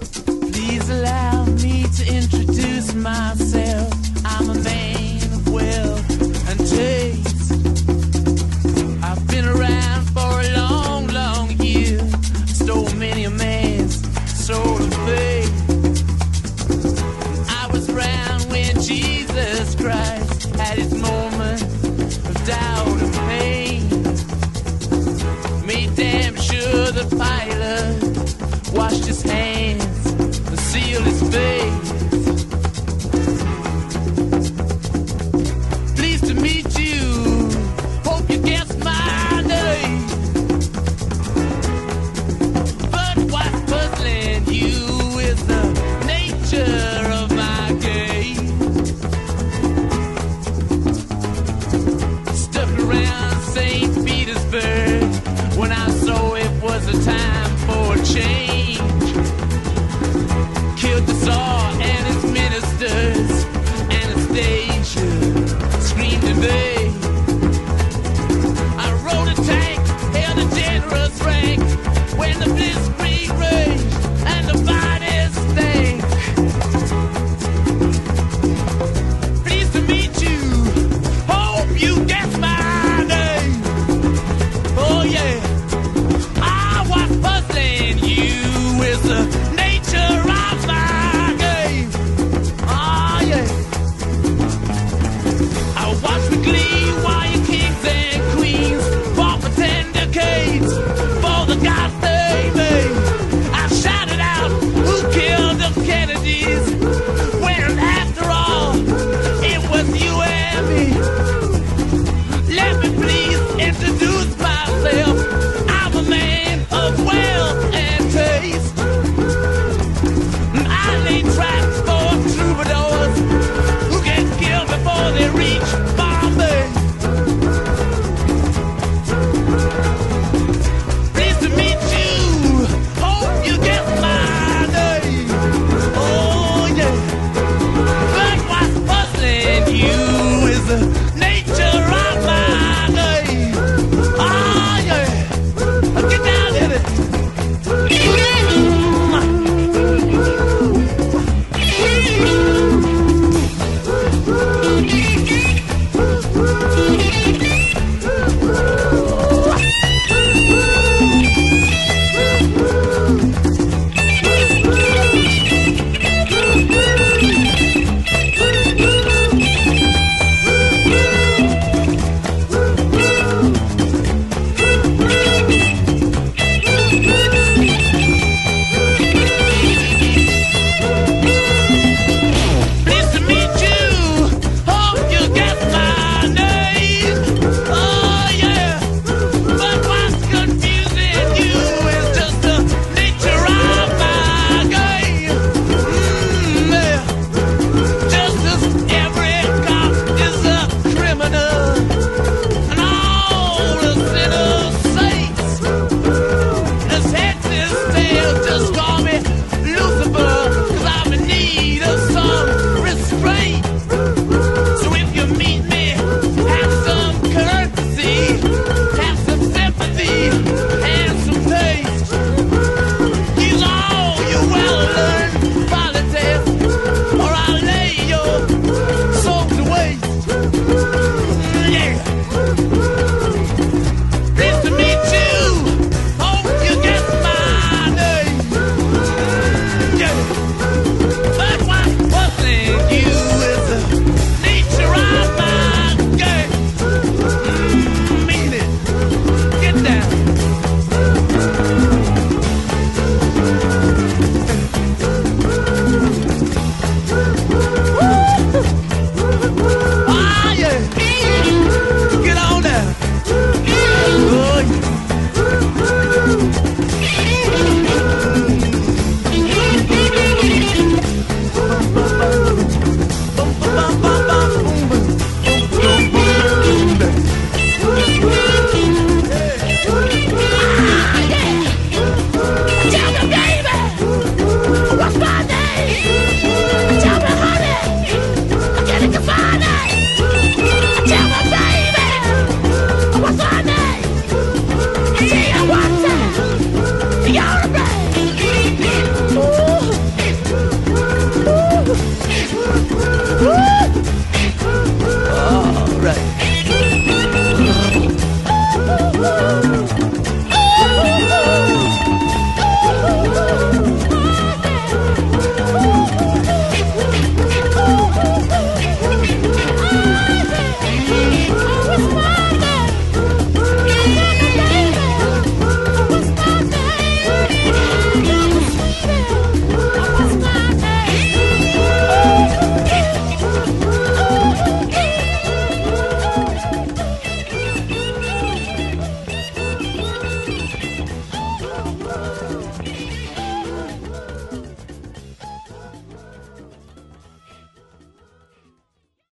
Please allow me to introduce myself. I'm a man of wealth and taste. I've been around for a long, long year. Stole many a man's soul. washed his hands and sealed his face. Pleased to meet you. the.